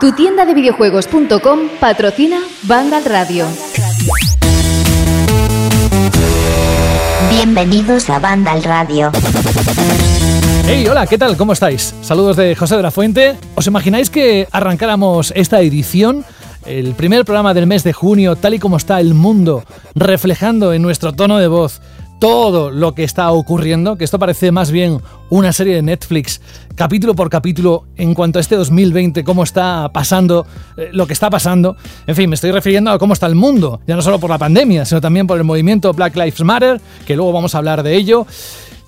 Tu tienda de videojuegos.com patrocina Vandal Radio. Bienvenidos a Vandal Radio. Hey, hola, ¿qué tal? ¿Cómo estáis? Saludos de José de la Fuente. ¿Os imagináis que arrancáramos esta edición? El primer programa del mes de junio, tal y como está el mundo, reflejando en nuestro tono de voz todo lo que está ocurriendo, que esto parece más bien una serie de Netflix, capítulo por capítulo, en cuanto a este 2020, cómo está pasando, eh, lo que está pasando. En fin, me estoy refiriendo a cómo está el mundo, ya no solo por la pandemia, sino también por el movimiento Black Lives Matter, que luego vamos a hablar de ello.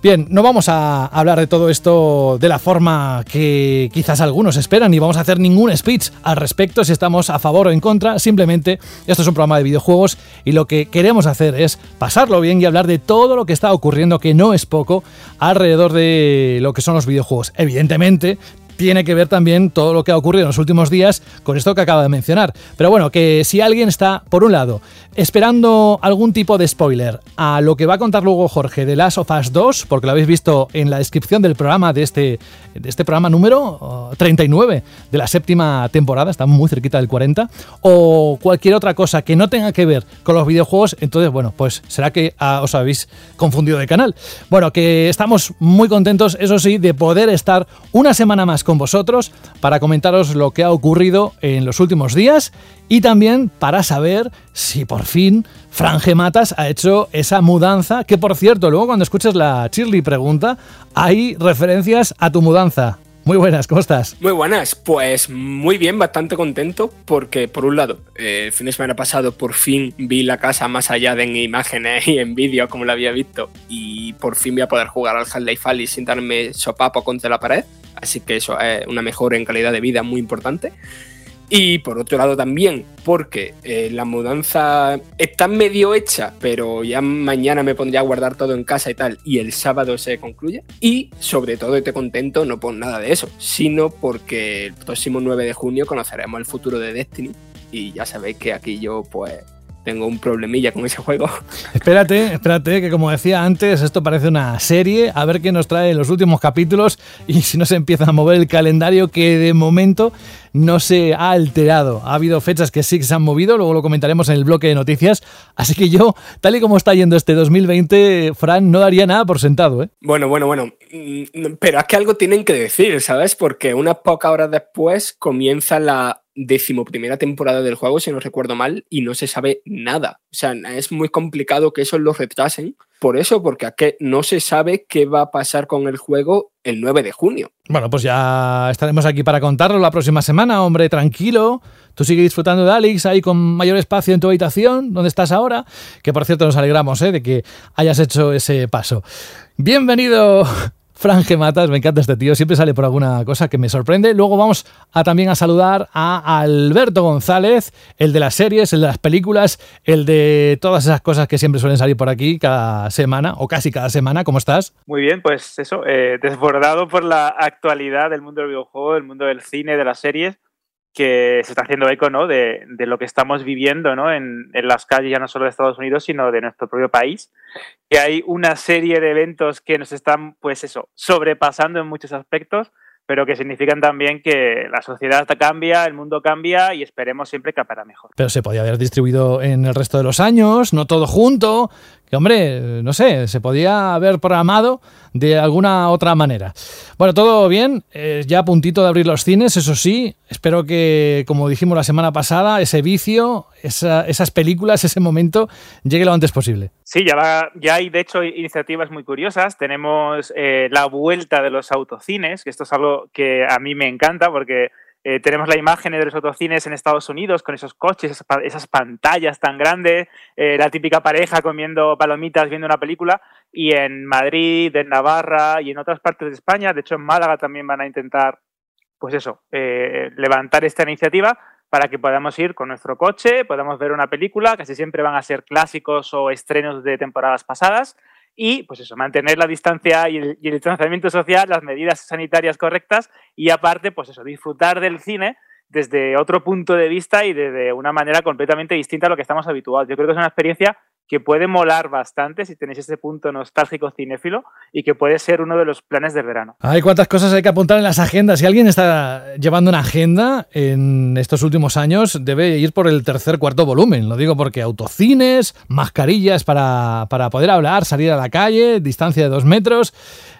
Bien, no vamos a hablar de todo esto de la forma que quizás algunos esperan, ni vamos a hacer ningún speech al respecto si estamos a favor o en contra. Simplemente, esto es un programa de videojuegos y lo que queremos hacer es pasarlo bien y hablar de todo lo que está ocurriendo, que no es poco, alrededor de lo que son los videojuegos. Evidentemente, tiene que ver también todo lo que ha ocurrido en los últimos días con esto que acaba de mencionar. Pero bueno, que si alguien está, por un lado, esperando algún tipo de spoiler a lo que va a contar luego Jorge de Last of Us 2, porque lo habéis visto en la descripción del programa de este, de este programa número 39 de la séptima temporada, está muy cerquita del 40, o cualquier otra cosa que no tenga que ver con los videojuegos, entonces, bueno, pues será que ah, os habéis confundido de canal. Bueno, que estamos muy contentos, eso sí, de poder estar una semana más con vosotros para comentaros lo que ha ocurrido en los últimos días y también para saber si por fin Fran Matas ha hecho esa mudanza, que por cierto, luego cuando escuches la Shirley pregunta, hay referencias a tu mudanza. Muy buenas, ¿cómo estás? Muy buenas, pues muy bien, bastante contento porque por un lado, eh, el fin de semana pasado por fin vi la casa más allá de en imágenes y en vídeo como la había visto y por fin voy a poder jugar al Half-Life Alice sin darme sopapo contra la pared, así que eso es una mejora en calidad de vida muy importante. Y por otro lado también, porque eh, la mudanza está medio hecha, pero ya mañana me pondría a guardar todo en casa y tal, y el sábado se concluye. Y sobre todo estoy contento no por nada de eso, sino porque el próximo 9 de junio conoceremos el futuro de Destiny. Y ya sabéis que aquí yo pues tengo un problemilla con ese juego. Espérate, espérate, que como decía antes, esto parece una serie, a ver qué nos trae los últimos capítulos y si no se empieza a mover el calendario que de momento no se ha alterado. Ha habido fechas que sí que se han movido, luego lo comentaremos en el bloque de noticias. Así que yo, tal y como está yendo este 2020, Fran, no daría nada por sentado. ¿eh? Bueno, bueno, bueno. Mm, pero es que algo tienen que decir, ¿sabes? Porque unas pocas horas después comienza la decimoprimera temporada del juego, si no recuerdo mal, y no se sabe nada. O sea, es muy complicado que eso lo retrasen. Por eso, porque que no se sabe qué va a pasar con el juego el 9 de junio. Bueno, pues ya estaremos aquí para contarlo la próxima semana, hombre, tranquilo. Tú sigue disfrutando de Alex ahí con mayor espacio en tu habitación, donde estás ahora. Que por cierto nos alegramos ¿eh? de que hayas hecho ese paso. Bienvenido Franje Matas, me encanta este tío, siempre sale por alguna cosa que me sorprende. Luego vamos a también a saludar a Alberto González, el de las series, el de las películas, el de todas esas cosas que siempre suelen salir por aquí cada semana o casi cada semana. ¿Cómo estás? Muy bien, pues eso, eh, desbordado por la actualidad del mundo del videojuego, del mundo del cine, de las series que se está haciendo eco ¿no? de, lo que estamos viviendo ¿no? en, en, las calles, ya no solo de Estados Unidos, sino de nuestro propio país. Que hay una serie de eventos que nos están, pues eso, sobrepasando en muchos aspectos, pero que significan también que la sociedad cambia, el mundo cambia y esperemos siempre que para mejor. Pero se podía haber distribuido en el resto de los años, no todo junto, que hombre, no sé, se podía haber programado de alguna otra manera. Bueno, todo bien, eh, ya a puntito de abrir los cines, eso sí, espero que, como dijimos la semana pasada, ese vicio, esas películas, ese momento, llegue lo antes posible. Sí, ya, ya hay de hecho iniciativas muy curiosas. Tenemos eh, la vuelta de los autocines, que esto es algo que a mí me encanta porque eh, tenemos la imagen de los autocines en Estados Unidos con esos coches, esas, pantallas tan grandes, eh, la típica pareja comiendo palomitas viendo una película. Y en Madrid, en Navarra y en otras partes de España, de hecho en Málaga también van a intentar, pues eso, eh, levantar esta iniciativa para que podamos ir con nuestro coche, podamos ver una película, casi siempre van a ser clásicos o estrenos de temporadas pasadas y pues eso, mantener la distancia y el, distanciamiento social, las medidas sanitarias correctas y aparte, pues eso, disfrutar del cine desde otro punto de vista y desde una manera completamente distinta a lo que estamos habituados. Yo creo que es una experiencia que puede molar bastante si tenéis ese punto nostálgico cinéfilo y que puede ser uno de los planes del verano. Hay cuántas cosas hay que apuntar en las agendas. Si alguien está llevando una agenda en estos últimos años, debe ir por el tercer, cuarto volumen. Lo digo porque autocines, mascarillas para, para poder hablar, salir a la calle, distancia de dos metros.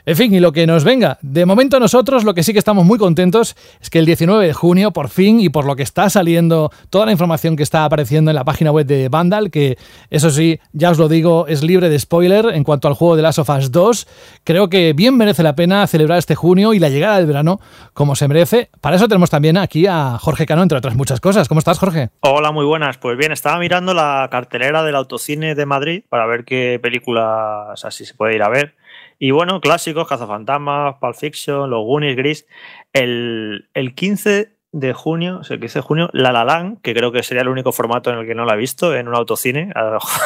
En fin, y lo que nos venga. De momento nosotros lo que sí que estamos muy contentos es que el 19 de junio, por fin, y por lo que está saliendo, toda la información que está apareciendo en la página web de Vandal, que eso sí, ya os lo digo, es libre de spoiler en cuanto al juego de Last of Us 2, creo que bien merece la pena celebrar este junio y la llegada del verano como se merece. Para eso tenemos también aquí a Jorge Cano, entre otras muchas cosas. ¿Cómo estás, Jorge? Hola, muy buenas. Pues bien, estaba mirando la cartelera del Autocine de Madrid para ver qué películas así se puede ir a ver. Y bueno, clásicos, Cazafantasmas, Pulp Fiction, Los Goonies, Gris. El, el 15 de junio, o sea, el 15 de junio, La La Land, que creo que sería el único formato en el que no la he visto, en un autocine. A lo mejor,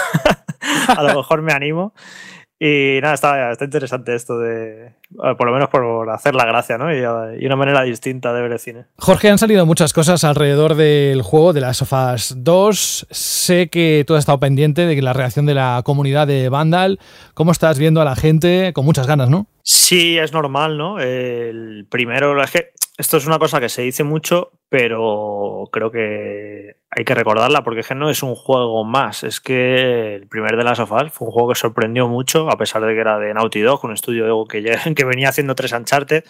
a lo mejor me animo. Y nada, está, está interesante esto de, por lo menos por hacer la gracia, ¿no? Y, y, una manera distinta de ver el cine. Jorge, han salido muchas cosas alrededor del juego de las Sofas 2. Sé que tú has estado pendiente de la reacción de la comunidad de Vandal. ¿Cómo estás viendo a la gente? Con muchas ganas, ¿no? Sí, es normal, ¿no? El primero, es que esto es una cosa que se dice mucho, pero creo que hay que recordarla porque que no es un juego más. Es que el primer de las of Us fue un juego que sorprendió mucho, a pesar de que era de Naughty Dog, un estudio que, venía haciendo tres Uncharted,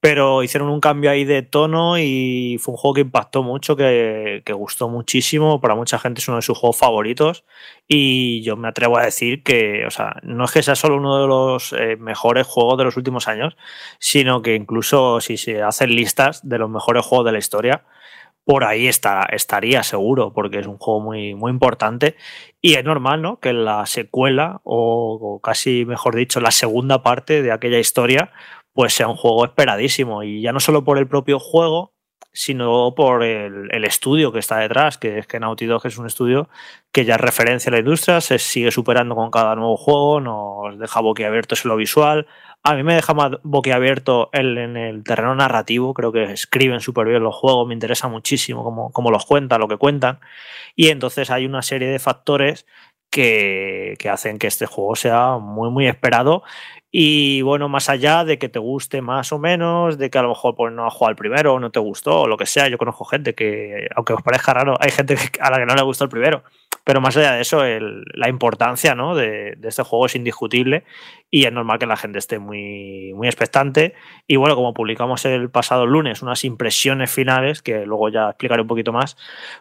pero hicieron un cambio ahí de tono y fue un juego que impactó mucho, que, que gustó muchísimo. Para mucha gente es uno de sus juegos favoritos y yo me atrevo a decir que, o sea, no es que sea solo uno de los eh, mejores juegos de los últimos años, sino que incluso si se hacen listas de los mejores juegos de la historia, por ahí está, estaría seguro, porque es un juego muy, muy importante. Y es normal, ¿no? Que la secuela, o, o, casi mejor dicho, la segunda parte de aquella historia, pues sea un juego esperadísimo. Y ya no solo por el propio juego, sino por el, estudio que está detrás, que es que Naughty Dog es un estudio que ya referencia a la industria, se sigue superando con cada nuevo juego, nos deja boquiabiertos en lo visual. A mí me deja más boquiabierto en el terreno narrativo, creo que escriben súper bien los juegos, me interesa muchísimo cómo, cómo los cuentan, lo que cuentan. Y entonces hay una serie de factores que, que, hacen que este juego sea muy, muy esperado y bueno, más allá de que te guste más o menos, de que a lo mejor pues, no has jugado el primero o no te gustó o lo que sea, yo conozco gente que, aunque os parezca raro, hay gente a la que no le gustó el primero. Pero más allá de eso, la importancia ¿no? de, este juego es indiscutible y es normal que la gente esté muy, muy expectante. Y bueno, como publicamos el pasado lunes unas impresiones finales, que luego ya explicaré un poquito más,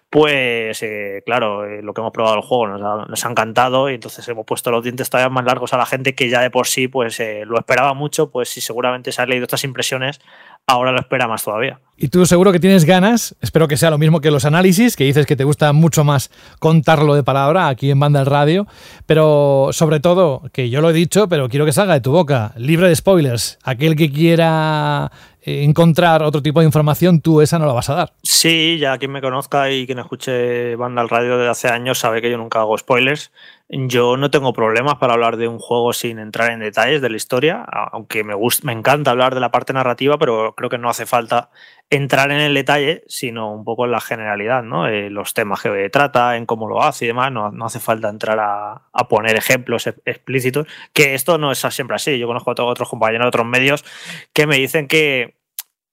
pues eh, claro, eh, lo que hemos probado el juego nos ha, encantado y entonces hemos puesto los dientes todavía más largos a la gente que ya de por sí pues eh, lo esperaba mucho, pues si seguramente se ha leído estas impresiones, ahora lo espera más todavía. Y tú seguro que tienes ganas, espero que sea lo mismo que los análisis, que dices que te gusta mucho más contarlo de palabra aquí en Banda el Radio, pero sobre todo, que yo lo he dicho, pero quiero que salga de tu boca, libre de spoilers. Aquel que quiera encontrar otro tipo de información, tú esa no la vas a dar. Sí, ya quien me conozca y quien escuche Banda al Radio desde hace años sabe que yo nunca hago spoilers. Yo no tengo problemas para hablar de un juego sin entrar en detalles de la historia, aunque me, gusta, me encanta hablar de la parte narrativa, pero creo que no hace falta entrar en el detalle, sino un poco en la generalidad, ¿no? Eh, los temas que trata, en cómo lo hace y demás, no, no hace falta entrar a, a, poner ejemplos explícitos, que esto no es siempre así. Yo conozco a otros compañeros de otros medios que me dicen que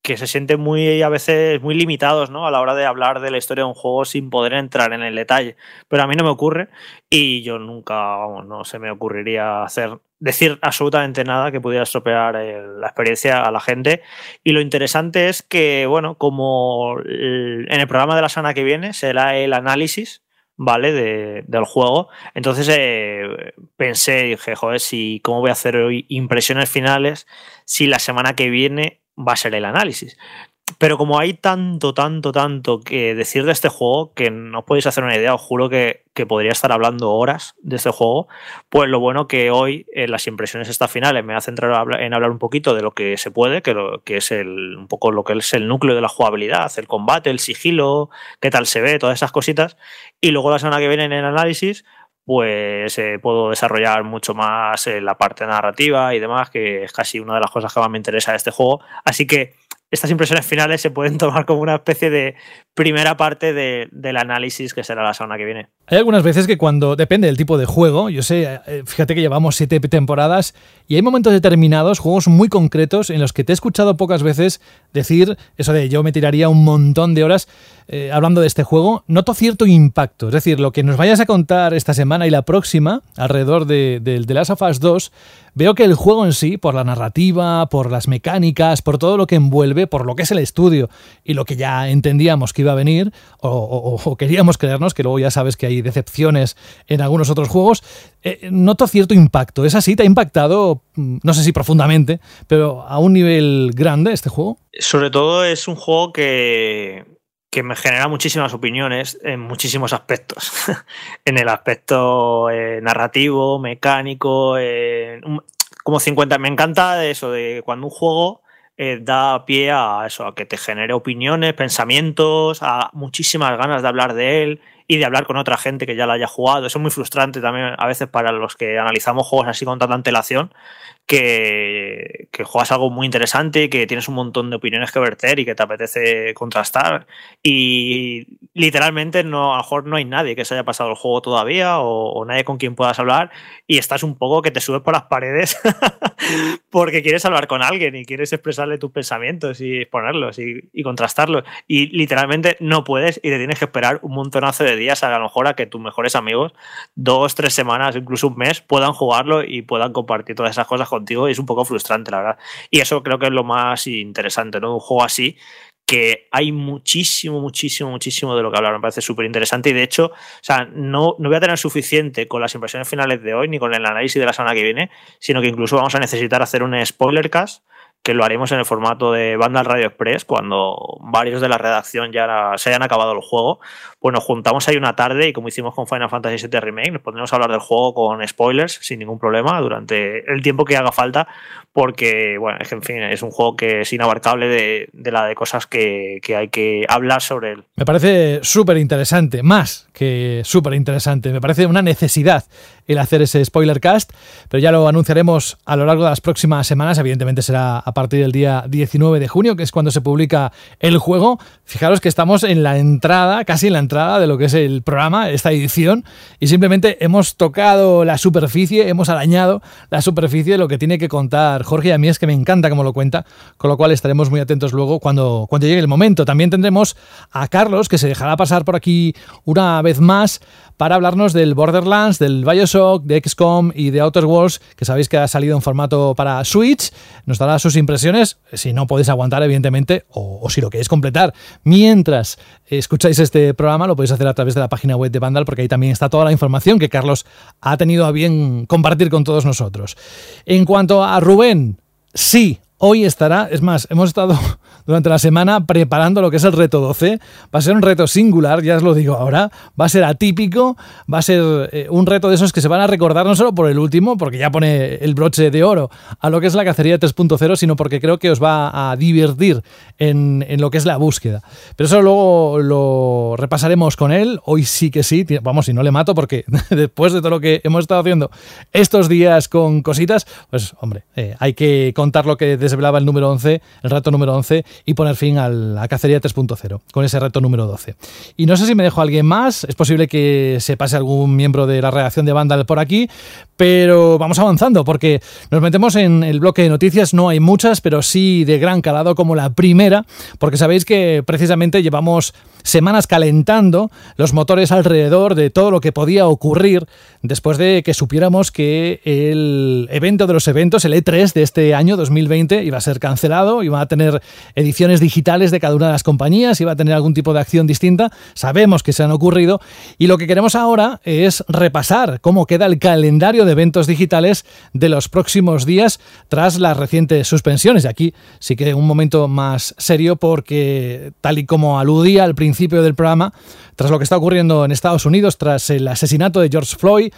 que se sienten muy a veces muy limitados ¿no? a la hora de hablar de la historia de un juego sin poder entrar en el detalle. Pero a mí no me ocurre y yo nunca, vamos, no se me ocurriría hacer decir absolutamente nada que pudiera estropear la experiencia a la gente. Y lo interesante es que, bueno, como en el programa de la semana que viene será el análisis ¿vale? De, del juego. Entonces eh, pensé, dije, joder, si, ¿cómo voy a hacer hoy impresiones finales si la semana que viene va a ser el análisis. Pero como hay tanto, tanto, tanto que decir de este juego, que no os podéis hacer una idea, os juro que, que, podría estar hablando horas de este juego, pues lo bueno que hoy en las impresiones estas finales me voy a centrar en hablar un poquito de lo que se puede, que, lo, que es el, un poco lo que es el núcleo de la jugabilidad, el combate, el sigilo, qué tal se ve, todas esas cositas. Y luego la semana que viene en el análisis, pues eh, puedo desarrollar mucho más eh, la parte narrativa y demás, que es casi una de las cosas que más me interesa de este juego. Así que estas impresiones finales se pueden tomar como una especie de primera parte del análisis que será la semana que viene. Hay algunas veces que cuando, depende del tipo de juego, yo sé, eh, fíjate que llevamos siete temporadas y hay momentos determinados, juegos muy concretos, en los que te he escuchado pocas veces decir eso de yo me tiraría un montón de horas eh, hablando de este juego. Noto cierto impacto, es decir, lo que nos vayas a contar esta semana y la próxima alrededor de, de, de Last of Us 2 veo que el juego en sí, por la narrativa, por las mecánicas, por todo lo que envuelve, por lo que es el estudio y lo que ya entendíamos que iba a venir, o, queríamos creernos, que luego ya sabes que hay decepciones en algunos otros juegos, eh, noto cierto impacto. ¿Es así? ¿Te ha impactado, mm, no sé si profundamente, pero a un nivel grande este juego? Sobre todo es un juego que, que me genera muchísimas opiniones en muchísimos aspectos. en el aspecto eh, narrativo, mecánico, como 50. Me encanta eso de cuando un juego eh, da pie a eso, a que te genere opiniones, pensamientos, a muchísimas ganas de hablar de él y de hablar con otra gente que ya lo haya jugado. Eso es muy frustrante también a veces para los que analizamos juegos así con tanta antelación, que, que, juegas algo muy interesante, que tienes un montón de opiniones que verter y que te apetece contrastar. Y literalmente no, a lo mejor no hay nadie que se haya pasado el juego todavía o, nadie con quien puedas hablar y estás un poco que te subes por las paredes porque quieres hablar con alguien y quieres expresarle tus pensamientos y exponerlos y, y, contrastarlos. Y literalmente no puedes y te tienes que esperar un montonazo de días a lo mejor a que tus mejores amigos, dos, tres semanas, incluso un mes, puedan jugarlo y puedan compartir todas esas cosas contigo y es un poco frustrante, la verdad. Y eso creo que es lo más interesante, ¿no? Un juego así que hay muchísimo, muchísimo, muchísimo de lo que hablar. Me parece súper interesante y de hecho, o sea, no, no voy a tener suficiente con las impresiones finales de hoy ni con el análisis de la semana que viene, sino que incluso vamos a necesitar hacer un spoiler cast que lo haremos en el formato de Vandal Radio Express, cuando varios de la redacción ya se hayan acabado el juego, pues nos juntamos ahí una tarde y como hicimos con Final Fantasy VII Remake, nos pondremos a hablar del juego con spoilers sin ningún problema durante el tiempo que haga falta, porque, bueno, es que en fin, es un juego que es inabarcable de, de la de cosas que, que, hay que hablar sobre él. Me parece súper interesante, más que súper interesante, me parece una necesidad el hacer ese spoiler cast, pero ya lo anunciaremos a lo largo de las próximas semanas, evidentemente será a partir del día 19 de junio, que es cuando se publica el juego. Fijaros que estamos en la entrada, casi en la entrada de lo que es el programa, esta edición, y simplemente hemos tocado la superficie, hemos arañado la superficie de lo que tiene que contar Jorge, a mí es que me encanta cómo lo cuenta, con lo cual estaremos muy atentos luego cuando, cuando llegue el momento. También tendremos a Carlos, que se dejará pasar por aquí una vez más para hablarnos del Borderlands, del Bioshock, de XCOM y de Outer Worlds, que sabéis que ha salido en formato para Switch. Nos dará sus impresiones, si no podéis aguantar, evidentemente, o, si lo queréis completar. Mientras escucháis este programa, lo podéis hacer a través de la página web de Vandal, porque ahí también está toda la información que Carlos ha tenido a bien compartir con todos nosotros. En cuanto a Rubén, sí, hoy estará, es más, hemos estado durante la semana preparando lo que es el reto 12. Va a ser un reto singular, ya os lo digo ahora. Va a ser atípico, va a ser eh, un reto de esos que se van a recordar no solo por el último, porque ya pone el broche de oro a lo que es la cacería 3.0, sino porque creo que os va a divertir en, en, lo que es la búsqueda. Pero eso luego lo repasaremos con él. Hoy sí que sí, vamos, si no le mato, porque después de todo lo que hemos estado haciendo estos días con cositas, pues hombre, eh, hay que contar lo que desvelaba el número 11, el reto número 11, y poner fin a la cacería 3.0 con ese reto número 12. Y no sé si me dejo alguien más, es posible que se pase algún miembro de la redacción de Vandal por aquí, pero vamos avanzando porque nos metemos en el bloque de noticias, no hay muchas, pero sí de gran calado como la primera, porque sabéis que precisamente llevamos semanas calentando los motores alrededor de todo lo que podía ocurrir después de que supiéramos que el evento de los eventos, el E3 de este año 2020, iba a ser cancelado, iba a tener ediciones digitales de cada una de las compañías, iba a tener algún tipo de acción distinta. Sabemos que se han ocurrido y lo que queremos ahora es repasar cómo queda el calendario de eventos digitales de los próximos días tras las recientes suspensiones. Y aquí sí que un momento más serio porque tal y como aludía al principio del programa, tras lo que está ocurriendo en Estados Unidos, tras el asesinato de George Floyd,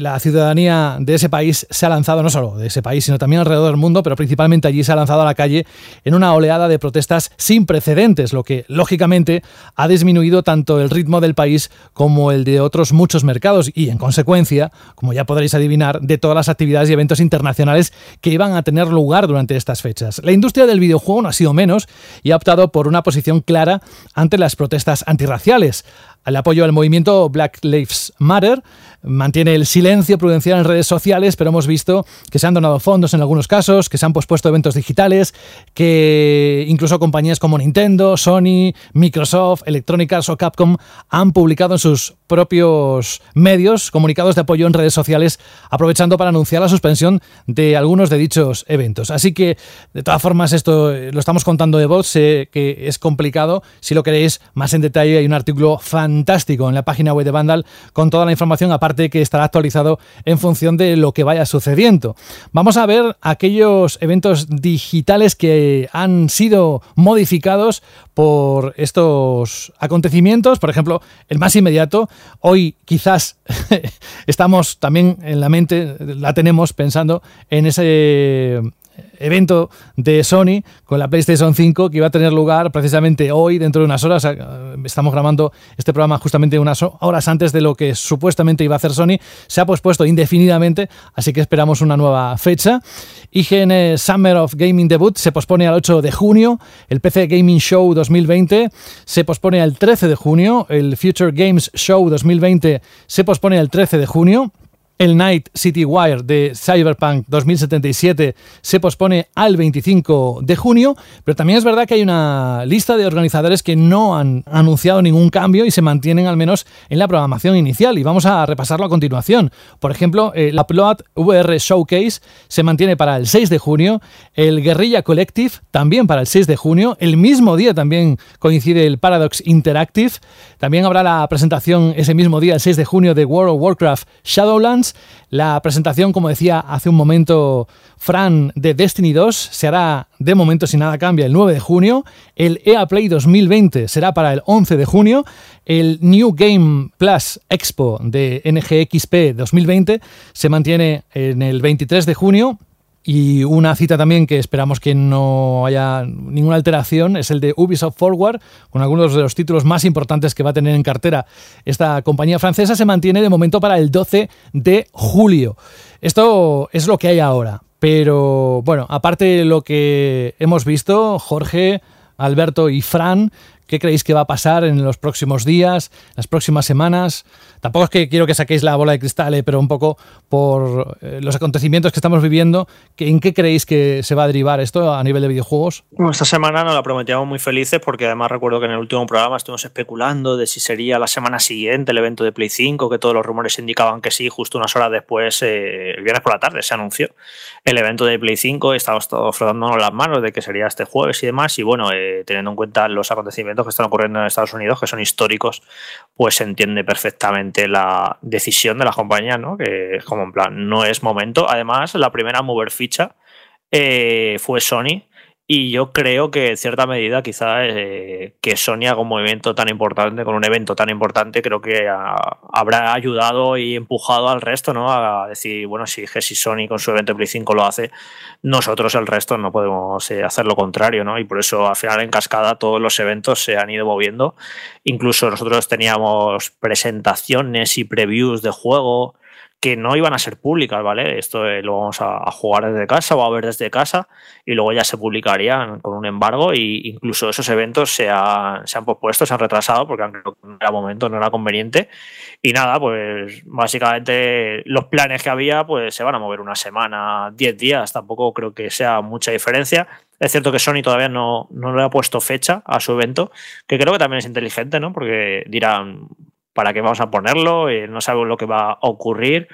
la ciudadanía de ese país se ha lanzado, no solo de ese país, sino también alrededor del mundo, pero principalmente allí se ha lanzado a la calle en una oleada de protestas sin precedentes, lo que lógicamente ha disminuido tanto el ritmo del país como el de otros muchos mercados y en consecuencia, como ya podréis adivinar, de todas las actividades y eventos internacionales que iban a tener lugar durante estas fechas. La industria del videojuego no ha sido menos y ha optado por una posición clara ante las protestas antirraciales. El apoyo al movimiento Black Lives Matter mantiene el silencio prudencial en redes sociales, pero hemos visto que se han donado fondos en algunos casos, que se han pospuesto eventos digitales, que incluso compañías como Nintendo, Sony, Microsoft, Electronic Arts o Capcom han publicado en sus propios medios comunicados de apoyo en redes sociales, aprovechando para anunciar la suspensión de algunos de dichos eventos. Así que, de todas formas, esto eh, lo estamos contando de voz, sé que es complicado. Si lo queréis más en detalle, hay un artículo fantástico en la página web de Vandal con toda la información, aparte que estará actualizado en función de lo que vaya sucediendo. Vamos a ver aquellos eventos digitales que han sido modificados por estos acontecimientos. Por ejemplo, el más inmediato, hoy quizás estamos también en la mente, la tenemos pensando en ese evento de Sony con la PlayStation 5 que iba a tener lugar precisamente hoy, dentro de unas horas. Estamos grabando este programa justamente unas horas antes de lo que supuestamente iba a hacer Sony. Se ha pospuesto indefinidamente, así que esperamos una nueva fecha. IGN Summer of Gaming Debut se pospone al 8 de junio. El PC Gaming Show 2020 se pospone al 13 de junio. El Future Games Show 2020 se pospone al 13 de junio. El Night City Wire de Cyberpunk 2077 se pospone al 25 de junio, pero también es verdad que hay una lista de organizadores que no han anunciado ningún cambio y se mantienen al menos en la programación inicial y vamos a repasarlo a continuación. Por ejemplo, el Upload VR Showcase se mantiene para el 6 de junio, el Guerrilla Collective también para el 6 de junio, el mismo día también coincide el Paradox Interactive, también habrá la presentación ese mismo día, el 6 de junio, de World of Warcraft Shadowlands, la presentación, como decía hace un momento Fran, de Destiny 2 se hará de momento si nada cambia el 9 de junio. El EA Play 2020 será para el 11 de junio. El New Game Plus Expo de NGXP 2020 se mantiene en el 23 de junio. Y una cita también que esperamos que no haya ninguna alteración es el de Ubisoft Forward, con algunos de los títulos más importantes que va a tener en cartera esta compañía francesa, se mantiene de momento para el 12 de julio. Esto es lo que hay ahora. Pero bueno, aparte de lo que hemos visto, Jorge, Alberto y Fran, ¿qué creéis que va a pasar en los próximos días, las próximas semanas? Tampoco es que quiero que saquéis la bola de cristal, eh, pero un poco por eh, los acontecimientos que estamos viviendo, ¿en qué creéis que se va a derivar esto a nivel de videojuegos? Bueno, esta semana nos la prometíamos muy felices porque además recuerdo que en el último programa estuvimos especulando de si sería la semana siguiente el evento de Play 5, que todos los rumores indicaban que sí, justo unas horas después, eh, el viernes por la tarde, se anunció el evento de Play 5, estábamos todos frotándonos las manos de que sería este jueves y demás, y bueno, teniendo en cuenta los acontecimientos que están ocurriendo en Estados Unidos, que son históricos, pues se entiende perfectamente la decisión de la compañía, ¿no? Que como en plan, no es momento. Además, la primera mover ficha eh, fue Sony y yo creo que en cierta medida, quizá eh, que Sony haga un movimiento tan importante, con un evento tan importante, creo que habrá ayudado y empujado al resto, ¿no? A decir, bueno, si, si Sony con su evento Play 5 lo hace, nosotros el resto no podemos eh, hacer lo contrario, ¿no? Y por eso al final en cascada todos los eventos se han ido moviendo. Incluso nosotros teníamos presentaciones y previews de juego que no iban a ser públicas, ¿vale? Esto eh, lo vamos a, jugar desde casa o a ver desde casa y luego ya se publicarían con un embargo e incluso esos eventos se, han pospuesto, se han retrasado porque en era momento, no era conveniente y nada, pues básicamente los planes que había pues se van a mover una semana, 10 días, tampoco creo que sea mucha diferencia. Es cierto que Sony todavía no, no le ha puesto fecha a su evento, que creo que también es inteligente, ¿no? Porque dirán, para qué vamos a ponerlo, eh, no sabemos lo que va a ocurrir.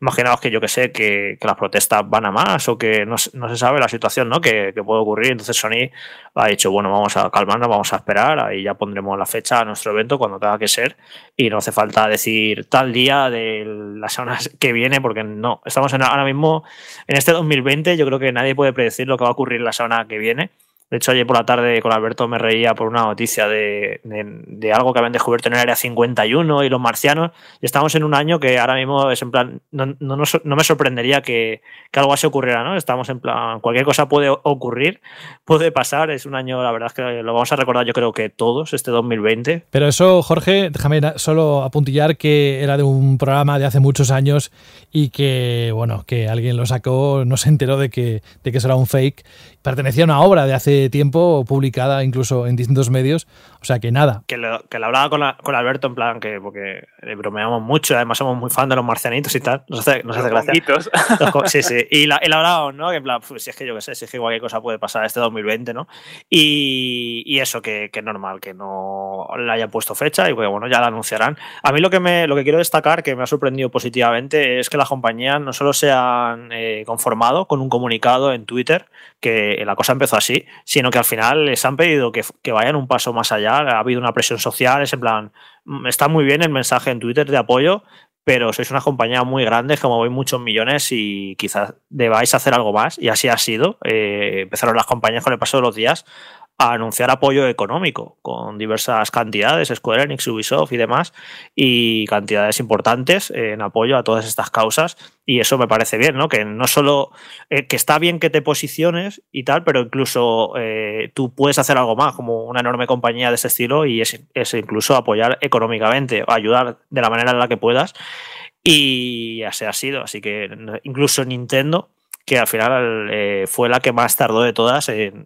Imaginaos que yo que sé, que, las protestas van a más o que no, se sabe la situación ¿no? que, puede ocurrir. Entonces Sony ha dicho, bueno, vamos a calmarnos, vamos a esperar, ahí ya pondremos la fecha a nuestro evento cuando tenga que ser y no hace falta decir tal día de la semana que viene porque no, estamos ahora mismo en este 2020, yo creo que nadie puede predecir lo que va a ocurrir la semana que viene De hecho, ayer por la tarde con Alberto me reía por una noticia de, de, algo que habían descubierto en el área 51 y los marcianos. Y estamos en un año que ahora mismo es en plan, no, no, no me sorprendería que, que, algo así ocurriera, ¿no? Estamos en plan, cualquier cosa puede ocurrir, puede pasar. Es un año, la verdad es que lo vamos a recordar yo creo que todos, este 2020. Pero eso, Jorge, déjame solo apuntillar que era de un programa de hace muchos años y que, bueno, que alguien lo sacó, no se enteró de que, de que eso era un fake. Pertenecía a una obra de hace tiempo, publicada incluso en distintos medios, o sea que nada. Que lo, que hablaba con, con, Alberto en plan que, porque le bromeamos mucho, además somos muy fan de los marcianitos y tal, nos hace, nos hace gracia. Los, sí, sí, y, la, y hablábamos, ¿no? Que en plan, pues, si es que yo qué sé, si es que cualquier cosa puede pasar este 2020, ¿no? Y, y eso, que, que, es normal, que no le haya puesto fecha y que, bueno, ya la anunciarán. A mí lo que, me, lo que quiero destacar, que me ha sorprendido positivamente, es que las compañías no solo se han eh, conformado con un comunicado en Twitter, que la cosa empezó así, sino que al final les han pedido que, que vayan un paso más allá. Ha habido una presión social, es en plan, mm, está muy bien el mensaje en Twitter de apoyo, pero sois una compañía muy grande, como voy muchos millones y quizás debáis hacer algo más. Y así ha sido. Eh, empezaron las compañías con el paso de los días a anunciar apoyo económico con diversas cantidades, Square Enix, Ubisoft y demás, y cantidades importantes en apoyo a todas estas causas. Y eso me parece bien, ¿no? Que no solo eh, que está bien que te posiciones y tal, pero incluso eh, tú puedes hacer algo más, como una enorme compañía de ese estilo, y es, es incluso apoyar económicamente, ayudar de la manera en la que puedas. Y así ha sido. Así que incluso Nintendo que al final eh, fue la que más tardó de todas en,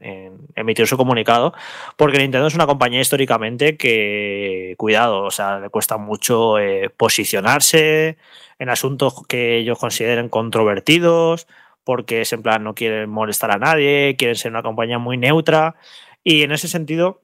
emitir su comunicado, porque Nintendo es una compañía históricamente que, cuidado, o sea, le cuesta mucho eh, posicionarse en asuntos que ellos consideren controvertidos, porque es en plan no quieren molestar a nadie, quieren ser una compañía muy neutra, y en ese sentido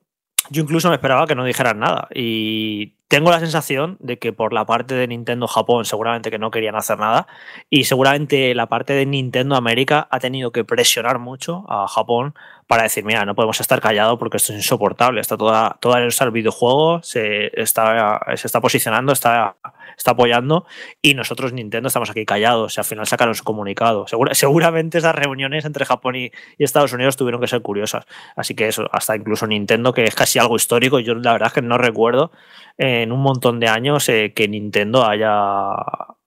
yo incluso me esperaba que no dijeran nada. Y tengo la sensación de que por la parte de Nintendo Japón seguramente que no querían hacer nada. Y seguramente la parte de Nintendo América ha tenido que presionar mucho a Japón para decir, mira, no podemos estar callados porque esto es insoportable. Está toda, toda el videojuego, se está, se está posicionando, está, está apoyando y nosotros Nintendo estamos aquí callados. Y al final sacaron su comunicado. seguramente esas reuniones entre Japón y, Estados Unidos tuvieron que ser curiosas. Así que eso, hasta incluso Nintendo, que es casi algo histórico, yo la verdad es que no recuerdo en un montón de años eh, que Nintendo haya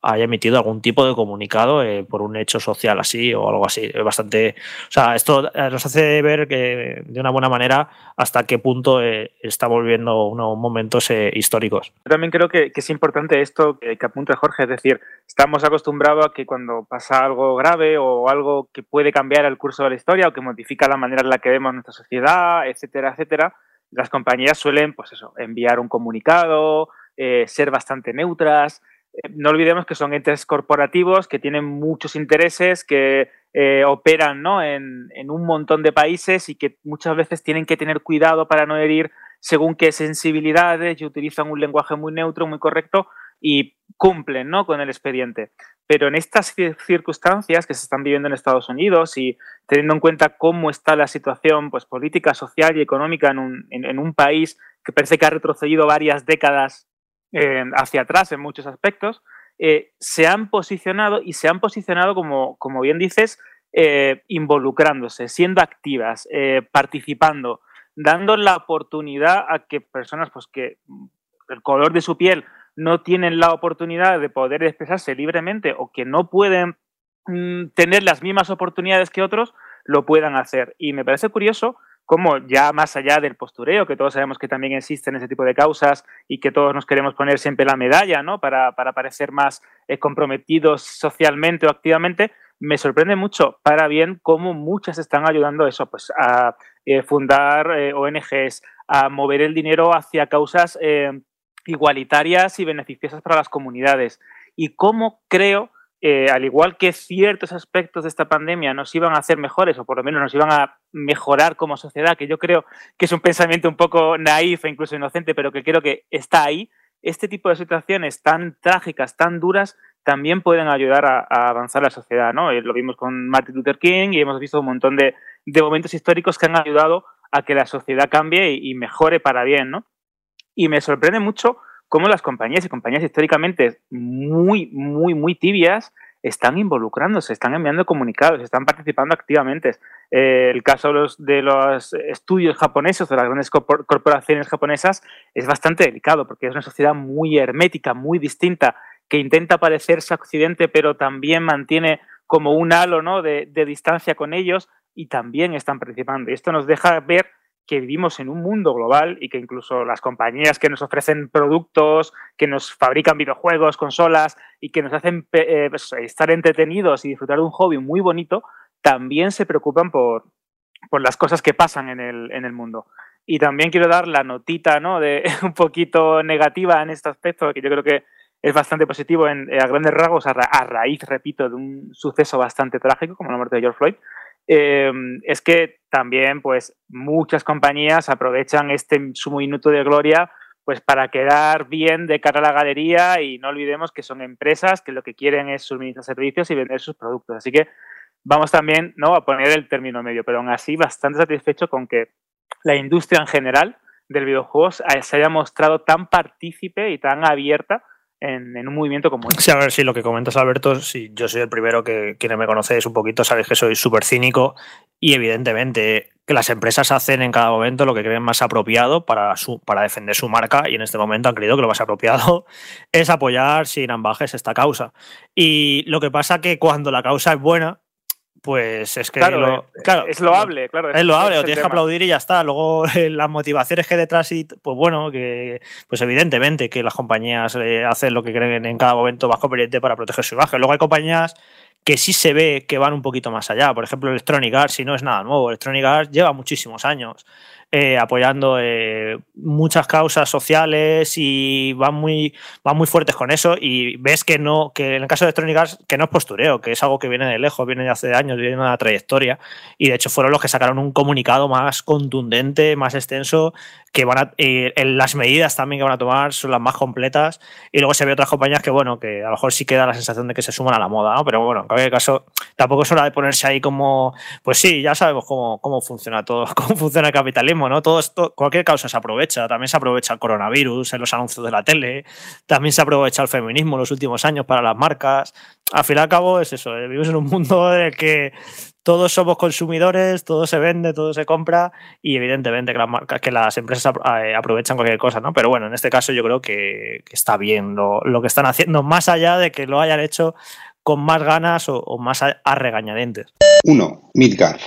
haya emitido algún tipo de comunicado eh, por un hecho social así o algo así. Bastante. O sea, esto eh, nos hace ver que de una buena manera hasta qué punto eh, está volviendo unos momentos históricos. Yo también creo que, es importante esto que, que, apunta Jorge, es decir, estamos acostumbrados a que cuando pasa algo grave o algo que puede cambiar el curso de la historia o que modifica la manera en la que vemos nuestra sociedad, etcétera, etcétera, las compañías suelen, pues eso, enviar un comunicado, ser bastante neutras no olvidemos que son entes corporativos que tienen muchos intereses, que eh, operan ¿no? en, un montón de países y que muchas veces tienen que tener cuidado para no herir según qué sensibilidades y utilizan un lenguaje muy neutro, muy correcto y cumplen ¿no? con el expediente. Pero en estas circunstancias que se están viviendo en Estados Unidos y teniendo en cuenta cómo está la situación pues, política, social y económica en un, en un país que parece que ha retrocedido varias décadas hacia atrás en muchos aspectos, eh, se han posicionado y se han posicionado, como, como bien dices, eh, involucrándose, siendo activas, eh, participando, dando la oportunidad a que personas pues, que el color de su piel no tienen la oportunidad de poder expresarse libremente o que no pueden mm, tener las mismas oportunidades que otros, lo puedan hacer. Y me parece curioso como ya más allá del postureo, que todos sabemos que también existen ese tipo de causas y que todos nos queremos poner siempre la medalla, ¿no? Para, parecer más eh, comprometidos socialmente o activamente, me sorprende mucho para bien cómo muchas están ayudando eso, pues a eh, fundar eh, ONGs, a mover el dinero hacia causas igualitarias y beneficiosas para las comunidades. Y cómo creo eh, al igual que ciertos aspectos de esta pandemia nos iban a hacer mejores, o por lo menos nos iban a mejorar como sociedad, que yo creo que es un pensamiento un poco naif e incluso inocente, pero que creo que está ahí, este tipo de situaciones tan trágicas, tan duras, también pueden ayudar a, avanzar la sociedad. ¿no? Eh, lo vimos con Martin Luther King y hemos visto un montón de, momentos históricos que han ayudado a que la sociedad cambie y, y mejore para bien. ¿no? Y me sorprende mucho cómo las compañías y compañías históricamente muy, muy, muy tibias están involucrándose, están enviando comunicados, están participando activamente. Eh, el caso de los, estudios japoneses, de las grandes corporaciones japonesas, es bastante delicado porque es una sociedad muy hermética, muy distinta, que intenta parecerse a Occidente, pero también mantiene como un halo ¿no? de, de distancia con ellos y también están participando. Y esto nos deja ver que vivimos en un mundo global y que incluso las compañías que nos ofrecen productos, que nos fabrican videojuegos, consolas y que nos hacen eh, pues, estar entretenidos y disfrutar de un hobby muy bonito, también se preocupan por, por las cosas que pasan en el, en el mundo. Y también quiero dar la notita ¿no? de un poquito negativa en este aspecto, que yo creo que es bastante positivo en, a grandes rasgos a, a raíz, repito, de un suceso bastante trágico como la muerte de George Floyd Em, es que también pues muchas compañías aprovechan este su minuto de gloria pues para quedar bien de cara a la galería y no olvidemos que son empresas que lo que quieren es suministrar servicios y vender sus productos. Así que vamos también ¿no? a poner el término medio, pero aún así bastante satisfecho con que la industria en general del videojuego se haya mostrado tan partícipe y tan abierta en, un movimiento como este. Sí, a ver, si lo que comentas, Alberto, si yo soy el primero que quienes me conocéis un poquito sabéis que soy súper cínico y evidentemente que las empresas hacen en cada momento lo que creen más apropiado para, su, para defender su marca y en este momento han creído que lo más apropiado es apoyar sin ambajes esta causa. Y lo que pasa que cuando la causa es buena, pues es que claro, eh, claro, es loable, claro. Es, loable, o tienes que aplaudir y ya está. Luego las motivaciones que detrás y pues bueno, que pues evidentemente que las compañías eh, hacen lo que creen en cada momento más conveniente para proteger su imagen. Luego hay compañías que sí se ve que van un poquito más allá. Por ejemplo, Electronic Arts, si no es nada nuevo, Electronic Arts lleva muchísimos años eh, apoyando eh, muchas causas sociales y van muy, van muy fuertes con eso. Y ves que no, que en el caso de Electronic que no es postureo, que es algo que viene de lejos, viene de hace años, viene de una trayectoria. Y de hecho fueron los que sacaron un comunicado más contundente, más extenso, que van a, las medidas también que van a tomar son las más completas. Y luego se ve otras compañías que bueno, que a lo mejor sí queda la sensación de que se suman a la moda. Pero bueno, en cualquier caso, tampoco es hora de ponerse ahí como, pues sí, ya sabemos cómo, cómo funciona todo, cómo funciona el capitalismo todo esto, cualquier causa se aprovecha. También se aprovecha el coronavirus en los anuncios de la tele, también se aprovecha el feminismo en los últimos años para las marcas. Al fin y al cabo es eso, eh, vivimos en un mundo en el que todos somos consumidores, todo se vende, todo se compra y evidentemente que las marcas, que las empresas eh, aprovechan cualquier cosa, ¿no? Pero bueno, en este caso yo creo que, está bien lo, que están haciendo, más allá de que lo hayan hecho con más ganas o, más a, regañadientes. 1. Midgar.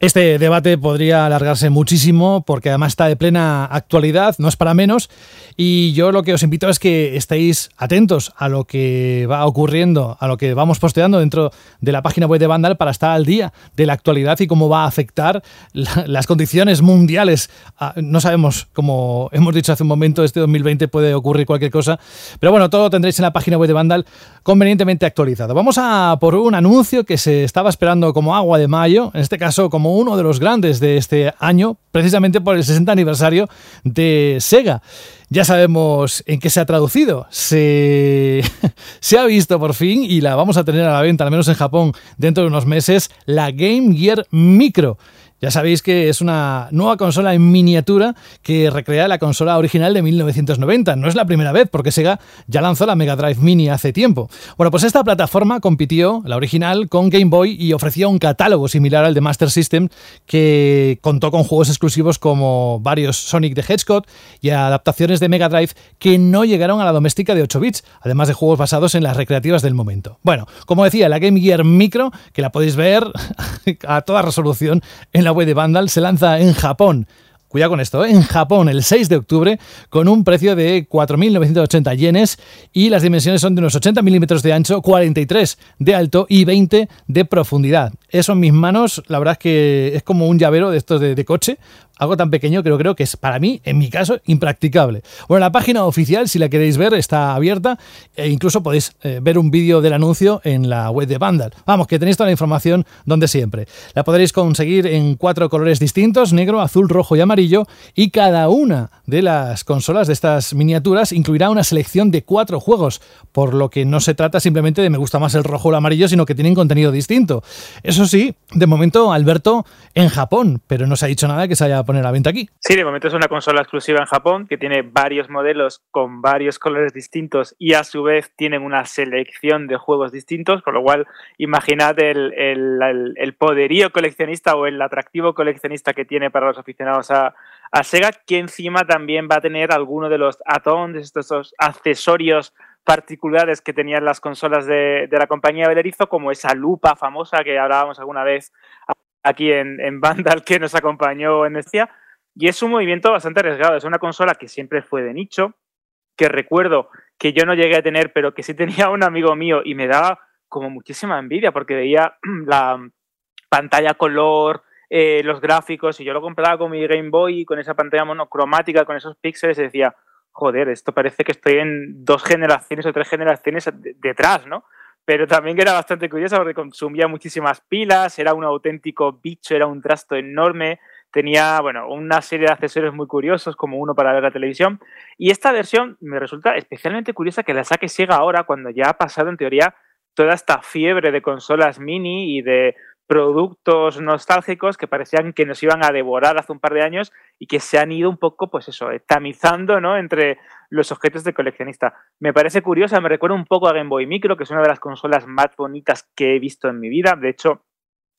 Este debate podría alargarse muchísimo porque además está de plena actualidad, no es para menos, y yo lo que os invito es que estéis atentos a lo que va ocurriendo, a lo que vamos posteando dentro de la página web de Vandal para estar al día de la actualidad y cómo va a afectar las condiciones mundiales. Ah, no sabemos, como hemos dicho hace un momento, este 2020 puede ocurrir cualquier cosa, pero bueno, todo lo tendréis en la página web de Vandal convenientemente actualizado. Vamos a por un anuncio que se estaba esperando como agua de mayo, en este caso como uno de los grandes de este año, precisamente por el 60 aniversario de Sega. Ya sabemos en qué se ha traducido. Se, ha visto por fin y la vamos a tener a la venta, al menos en Japón, dentro de unos meses, la Game Gear Micro. Ya sabéis que es una nueva consola en miniatura que recrea la consola original de 1990. No es la primera vez, porque Sega ya lanzó la Mega Drive Mini hace tiempo. Bueno, pues esta plataforma compitió, la original, con Game Boy y ofrecía un catálogo similar al de Master System que contó con juegos exclusivos como varios Sonic the Hedgehog y adaptaciones de Mega Drive que no llegaron a la doméstica de 8 bits, además de juegos basados en las recreativas del momento. Bueno, como decía, la Game Gear Micro, que la podéis ver a toda resolución en la la web de Vandal se lanza en Japón. Cuidado con esto, ¿eh? en Japón el 6 de octubre con un precio de 4.980 yenes y las dimensiones son de unos 80 milímetros de ancho, 43 de alto y 20 de profundidad. Eso en mis manos, la verdad es que es como un llavero de estos de, coche, algo tan pequeño que creo que es para mí, en mi caso, impracticable. Bueno, la página oficial, si la queréis ver, está abierta e incluso podéis eh, ver un vídeo del anuncio en la web de Vandal. Vamos, que tenéis toda la información donde siempre. La podréis conseguir en cuatro colores distintos, negro, azul, rojo y amarillo, y cada una de las consolas, de estas miniaturas, incluirá una selección de cuatro juegos, por lo que no se trata simplemente de me gusta más el rojo o el amarillo, sino que tienen contenido distinto. Eso sí, de momento, Alberto, en Japón, pero no se ha dicho nada que se vaya a poner a venta aquí. Sí, de momento es una consola exclusiva en Japón que tiene varios modelos con varios colores distintos y a su vez tienen una selección de juegos distintos, con lo cual imaginad el, el poderío coleccionista o el atractivo coleccionista que tiene para los aficionados a, Sega, que encima también va a tener alguno de los add estos, accesorios particulares que tenían las consolas de, la compañía Belerizo, como esa lupa famosa que hablábamos alguna vez aquí en, en Vandal que nos acompañó en Estia. Y es un movimiento bastante arriesgado. Es una consola que siempre fue de nicho, que recuerdo que yo no llegué a tener, pero que sí tenía un amigo mío y me daba como muchísima envidia porque veía la pantalla color, eh, los gráficos y yo lo compraba con mi Game Boy con esa pantalla monocromática, con esos píxeles y decía, joder, esto parece que estoy en dos generaciones o tres generaciones detrás, ¿no? Pero también era bastante curioso porque consumía muchísimas pilas, era un auténtico bicho, era un trasto enorme, tenía, bueno, una serie de accesorios muy curiosos, como uno para ver la televisión. Y esta versión me resulta especialmente curiosa que la saque Sega ahora, cuando ya ha pasado, en teoría, toda esta fiebre de consolas mini y de productos nostálgicos que parecían que nos iban a devorar hace un par de años y que se han ido un poco, pues eso, tamizando ¿no? entre los objetos de coleccionista. Me parece curiosa, me recuerda un poco a Game Boy Micro, que es una de las consolas más bonitas que he visto en mi vida. De hecho,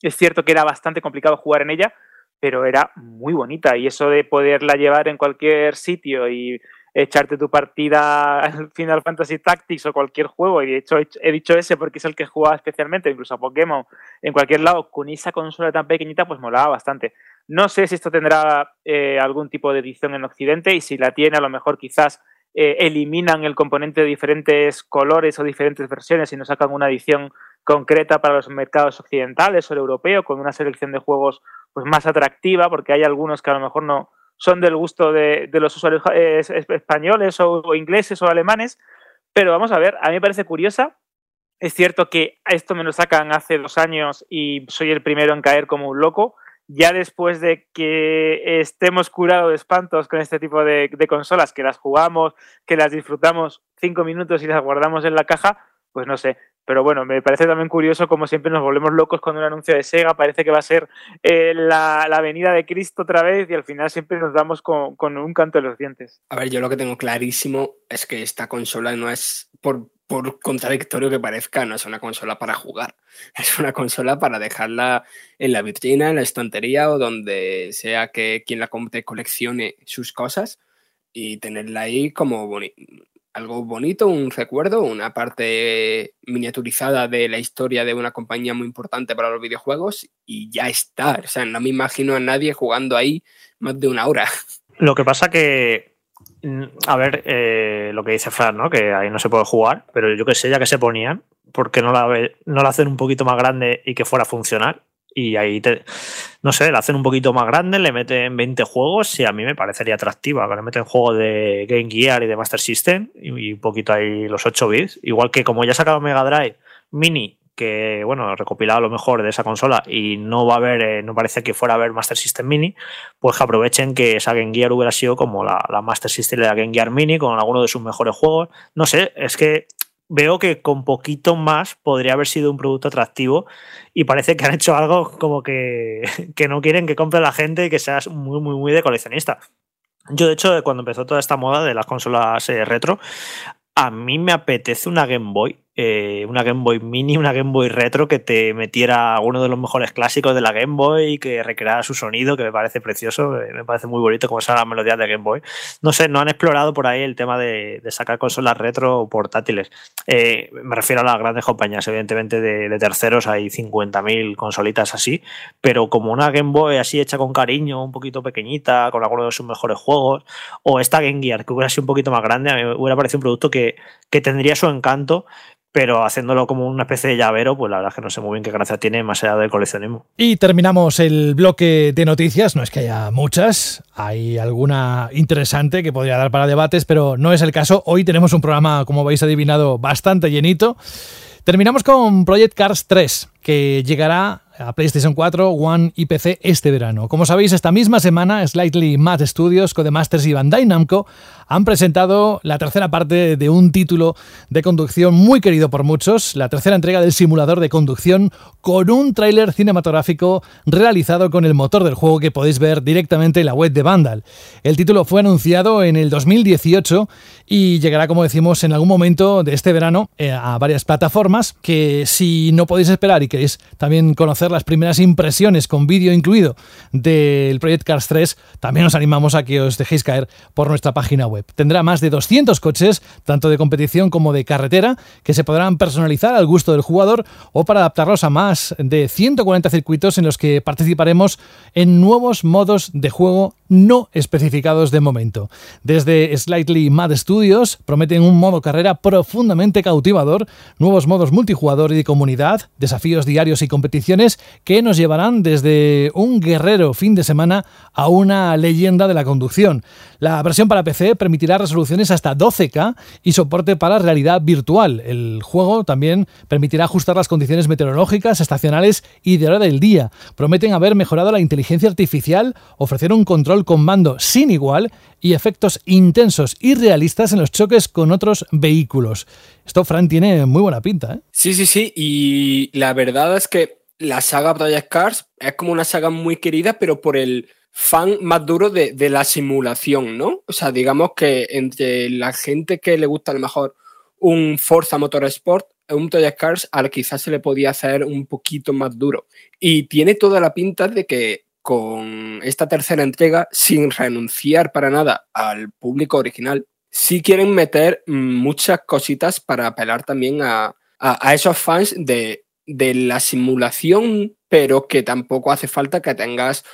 es cierto que era bastante complicado jugar en ella, pero era muy bonita y eso de poderla llevar en cualquier sitio y echarte tu partida al Final Fantasy Tactics o cualquier juego, y de hecho he dicho ese porque es el que jugaba especialmente, incluso a Pokémon, en cualquier lado, con esa consola tan pequeñita, pues molaba bastante. No sé si esto tendrá eh, algún tipo de edición en Occidente, y si la tiene, a lo mejor quizás eh, eliminan el componente de diferentes colores o diferentes versiones y nos sacan una edición concreta para los mercados occidentales o el europeo, con una selección de juegos pues más atractiva, porque hay algunos que a lo mejor no, son del gusto de, los usuarios eh, españoles o, ingleses o alemanes, pero vamos a ver, a mí me parece curiosa. Es cierto que esto me lo sacan hace dos años y soy el primero en caer como un loco. Ya después de que estemos curados de espantos con este tipo de, de consolas, que las jugamos, que las disfrutamos cinco minutos y las guardamos en la caja, pues no sé, pero bueno, me parece también curioso como siempre nos volvemos locos con un anuncio de Sega, parece que va a ser eh, la, la, venida de Cristo otra vez y al final siempre nos damos con, un canto de los dientes. A ver, yo lo que tengo clarísimo es que esta consola no es, por, por contradictorio que parezca, no es una consola para jugar, es una consola para dejarla en la vitrina, en la estantería o donde sea que quien la compre coleccione sus cosas y tenerla ahí como algo bonito, un recuerdo, una parte miniaturizada de la historia de una compañía muy importante para los videojuegos y ya está. O sea, no me imagino a nadie jugando ahí más de una hora. Lo que pasa que, mm, a ver, eh, lo que dice Fran, ¿no? Que ahí no se puede jugar, pero yo que sé, ya que se ponían, ¿por qué no la, hacen un poquito más grande y que fuera funcional? Y ahí te, no sé, la hacen un poquito más grande, le meten 20 juegos y a mí me parecería atractiva, le meten juegos de Game Gear y de Master System y, un poquito ahí los 8 bits, igual que como ya ha sacado Mega Drive Mini, que bueno, recopilado lo mejor de esa consola y no va a haber, eh, no parece que fuera a haber Master System Mini, pues que aprovechen que esa Game Gear hubiera sido como la, la Master System de la Game Gear Mini con alguno de sus mejores juegos, no sé, es que veo que con poquito más podría haber sido un producto atractivo y parece que han hecho algo como que, que no quieren que compre la gente y que seas muy, muy, muy de coleccionista. Yo, de hecho, cuando empezó toda esta moda de las consolas eh, retro, a mí me apetece una Game Boy eh, una Game Boy Mini, una Game Boy Retro que te metiera uno de los mejores clásicos de la Game Boy, que recreara su sonido, que me parece precioso, me parece muy bonito como son las melodías de Game Boy. No sé, no han explorado por ahí el tema de, sacar consolas retro portátiles. Eh, me refiero a las grandes compañías, evidentemente de, terceros hay 50.000 consolitas así, pero como una Game Boy así hecha con cariño, un poquito pequeñita, con algunos de sus mejores juegos, o esta Game Gear que hubiera sido un poquito más grande, a mí me hubiera parecido un producto que, que tendría su encanto pero haciéndolo como una especie de llavero, pues la verdad es que no sé muy bien qué gracia tiene más allá del coleccionismo. Y terminamos el bloque de noticias, no es que haya muchas, hay alguna interesante que podría dar para debates, pero no es el caso. Hoy tenemos un programa, como habéis adivinado, bastante llenito. Terminamos con Project Cars 3, que llegará a PlayStation 4, One y PC este verano. Como sabéis, esta misma semana Slightly Mad Studios, Codemasters y Bandai Namco han presentado la tercera parte de un título de conducción muy querido por muchos, la tercera entrega del simulador de conducción con un tráiler cinematográfico realizado con el motor del juego que podéis ver directamente en la web de Vandal. El título fue anunciado en el 2018 y llegará, como decimos, en algún momento de este verano eh, a varias plataformas que si no podéis esperar y queréis también conocer las primeras impresiones con vídeo incluido del Project Cars 3, también os animamos a que os dejéis caer por nuestra página web. Tendrá más de 200 coches, tanto de competición como de carretera, que se podrán personalizar al gusto del jugador o para adaptarlos a más de 140 circuitos en los que participaremos en nuevos modos de juego no especificados de momento. Desde Slightly Mad Studios prometen un modo carrera profundamente cautivador, nuevos modos multijugador y de comunidad, desafíos diarios y competiciones que nos llevarán desde un guerrero fin de semana a una leyenda de la conducción. La versión para PC permitirá resoluciones hasta 12K y soporte para realidad virtual. El juego también permitirá ajustar las condiciones meteorológicas, estacionales y de hora del día. Prometen haber mejorado la inteligencia artificial, ofrecer un control con mando sin igual y efectos intensos y realistas en los choques con otros vehículos. Esto, Fran, tiene muy buena pinta. ¿eh? Sí, sí, sí. Y la verdad es que la saga Project Cars es como una saga muy querida, pero por el fan más duro de, de, la simulación, ¿no? O sea, digamos que entre la gente que le gusta a lo mejor un Forza Motorsport, un Project Cars, al quizás se le podía hacer un poquito más duro. Y tiene toda la pinta de que con esta tercera entrega, sin renunciar para nada al público original, sí quieren meter muchas cositas para apelar también a, a, a esos fans de, de la simulación, pero que tampoco hace falta que tengas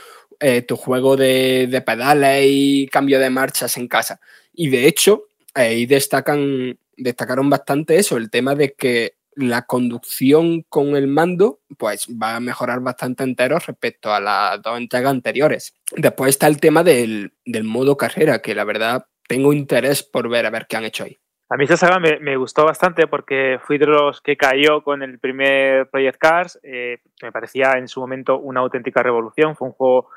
eh, tu juego de, pedales y cambio de marchas en casa. Y de hecho, ahí destacan, destacaron bastante eso, el tema de que la conducción con el mando pues va a mejorar bastante entero respecto a las dos entregas anteriores. Después está el tema del, del modo carrera, que la verdad tengo interés por ver a ver qué han hecho ahí. A mí esta saga me, gustó bastante porque fui de los que cayó con el primer Project Cars. Eh, me parecía en su momento una auténtica revolución. Fue un juego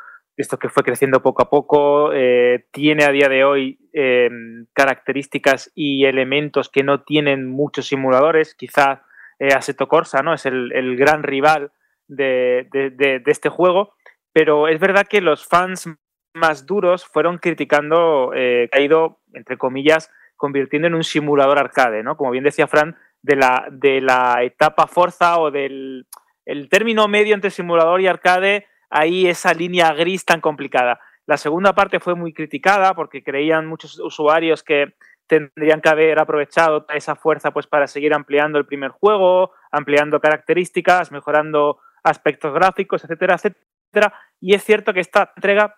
esto que fue creciendo poco a poco, eh, tiene a día de hoy eh, características y elementos que no tienen muchos simuladores, quizá eh, Assetto Corsa ¿no? es el, gran rival de, de, de, de, este juego, pero es verdad que los fans más duros fueron criticando eh, ido, entre comillas, convirtiendo en un simulador arcade, ¿no? Como bien decía Fran, de la, de la etapa Forza o del el término medio entre simulador y arcade ahí esa línea gris tan complicada. La segunda parte fue muy criticada porque creían muchos usuarios que tendrían que haber aprovechado esa fuerza pues para seguir ampliando el primer juego, ampliando características, mejorando aspectos gráficos, etcétera, etcétera. Y es cierto que esta entrega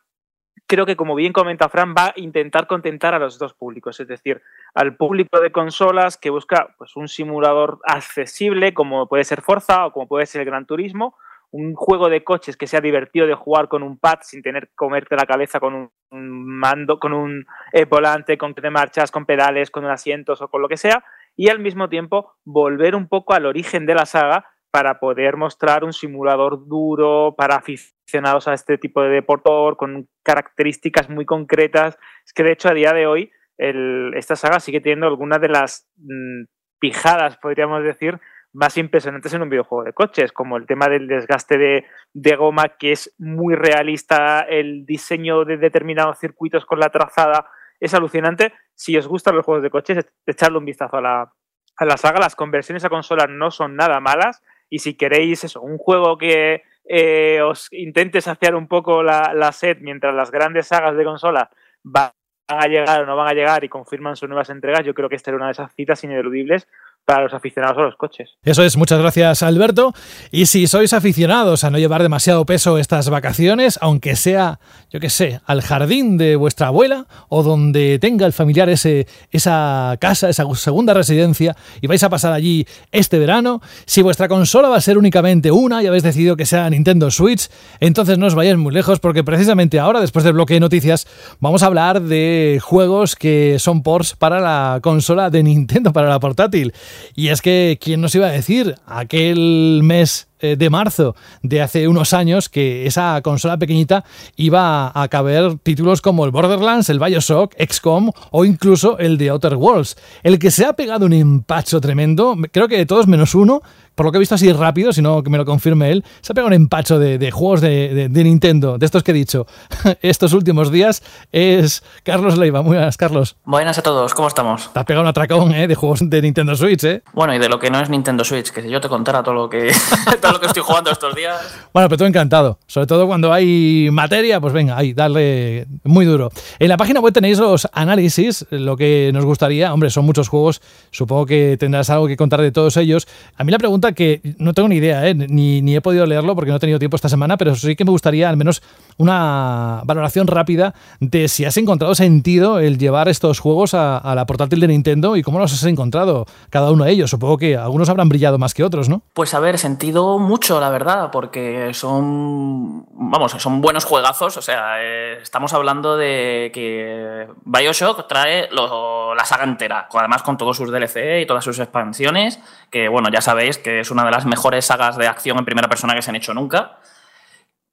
creo que como bien comenta Fran va a intentar contentar a los dos públicos, es decir, al público de consolas que busca pues un simulador accesible como puede ser Forza o como puede ser el Gran Turismo un juego de coches que sea divertido de jugar con un pad sin tener que comerte la cabeza con un, mando, con un eh, volante, con de marchas, con pedales, con asientos o con lo que sea, y al mismo tiempo volver un poco al origen de la saga para poder mostrar un simulador duro para aficionados a este tipo de deportor, con características muy concretas. Es que de hecho a día de hoy esta saga sigue teniendo algunas de las mmm, pijadas, podríamos decir, más impresionantes en un videojuego de coches, como el tema del desgaste de, goma, que es muy realista, el diseño de determinados circuitos con la trazada es alucinante. Si os gustan los juegos de coches, echarle un vistazo a la, a la saga. Las conversiones a consola no son nada malas. Y si queréis eso, un juego que eh, os intente saciar un poco la, la sed mientras las grandes sagas de consola van a llegar o no van a llegar y confirman sus nuevas entregas, yo creo que esta era una de esas citas ineludibles para los aficionados a los coches. Eso es, muchas gracias Alberto. Y si sois aficionados a no llevar demasiado peso estas vacaciones, aunque sea, yo qué sé, al jardín de vuestra abuela o donde tenga el familiar ese, esa casa, esa segunda residencia y vais a pasar allí este verano, si vuestra consola va a ser únicamente una y habéis decidido que sea Nintendo Switch, entonces no os vayáis muy lejos porque precisamente ahora, después del bloque de noticias, vamos a hablar de juegos que son ports para la consola de Nintendo, para la portátil. Y es que, ¿quién nos iba a decir? Aquel mes de marzo de hace unos años que esa consola pequeñita iba a caber títulos como el Borderlands, el Bioshock, XCOM o incluso el de Outer Worlds. El que se ha pegado un empacho tremendo, creo que de todos menos uno, por lo que he visto así rápido, si no que me lo confirme él, se ha pegado un empacho de, juegos de, Nintendo, de estos que he dicho estos últimos días, es Carlos Leiva. Muy buenas, Carlos. Buenas a todos, ¿cómo estamos? Te has pegado un atracón ¿eh? de juegos de Nintendo Switch, ¿eh? Bueno, y de lo que no es Nintendo Switch, que si yo te contara todo lo que, lo que estoy jugando estos días. Bueno, pero todo encantado. Sobre todo cuando hay materia, pues venga, ahí, darle muy duro. En la página web tenéis los análisis, lo que nos gustaría. Hombre, son muchos juegos, supongo que tendrás algo que contar de todos ellos. A mí la pregunta que no tengo ni idea, ¿eh? ni, ni he podido leerlo porque no he tenido tiempo esta semana, pero sí que me gustaría al menos una valoración rápida de si has encontrado sentido el llevar estos juegos a, la portátil de Nintendo y cómo los has encontrado cada uno de ellos. Supongo que algunos habrán brillado más que otros, ¿no? Pues a ver, sentido mucho, la verdad, porque son, vamos, son buenos juegazos. O sea, eh, estamos hablando de que Bioshock trae la saga entera, además con todos sus DLC y todas sus expansiones, que bueno, ya sabéis que es una de las mejores sagas de acción en primera persona que se han hecho nunca.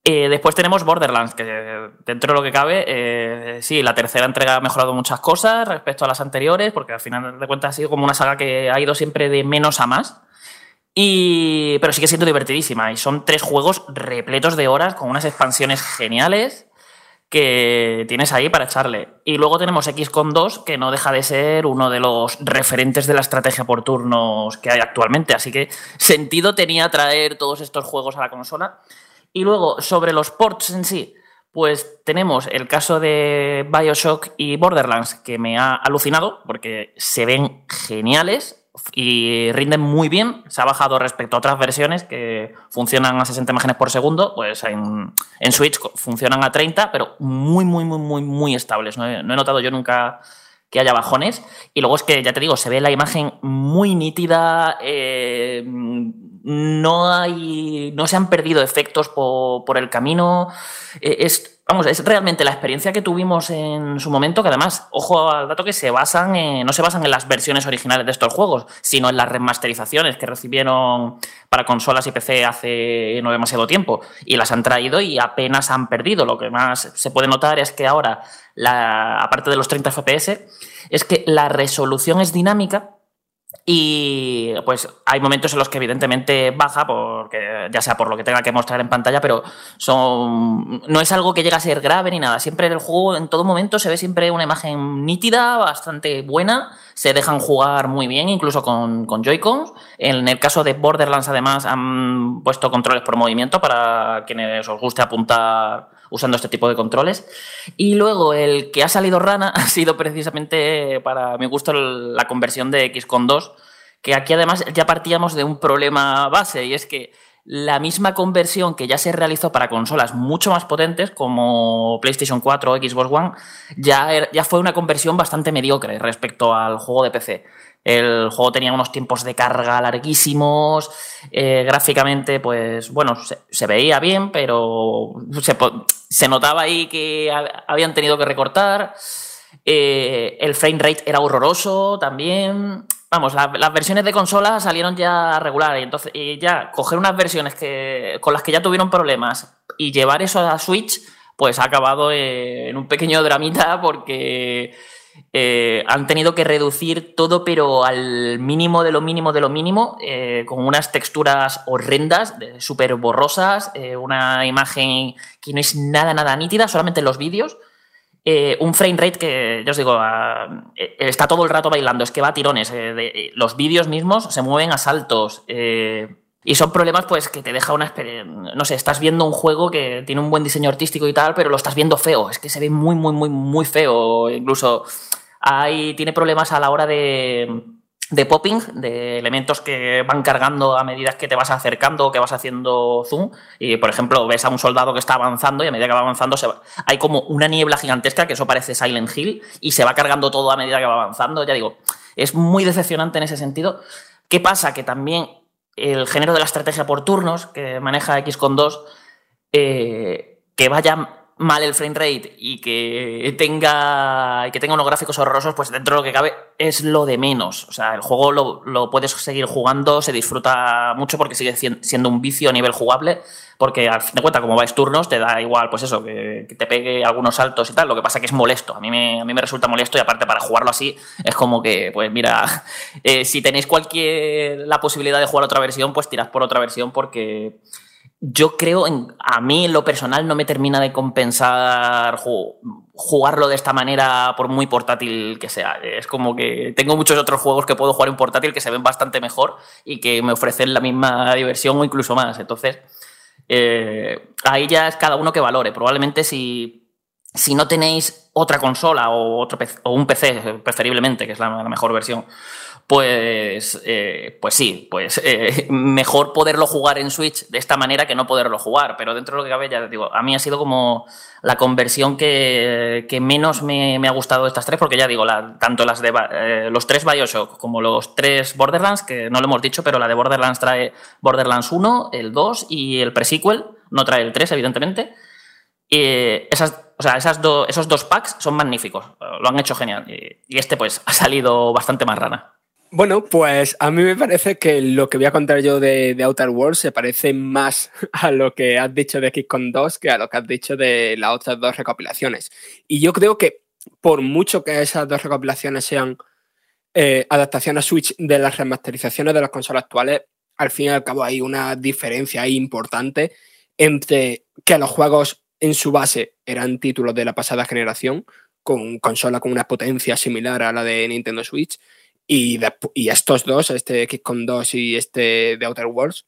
Eh, después tenemos Borderlands, que dentro de lo que cabe, eh, sí, la tercera entrega ha mejorado muchas cosas respecto a las anteriores, porque al final de cuentas ha sido como una saga que ha ido siempre de menos a más. Y, pero sigue siendo divertidísima. Y son tres juegos repletos de horas, con unas expansiones geniales que tienes ahí para echarle. Y luego tenemos XCOM 2, que no deja de ser uno de los referentes de la estrategia por turnos que hay actualmente. Así que sentido tenía traer todos estos juegos a la consola. Y luego, sobre los ports en sí, pues tenemos el caso de Bioshock y Borderlands, que me ha alucinado porque se ven geniales y rinden muy bien. Se ha bajado respecto a otras versiones que funcionan a 60 imágenes por segundo, pues en, Switch funcionan a 30, pero muy, muy, muy, muy, muy estables. No he, notado yo nunca que haya bajones. Y luego es que, ya te digo, se ve la imagen muy nítida. Eh, no hay. no se han perdido efectos por, el camino. Eh, es, vamos, es realmente la experiencia que tuvimos en su momento, que además, ojo al dato que se basan no se basan en las versiones originales de estos juegos, sino en las remasterizaciones que recibieron para consolas y PC hace no demasiado tiempo. Y las han traído y apenas han perdido. Lo que más se puede notar es que ahora, aparte de los 30 FPS, es que la resolución es dinámica y pues hay momentos en los que evidentemente baja, porque ya sea por lo que tenga que mostrar en pantalla, pero son no es algo que llega a ser grave ni nada. Siempre en el juego, en todo momento, se ve siempre una imagen nítida, bastante buena. Se dejan jugar muy bien, incluso con, con Joy-Cons. En el caso de Borderlands, además, han puesto controles por movimiento para quienes os guste apuntar usando este tipo de controles. Y luego el que ha salido rana ha sido precisamente, para mi gusto, la conversión de XCOM 2, que aquí además ya partíamos de un problema base, y es que la misma conversión que ya se realizó para consolas mucho más potentes como PlayStation 4 o Xbox One, ya, ya fue una conversión bastante mediocre respecto al juego de PC. El juego tenía unos tiempos de carga larguísimos, eh, gráficamente, pues bueno, se, veía bien, pero se, notaba ahí que habían tenido que recortar. Eh, el frame rate era horroroso también. Vamos, las versiones de consola salieron ya regular y entonces ya coger unas versiones que, con las que ya tuvieron problemas y llevar eso a Switch, pues ha acabado en un pequeño dramita porque eh, han tenido que reducir todo, pero al mínimo de lo mínimo de lo mínimo, eh, con unas texturas horrendas, súper borrosas, eh, una imagen que no es nada, nada nítida, solamente en los vídeos. Un frame rate que, ya os digo, está todo el rato bailando, es que va a tirones. los vídeos mismos se mueven a saltos. Y son problemas pues que te deja una no sé, estás viendo un juego que tiene un buen diseño artístico y tal, pero lo estás viendo feo, es que se ve muy muy muy muy feo, incluso hay tiene problemas a la hora de de popping, de elementos que van cargando a medida que te vas acercando o que vas haciendo zoom. Y, por ejemplo, ves a un soldado que está avanzando y a medida que va avanzando hay como una niebla gigantesca, que eso parece Silent Hill, y se va cargando todo a medida que va avanzando. Ya digo, es muy decepcionante en ese sentido. ¿Qué pasa? Que también el género de la estrategia por turnos que maneja XCOM 2, eh, que vaya mal el frame rate y que tenga, que tenga unos gráficos horrorosos, pues dentro de lo que cabe es lo de menos. O sea, el juego lo, lo puedes seguir jugando, se disfruta mucho porque sigue siendo un vicio a nivel jugable, porque al fin de cuentas, como vais turnos, te da igual, pues eso, que, te pegue algunos saltos y tal. Lo que pasa que es molesto. A mí me, a mí me resulta molesto y aparte para jugarlo así es como que, pues mira, eh, si tenéis cualquier la posibilidad de jugar otra versión, pues tirad por otra versión porque yo creo, en, a mí en lo personal no me termina de compensar jugarlo de esta manera por muy portátil que sea. Es como que tengo muchos otros juegos que puedo jugar en portátil que se ven bastante mejor y que me ofrecen la misma diversión o incluso más. Entonces, eh, ahí ya es cada uno que valore. Probablemente si, si no tenéis otra consola o, otro o un PC, preferiblemente, que es la mejor versión, pues, eh, pues sí, pues eh, mejor poderlo jugar en Switch de esta manera que no poderlo jugar. Pero dentro de lo que cabe, ya digo, a mí ha sido como la conversión que, menos me, ha gustado de estas tres, porque ya digo, tanto las de eh, los tres Bioshock como los tres Borderlands, que no lo hemos dicho, pero la de Borderlands trae Borderlands 1, el 2 y el pre-sequel, no trae el 3, evidentemente. esas, o sea, esas esos dos packs son magníficos, lo han hecho genial. Y este, pues, ha salido bastante más rana. Bueno, pues a mí me parece que lo que voy a contar yo de, Outer Worlds se parece más a lo que has dicho de XCOM 2 que a lo que has dicho de las otras dos recopilaciones. Y yo creo que por mucho que esas dos recopilaciones sean eh, adaptaciones a Switch de las remasterizaciones de las consolas actuales, al fin y al cabo hay una diferencia importante entre que los juegos en su base eran títulos de la pasada generación, con consola con una potencia similar a la de Nintendo Switch, y, estos dos, este XCOM 2 y este de Outer Worlds,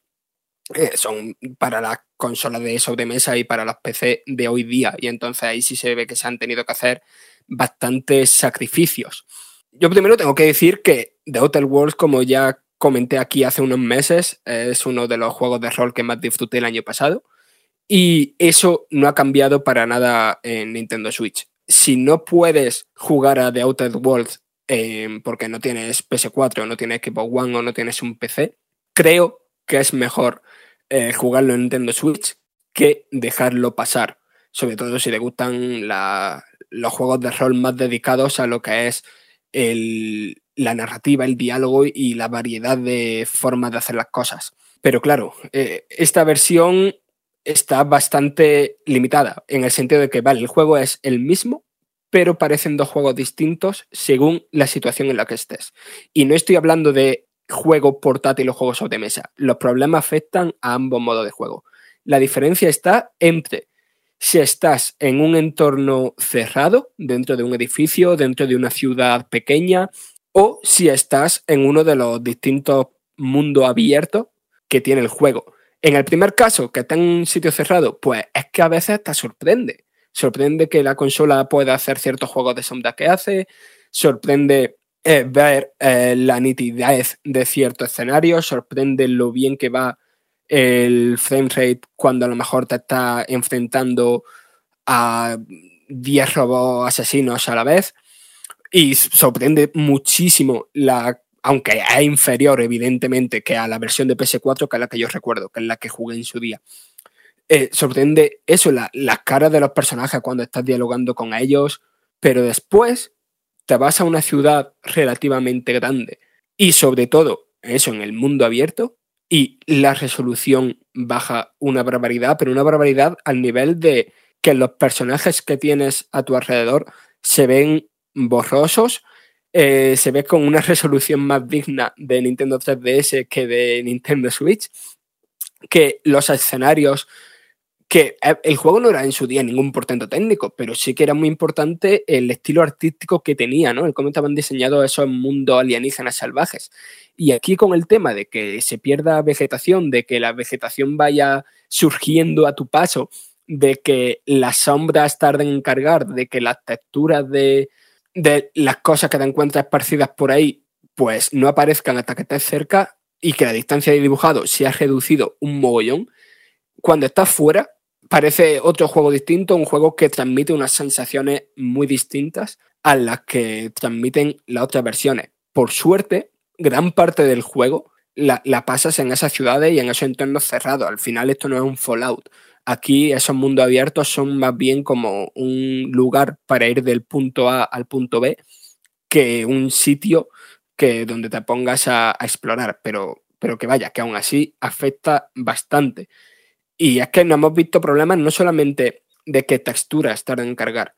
eh, son para la consola de sobremesa y para los PC de hoy día. Y entonces ahí sí se ve que se han tenido que hacer bastantes sacrificios. Yo primero tengo que decir que The Outer Worlds, como ya comenté aquí hace unos meses, es uno de los juegos de rol que más disfruté el año pasado. Y eso no ha cambiado para nada en Nintendo Switch. Si no puedes jugar a The Outer Worlds Em, porque no tienes PS4, no tienes Xbox One o no tienes un PC, creo que es mejor eh, jugarlo en Nintendo Switch que dejarlo pasar. Sobre todo si te gustan los juegos de rol más dedicados a lo que es la narrativa, el diálogo y la variedad de formas de hacer las cosas. Pero claro, eh, esta versión está bastante limitada en el sentido de que, vale, el juego es el mismo, pero parecen dos juegos distintos según la situación en la que estés. Y no estoy hablando de juego portátil o juegos de mesa. Los problemas afectan a ambos modos de juego. La diferencia está entre si estás en un entorno cerrado, dentro de un edificio, dentro de una ciudad pequeña, o si estás en uno de los distintos mundos abiertos que tiene el juego. En el primer caso, que está en un sitio cerrado, pues es que a veces te sorprende sorprende que la consola pueda hacer ciertos juegos de sombra que hace, sorprende eh, ver eh, la nitidez de ciertos escenarios, sorprende lo bien que va el frame rate cuando a lo mejor te está enfrentando a 10 robots asesinos a la vez. Y sorprende muchísimo la aunque es inferior evidentemente que a la versión de PS4 que es la que yo recuerdo, que es la que jugué en su día. Eh, sorprende eso, las la caras de los personajes cuando estás dialogando con ellos, pero después te vas a una ciudad relativamente grande y sobre todo eso en el mundo abierto y la resolución baja una barbaridad, pero una barbaridad al nivel de que los personajes que tienes a tu alrededor se ven borrosos, eh, se ve con una resolución más digna de Nintendo 3DS que de Nintendo Switch, que los escenarios que el juego no era en su día ningún portento técnico, pero sí que era muy importante el estilo artístico que tenía, ¿no? El cómo estaban diseñados esos mundos alienígenas salvajes. Y aquí con el tema de que se pierda vegetación, de que la vegetación vaya surgiendo a tu paso, de que las sombras tarden en cargar, de que las texturas de, de las cosas que te encuentras esparcidas por ahí, pues no aparezcan hasta que estés cerca y que la distancia de dibujado se ha reducido un mogollón, cuando estás fuera parece otro juego distinto, un juego que transmite unas sensaciones muy distintas a las que transmiten las otras versiones. Por suerte, gran parte del juego la, pasas en esas ciudades y en esos entornos cerrados. Al final esto no es un Fallout. Aquí esos mundos abiertos son más bien como un lugar para ir del punto A al punto B que un sitio que donde te pongas a, explorar, pero, pero que vaya, que aún así afecta bastante. Y es que no hemos visto problemas no solamente de que texturas tardan en cargar.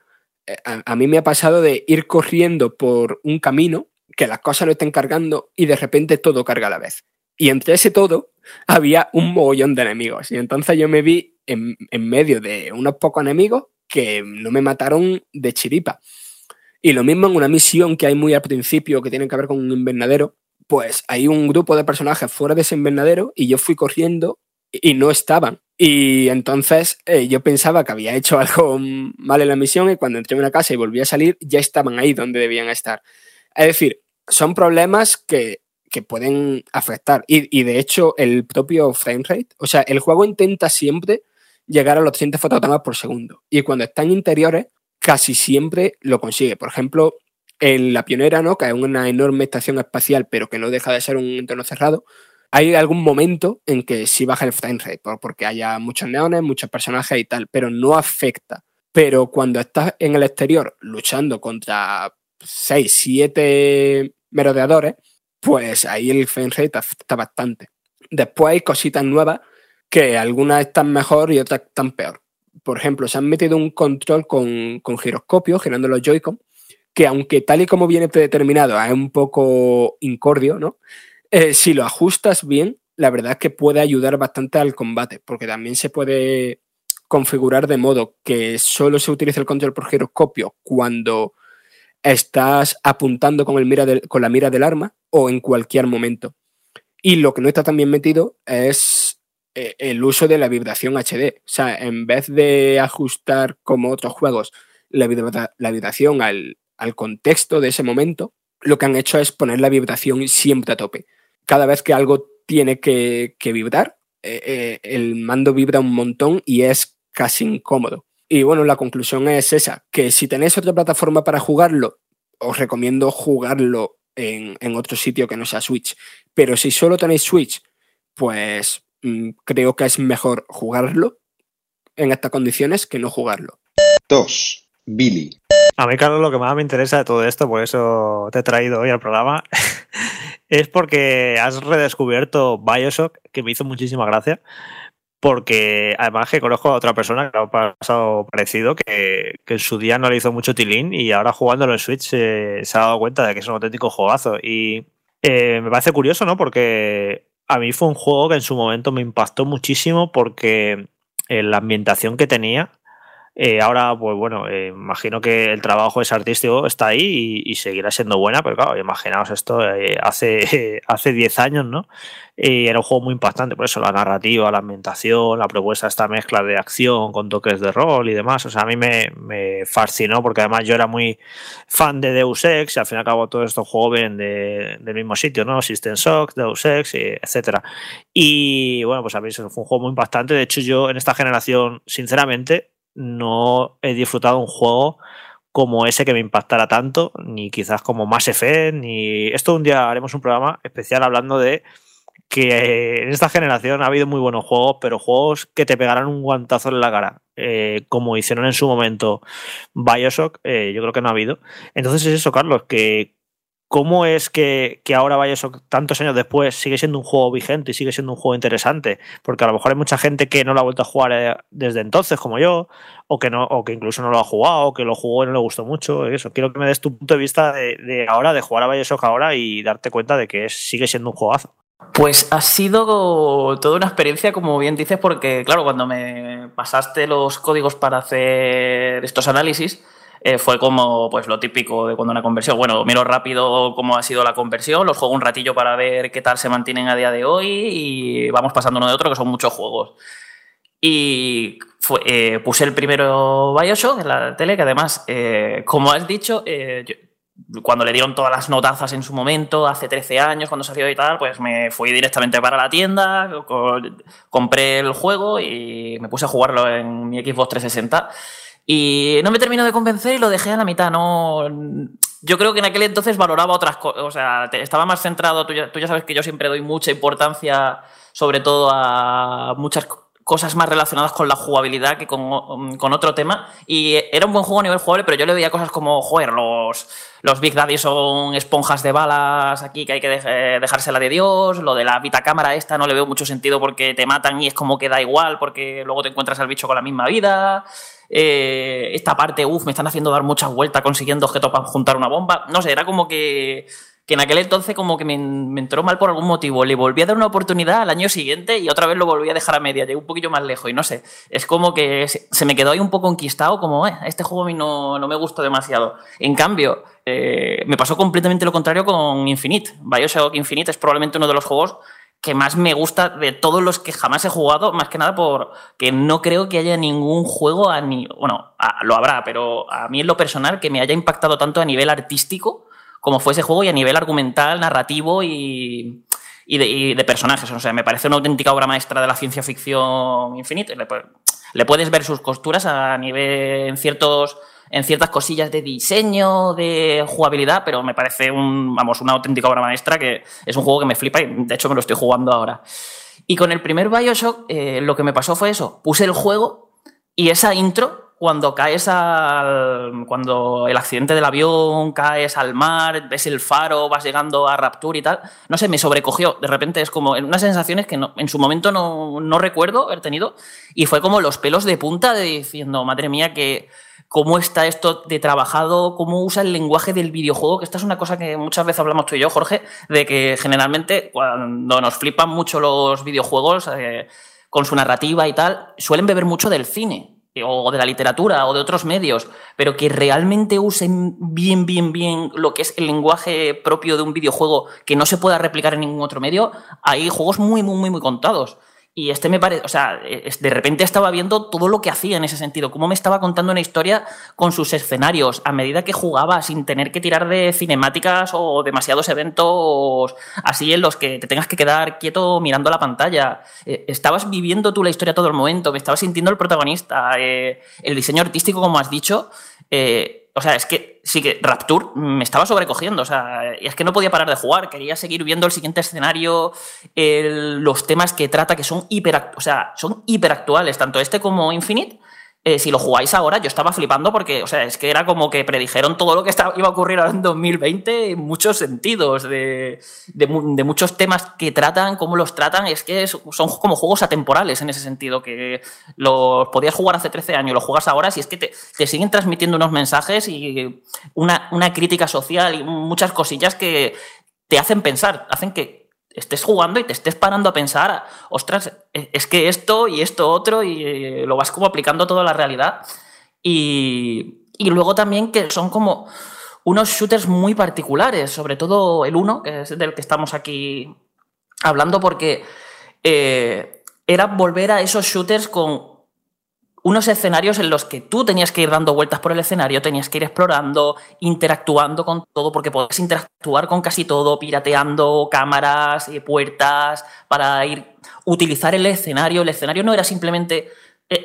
Eh, a, mí me ha pasado de ir corriendo por un camino, que las cosas no estén cargando y de repente todo carga a la vez. Y entre ese todo había un mogollón de enemigos. Y entonces yo me vi en, en medio de unos pocos enemigos que no me mataron de chiripa. Y lo mismo en una misión que hay muy al principio que tiene que ver con un invernadero, pues hay un grupo de personajes fuera de ese invernadero y yo fui corriendo y no estaban. Y entonces eh, yo pensaba que había hecho algo mal en la misión y cuando entré en una casa y volví a salir ya estaban ahí donde debían estar. Es decir, son problemas que, que pueden afectar. Y, y, de hecho el propio frame rate, o sea, el juego intenta siempre llegar a los 300 fotogramas por segundo. Y cuando está en interiores, casi siempre lo consigue. Por ejemplo, en La Pionera, ¿no? que es una enorme estación espacial, pero que no deja de ser un entorno cerrado, hay algún momento en que sí baja el frame rate, porque haya muchos neones, muchos personajes y tal, pero no afecta. Pero cuando estás en el exterior luchando contra 6, 7 merodeadores, pues ahí el frame rate afecta bastante. Después hay cositas nuevas que algunas están mejor y otras están peor por ejemplo, se han metido un control con, con giroscopio, girando los Joy-Con, que aunque tal y como viene predeterminado es un poco incordio, ¿no? Eh, si lo ajustas bien, la verdad es que puede ayudar bastante al combate, porque también se puede configurar de modo que solo se utilice el control por giroscopio cuando estás apuntando con, el mira con la mira del arma o en cualquier momento. Y lo que no está tan bien metido es eh, el uso de la vibración HD. O sea, en vez de ajustar como otros juegos la, vibración al, contexto de ese momento, lo que han hecho es poner la vibración siempre a tope. Cada vez que algo tiene que, vibrar, eh, eh, el mando vibra un montón y es casi incómodo. Y bueno, la conclusión es esa, que si tenéis otra plataforma para jugarlo, os recomiendo jugarlo en, en otro sitio que no sea Switch. Pero si solo tenéis Switch, pues Mm, creo que es mejor jugarlo en estas condiciones que no jugarlo. 2. Billy. A mí, Carlos, lo que más me interesa de todo esto, por eso te he traído hoy al programa, es porque has redescubierto Bioshock, que me hizo muchísima gracia, porque además que conozco a otra persona que ha pasado parecido, que, en su día no le hizo mucho tilín y ahora jugándolo en Switch se ha dado cuenta de que es un auténtico juegazo. Y eh, me parece curioso, ¿no? Porque a mí fue un juego que en su momento me impactó muchísimo porque eh, la ambientación que tenía eh, ahora, pues bueno, eh, imagino que el trabajo es artístico está ahí y, seguirá siendo buena, pero claro, imaginaos esto eh, hace, hace 10 años, ¿no? era un juego muy impactante, por eso la narrativa, la ambientación, la propuesta, esta mezcla de acción con toques de rol y demás. O sea, a mí me, fascinó porque además yo era muy fan de Deus Ex y al fin y al cabo todos estos juegos vienen del mismo sitio, ¿no? System Shock, Deus Ex, etcétera. Y bueno, pues a mí fue un juego muy impactante. De hecho, yo en esta generación, sinceramente, no he disfrutado un juego como ese que me impactara tanto, ni quizás como Mass Effect, ni... Esto un día haremos un programa especial hablando de que en esta generación ha habido muy buenos juegos, pero juegos que te pegarán un guantazo en la cara, eh, como hicieron en su momento Bioshock, eh, yo creo que no ha habido. Entonces es eso, Carlos, que ¿Cómo es que, ahora vaya tantos años después sigue siendo un juego vigente y sigue siendo un juego interesante? Porque a lo mejor hay mucha gente que no lo ha vuelto a jugar eh, desde entonces, como yo, o que no, o que incluso no lo ha jugado, o que lo jugó y no le gustó mucho. Eso, quiero que me des tu punto de vista de, ahora, de jugar a Bioshock ahora y darte cuenta de que sigue siendo un juegazo. Pues ha sido toda una experiencia, como bien dices, porque claro, cuando me pasaste los códigos para hacer estos análisis, eh, fue como pues lo típico de cuando una conversión. Bueno, miro rápido cómo ha sido la conversión, los juego un ratillo para ver qué tal se mantienen a día de hoy y vamos pasando uno de otro, que son muchos juegos. Y eh, puse el primero Bioshock en la tele, que además, eh, como has dicho, cuando le dieron todas las notazas en su momento, hace 13 años, cuando salió y tal, pues me fui directamente para la tienda, compré el juego y me puse a jugarlo en mi Xbox 360. Y no me terminó de convencer y lo dejé a la mitad. No, yo creo que en aquel entonces valoraba otras cosas. O sea, estaba más centrado. Tú ya, tú ya, sabes que yo siempre doy mucha importancia, sobre todo a muchas cosas más relacionadas con la jugabilidad que con, con, otro tema. Y era un buen juego a nivel jugable, pero yo le veía cosas como, joder, los, los Big Daddy son esponjas de balas aquí que hay que dejársela de Dios. Lo de la vitacámara esta no le veo mucho sentido porque te matan y es como que da igual porque luego te encuentras al bicho con la misma vida. Eh, esta parte, uff, me están haciendo dar muchas vueltas consiguiendo objetos para juntar una bomba. No sé, era como que que en aquel entonces como que me, entró mal por algún motivo. Le volví a dar una oportunidad al año siguiente y otra vez lo volví a dejar a media. Llegué un poquillo más lejos y no sé. Es como que se, me quedó ahí un poco enquistado, como, eh, este juego a mí no, no me gustó demasiado. En cambio, eh, me pasó completamente lo contrario con Infinite. Bioshock Infinite es probablemente uno de los juegos que más me gusta de todos los que jamás he jugado, más que nada porque no creo que haya ningún juego, a ni, bueno, lo habrá, pero a mí en lo personal que me haya impactado tanto a nivel artístico como fue ese juego y a nivel argumental, narrativo y, de, personajes. O sea, me parece una auténtica obra maestra de la ciencia ficción infinita. Le, puedes ver sus costuras a nivel en ciertos en ciertas cosillas de diseño, de jugabilidad, pero me parece un, vamos, una auténtica obra maestra que es un juego que me flipa y de hecho me lo estoy jugando ahora. Y con el primer Bioshock eh, lo que me pasó fue eso, puse el juego y esa intro cuando caes al. cuando el accidente del avión, caes al mar, ves el faro, vas llegando a Rapture y tal. No sé, me sobrecogió. De repente es como unas sensaciones que en su momento no, no, recuerdo haber tenido. Y fue como los pelos de punta de diciendo, madre mía, que cómo está esto de trabajado, cómo usa el lenguaje del videojuego, que esta es una cosa que muchas veces hablamos tú y yo, Jorge, de que generalmente cuando nos flipan mucho los videojuegos eh, con su narrativa y tal, suelen beber mucho del cine o de la literatura o de otros medios, pero que realmente usen bien, bien, bien lo que es el lenguaje propio de un videojuego que no se pueda replicar en ningún otro medio, hay juegos muy, muy, muy, muy contados. Y este me parece, o sea, de repente estaba viendo todo lo que hacía en ese sentido, cómo me estaba contando una historia con sus escenarios, a medida que jugaba, sin tener que tirar de cinemáticas o demasiados eventos así en los que te tengas que quedar quieto mirando la pantalla. Eh, estabas viviendo tú la historia todo el momento, me estabas sintiendo el protagonista, eh, el diseño artístico, como has dicho. Eh, o sea, es que sí que Rapture me estaba sobrecogiendo, o sea, es que no podía parar de jugar, quería seguir viendo el siguiente escenario, los temas que trata que son hiper, o sea, son hiperactuales, tanto este como Infinite, eh, si lo jugáis ahora, yo estaba flipando porque, o sea, es que era como que predijeron todo lo que estaba, iba a ocurrir ahora en 2020 en muchos sentidos, de, muchos temas que tratan, cómo los tratan, es que son como juegos atemporales en ese sentido, que los podías jugar hace 13 años, los juegas ahora, si es que te, te siguen transmitiendo unos mensajes y una, una crítica social y muchas cosillas que te hacen pensar, hacen que, estés jugando y te estés parando a pensar, ostras, e, es que esto y esto otro, y eh, lo vas como aplicando toda la realidad. Y, y luego también que son como unos shooters muy particulares, sobre todo el uno, que es del que estamos aquí hablando, porque eh, era volver a esos shooters con unos escenarios en los que tú tenías que ir dando vueltas por el escenario, tenías que ir explorando, interactuando con todo, porque podías interactuar con casi todo, pirateando cámaras, y puertas, para ir utilizar el escenario. El escenario no era simplemente eh,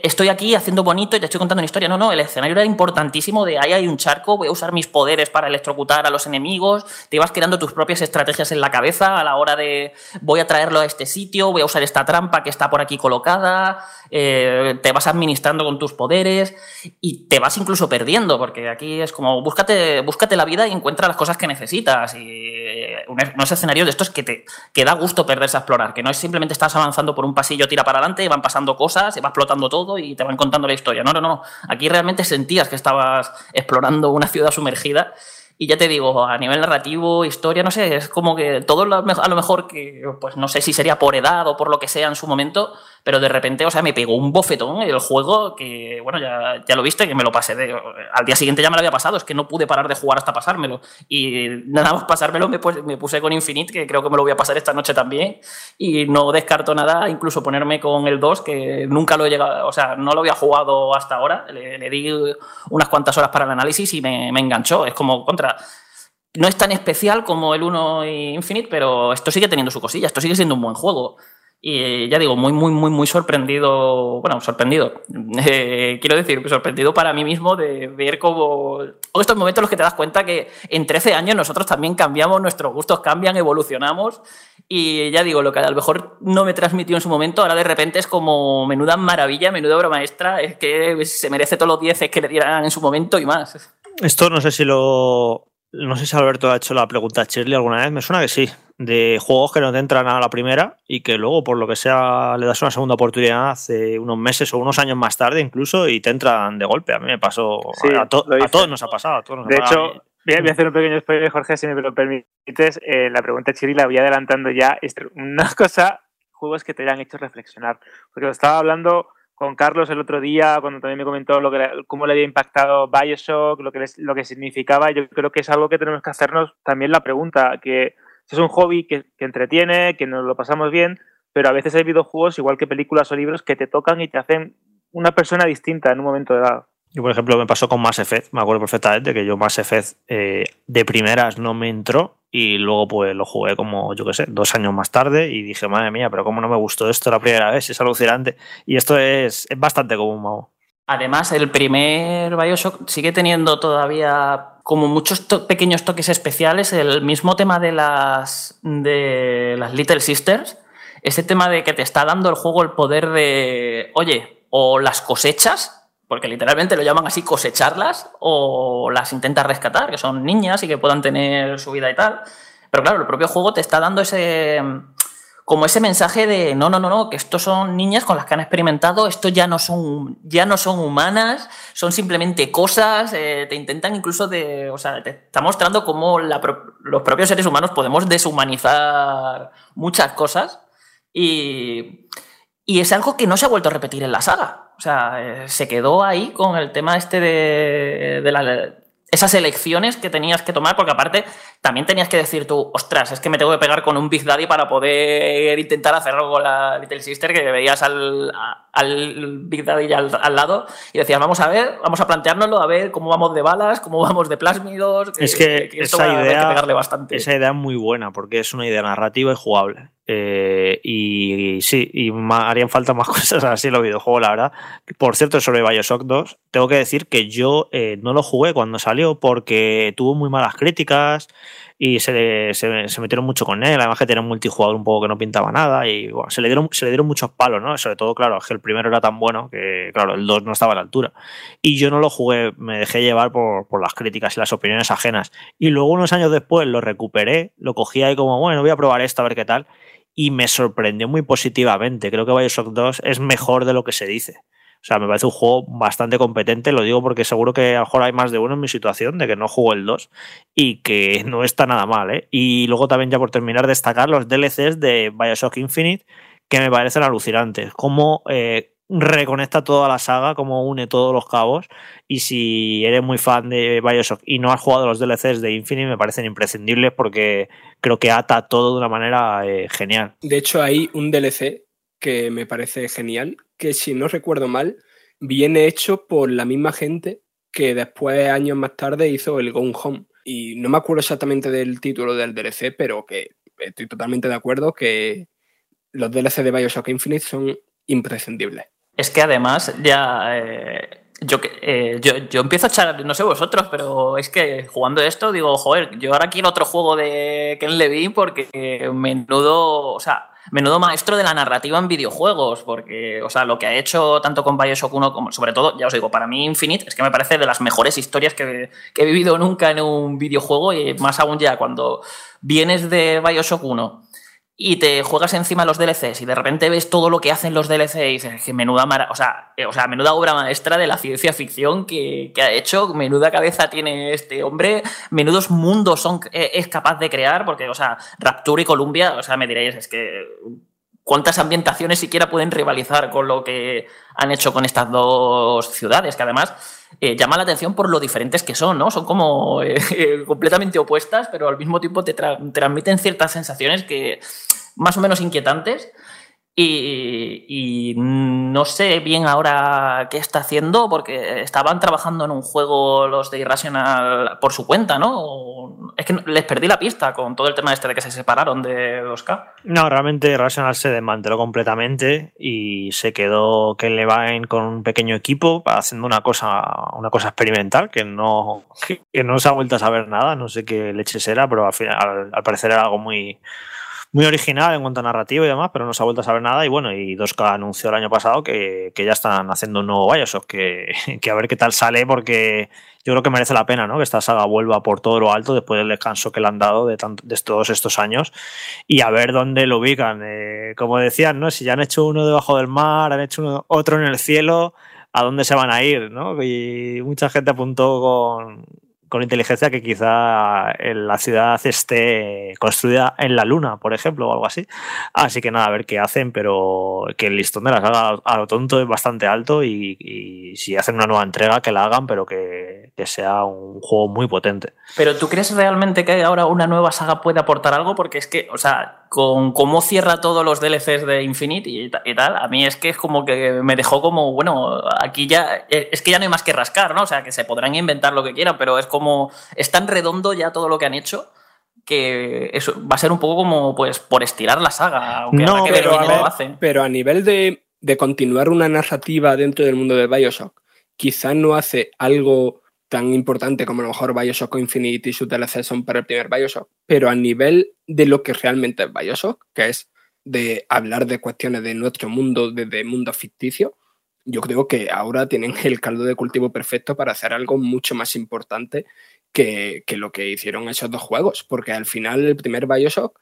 estoy aquí haciendo bonito y te estoy contando una historia. No, no, el escenario era importantísimo de ahí hay un charco, voy a usar mis poderes para electrocutar a los enemigos, te ibas creando tus propias estrategias en la cabeza a la hora de voy a traerlo a este sitio, voy a usar esta trampa que está por aquí colocada, eh, te vas administrando con tus poderes y te vas incluso perdiendo, porque aquí es como búscate, búscate la vida y encuentra las cosas que necesitas. Y eh, unos escenarios de estos que te que da gusto perderse a explorar, que no es simplemente estás avanzando por un pasillo, tira para adelante, van pasando cosas, se va explotando todo y te van contando la historia. No, no, no. Aquí realmente sentías que estabas explorando una ciudad sumergida y ya te digo, a nivel narrativo, historia, no sé, es como que todo a lo mejor que, pues no sé si sería por edad o por lo que sea en su momento, pero de repente, o sea, me pegó un bofetón el juego que, bueno, ya, ya lo viste, que me lo pasé. De, al día siguiente ya me lo había pasado, es que no pude parar de jugar hasta pasármelo. Y nada más pasármelo me, puse con Infinite, que creo que me lo voy a pasar esta noche también. Y no descarto nada, incluso ponerme con el 2, que nunca lo he llegado, o sea, no lo había jugado hasta ahora. Le, di unas cuantas horas para el análisis y me, me enganchó. Es como contra no es tan especial como el 1 y Infinite, pero esto sigue teniendo su cosilla, esto sigue siendo un buen juego. Y ya digo, muy, muy, muy, muy sorprendido. Bueno, sorprendido. Eh, quiero decir, sorprendido para mí mismo de ver cómo. O estos momentos en los que te das cuenta que en 13 años nosotros también cambiamos, nuestros gustos cambian, evolucionamos. Y ya digo, lo que a lo mejor no me transmitió en su momento, ahora de repente es como menuda maravilla, menuda obra maestra. Es que se merece todos los 10 que le dieran en su momento y más. Esto no sé si lo. No sé si Alberto ha hecho la pregunta a Shirley alguna vez. Me suena que sí de juegos que no te entran a la primera y que luego, por lo que sea, le das una segunda oportunidad hace unos meses o unos años más tarde incluso y te entran de golpe. A mí me pasó, a, todos nos ha pasado. de hecho, voy a, hacer un pequeño spoiler, Jorge, si me lo permites. Eh, la pregunta Chiri la voy adelantando ya. Una cosa, juegos que te hayan hecho reflexionar. Porque lo estaba hablando con Carlos el otro día, cuando también me comentó lo que, cómo le había impactado Bioshock, lo que, lo que significaba. Yo creo que es algo que tenemos que hacernos también la pregunta, que es un hobby que, entretiene, que nos lo pasamos bien, pero a veces hay videojuegos, igual que películas o libros, que te tocan y te hacen una persona distinta en un momento dado. Yo, por ejemplo, me pasó con Mass Effect, me acuerdo perfectamente que yo Mass Effect eh, de primeras no me entró y luego pues lo jugué como, yo qué sé, dos años más tarde y dije, madre mía, pero cómo no me gustó esto la primera vez, es alucinante. Y esto es, es bastante común, Mago. Además, el primer Bioshock sigue teniendo todavía como muchos pequeños toques especiales, el mismo tema de las, de las Little Sisters, ese tema de que te está dando el juego el poder de, oye, o las cosechas, porque literalmente lo llaman así cosecharlas, o las intentas rescatar, que son niñas y que puedan tener su vida y tal. Pero claro, el propio juego te está dando ese como ese mensaje de no, no, no, no, que estos son niñas con las que han experimentado, esto ya no son, ya no son humanas, son simplemente cosas, eh, te intentan incluso de, o sea, te está mostrando cómo los propios seres humanos podemos deshumanizar muchas cosas y, y, es algo que no se ha vuelto a repetir en la saga. O sea, eh, se quedó ahí con el tema este de, de la esas elecciones que tenías que tomar, porque aparte también tenías que decir tú, ostras, es que me tengo que pegar con un Big Daddy para poder intentar hacer algo con la Little Sister, que veías al, al Big Daddy al, al, lado y decías, vamos a ver, vamos a planteárnoslo, a ver cómo vamos de balas, cómo vamos de plásmidos. es que, esa, idea, esa idea es muy buena, porque es una idea narrativa y jugable. Eh, y, sí, y harían falta más cosas así en los videojuegos, la verdad. Por cierto, sobre Bioshock 2, tengo que decir que yo eh, no lo jugué cuando salió porque tuvo muy malas críticas y se, se, metieron mucho con él. Además, que tenía un multijugador un poco que no pintaba nada y se, le dieron, se le dieron muchos palos, ¿no? Sobre todo, claro, que el primero era tan bueno que, claro, el 2 no estaba a la altura. Y yo no lo jugué, me dejé llevar por, por las críticas y las opiniones ajenas. Y luego, unos años después, lo recuperé, lo cogí ahí como, bueno, voy a probar esto a ver qué tal y me sorprendió muy positivamente. Creo que Bioshock 2 es mejor de lo que se dice. O sea, me parece un juego bastante competente, lo digo porque seguro que a lo mejor hay más de uno en mi situación de que no jugó el 2 y que no está nada mal. ¿eh? Y luego también ya por terminar destacar los DLCs de Bioshock Infinite que me parecen alucinantes. Cómo eh, reconecta toda la saga, cómo une todos los cabos. Y si eres muy fan de Bioshock y no has jugado los DLCs de Infinite, me parecen imprescindibles porque creo que ata todo de una manera eh, genial. De hecho, hay un DLC que me parece genial, que si no recuerdo mal, viene hecho por la misma gente que después, años más tarde, hizo el Gone Home. Y no me acuerdo exactamente del título del DLC, pero que estoy totalmente de acuerdo que los DLC de Bioshock Infinite son imprescindibles. Es que además ya... Eh, yo, eh, yo, yo, empiezo a echar, no sé vosotros, pero es que jugando esto digo, joder, yo ahora quiero otro juego de Ken Levine porque menudo, o sea, menudo maestro de la narrativa en videojuegos, porque, o sea, lo que ha hecho tanto con Bioshock 1 como, sobre todo, ya os digo, para mí Infinite es que me parece de las mejores historias que, que he vivido nunca en un videojuego y más aún ya cuando vienes de Bioshock 1 y te juegas encima los DLCs y de repente ves todo lo que hacen los DLC y dices que menuda, o sea, eh, o sea, menuda obra maestra de la ciencia ficción que, ha hecho, menuda cabeza tiene este hombre, menudos mundos son, eh, es capaz de crear, porque, o sea, Rapture y Columbia, o sea, me diréis, es que cuántas ambientaciones siquiera pueden rivalizar con lo que han hecho con estas dos ciudades, que además eh, llama la atención por lo diferentes que son, ¿no? Son como completamente opuestas, pero al mismo tiempo te transmiten ciertas sensaciones que más o menos inquietantes. Y, no sé bien ahora qué está haciendo, porque estaban trabajando en un juego los de Irrational por su cuenta, ¿no? Es que les perdí la pista con todo el tema este de que se separaron de 2K. No, realmente Irrational se desmanteló completamente y se quedó que le va con un pequeño equipo haciendo una cosa, una cosa experimental que no, que no se ha vuelto a saber nada, no sé qué leches era, pero al, final, al parecer era algo muy muy original en cuanto a narrativa y demás, pero no se ha vuelto a saber nada. Y bueno, y 2K anunció el año pasado que, ya están haciendo un nuevo Bioshock, que, que, a ver qué tal sale, porque yo creo que merece la pena ¿no? que esta saga vuelva por todo lo alto después del descanso que le han dado de, de todos estos años y a ver dónde lo ubican. Eh, como decían, ¿no? si ya han hecho uno debajo del mar, han hecho otro en el cielo, ¿a dónde se van a ir? ¿no? Y mucha gente apuntó con con inteligencia que quizá la ciudad esté construida en la luna, por ejemplo, o algo así. Así que nada, a ver qué hacen, pero que el listón de la saga a lo tonto es bastante alto y, si hacen una nueva entrega, que la hagan, pero que, que, sea un juego muy potente. Pero ¿tú crees realmente que ahora una nueva saga puede aportar algo? Porque es que, o sea, con cómo cierra todos los DLCs de Infinite y, tal, a mí es que es como que me dejó como, bueno, aquí ya, eh, es que ya no hay más que rascar, ¿no? O sea, que se podrán inventar lo que quieran, pero es como, es tan redondo ya todo lo que han hecho que eso va a ser un poco como, pues, por estirar la saga, aunque no, pero, a pero a nivel de, de continuar una narrativa dentro del mundo de Bioshock, quizás no hace algo tan importante como a lo mejor Bioshock Infinite y su DLC son para el primer Bioshock, pero a nivel de lo que realmente es Bioshock, que es de hablar de cuestiones de nuestro mundo, de, mundo ficticio, yo creo que ahora tienen el caldo de cultivo perfecto para hacer algo mucho más importante que, lo que hicieron esos dos juegos, porque al final el primer Bioshock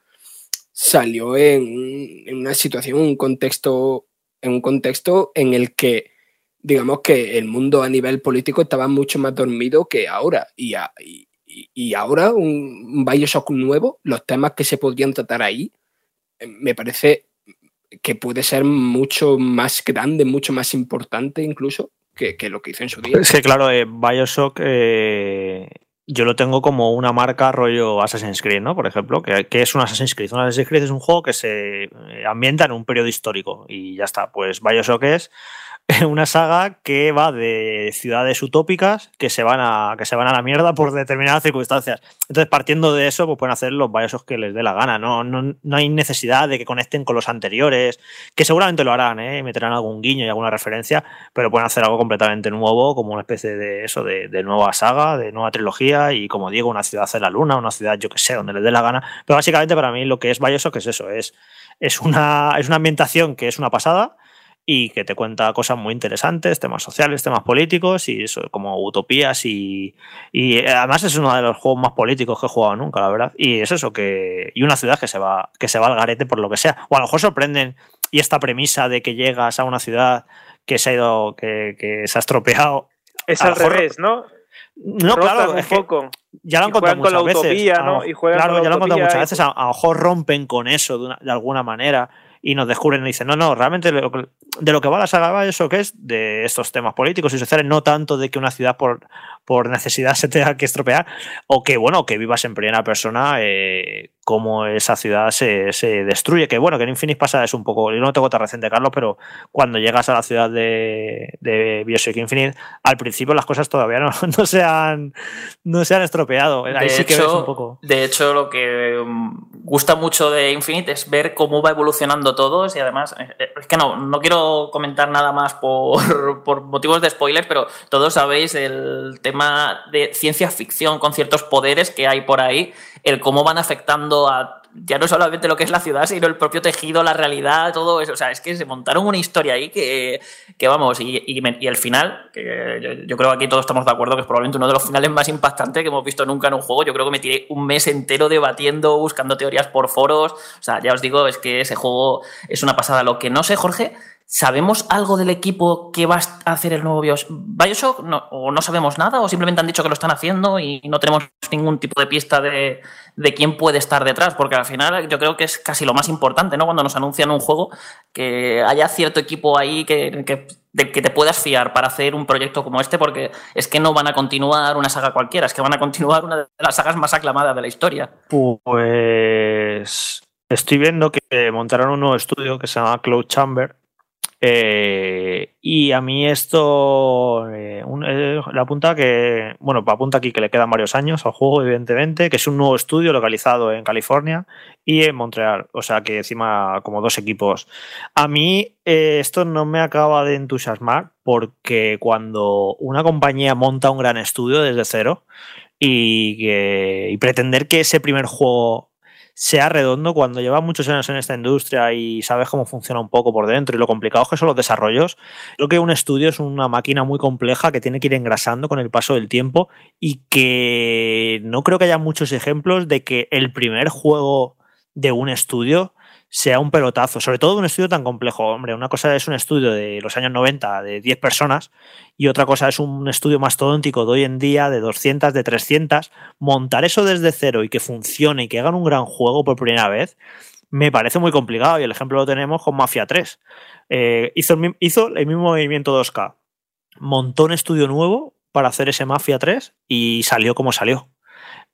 salió en, en una situación, un contexto, en un contexto en el que digamos que el mundo a nivel político estaba mucho más dormido que ahora. Y, y, ahora, un, Bioshock nuevo, los temas que se podrían tratar ahí, eh, me parece que puede ser mucho más grande, mucho más importante incluso que, lo que hizo en su día. Es que claro, eh, Bioshock eh, yo lo tengo como una marca rollo Assassin's Creed, ¿no? Por ejemplo, que, que, es un Assassin's Creed. Un Assassin's Creed es un juego que se ambienta en un periodo histórico y ya está. Pues Bioshock es una saga que va de ciudades utópicas que se van a, que se van a la mierda por determinadas circunstancias. Entonces, partiendo de eso, pues pueden hacer los Bioshock que les dé la gana. No, no, no, hay necesidad de que conecten con los anteriores, que seguramente lo harán, ¿eh? meterán algún guiño y alguna referencia, pero pueden hacer algo completamente nuevo, como una especie de eso, de, de nueva saga, de nueva trilogía, y como digo, una ciudad en la luna, una ciudad, yo que sé, donde les dé la gana. Pero básicamente para mí lo que es Bioshock es eso, es, es, una, es una ambientación que es una pasada y que te cuenta cosas muy interesantes, temas sociales, temas políticos y eso, como utopías y, y además es uno de los juegos más políticos que he jugado nunca, la verdad. Y es eso, que y una ciudad que se va que se va al garete por lo que sea. O a lo mejor sorprenden y esta premisa de que llegas a una ciudad que se ha ido, que, que se ha estropeado. Es al revés, ¿no? No, claro, es que ya lo han contado muchas veces. ¿no? y claro, ya lo han contado muchas veces. A, lo mejor rompen con eso de, de alguna manera y nos descubren y dicen, no, no, realmente de lo que va la saga eso que es de estos temas políticos y sociales, no tanto de que una ciudad por, por necesidad se tenga que estropear, o que, bueno, que vivas en primera persona eh, cómo esa ciudad se, se, destruye. Que bueno, que en Infinite pasa es un poco, yo no tengo tan reciente, Carlos, pero cuando llegas a la ciudad de, de Bioshock Infinite, al principio las cosas todavía no, no, se, han, no se han estropeado. Ahí sí que ves un poco. De hecho, lo que mm, gusta mucho de Infinite es ver cómo va evolucionando todo y además, eh, eh, es que no, no quiero comentar nada más por, por motivos de spoilers, pero todos sabéis el tema de ciencia ficción con ciertos poderes que hay por ahí, el cómo van afectando a ya no solamente lo que es la ciudad, sino el propio tejido, la realidad, todo eso. O sea, es que se montaron una historia ahí que, que vamos, y, y, el final, que yo, creo que aquí todos estamos de acuerdo que es probablemente uno de los finales más impactantes que hemos visto nunca en un juego. Yo creo que me tiré un mes entero debatiendo, buscando teorías por foros. O sea, ya os digo, es que ese juego es una pasada. Lo que no sé, Jorge, ¿Sabemos algo del equipo que va a hacer el nuevo Bioshock? ¿O no sabemos nada? ¿O simplemente han dicho que lo están haciendo y no tenemos ningún tipo de pista de, quién puede estar detrás? Porque al final yo creo que es casi lo más importante, ¿no? Cuando nos anuncian un juego, que haya cierto equipo ahí que, que, que te puedas fiar para hacer un proyecto como este, porque es que no van a continuar una saga cualquiera, es que van a continuar una de las sagas más aclamadas de la historia. Pues Estoy viendo que montaron un nuevo estudio que se llama Cloud Chamber. Eh, y a mí esto eh, eh, le apunta que, bueno, apunta aquí que le quedan varios años al juego, evidentemente, que es un nuevo estudio localizado en California y en Montreal. O sea que encima como dos equipos. A mí esto no me acaba de entusiasmar porque cuando una compañía monta un gran estudio desde cero y, que- y pretender que ese primer juego sea redondo cuando llevas muchos años en esta industria y sabes cómo funciona un poco por dentro. Y lo complicado que son los desarrollos, creo que un estudio es una máquina muy compleja que tiene que ir engrasando con el paso del tiempo y que no creo que haya muchos ejemplos de que el primer juego de un estudio sea un pelotazo, sobre todo un estudio tan complejo. Hombre, una cosa es un estudio de los años 90 de 10 personas y otra cosa es un estudio mastodóntico de hoy en día de 200, de 300. Montar eso desde cero y que funcione y que hagan un gran juego por primera vez me parece muy complicado y el ejemplo lo tenemos con Mafia 3. Eh, hizo, el, hizo el mismo movimiento 2K. Montó un estudio nuevo para hacer ese Mafia 3 y salió como salió.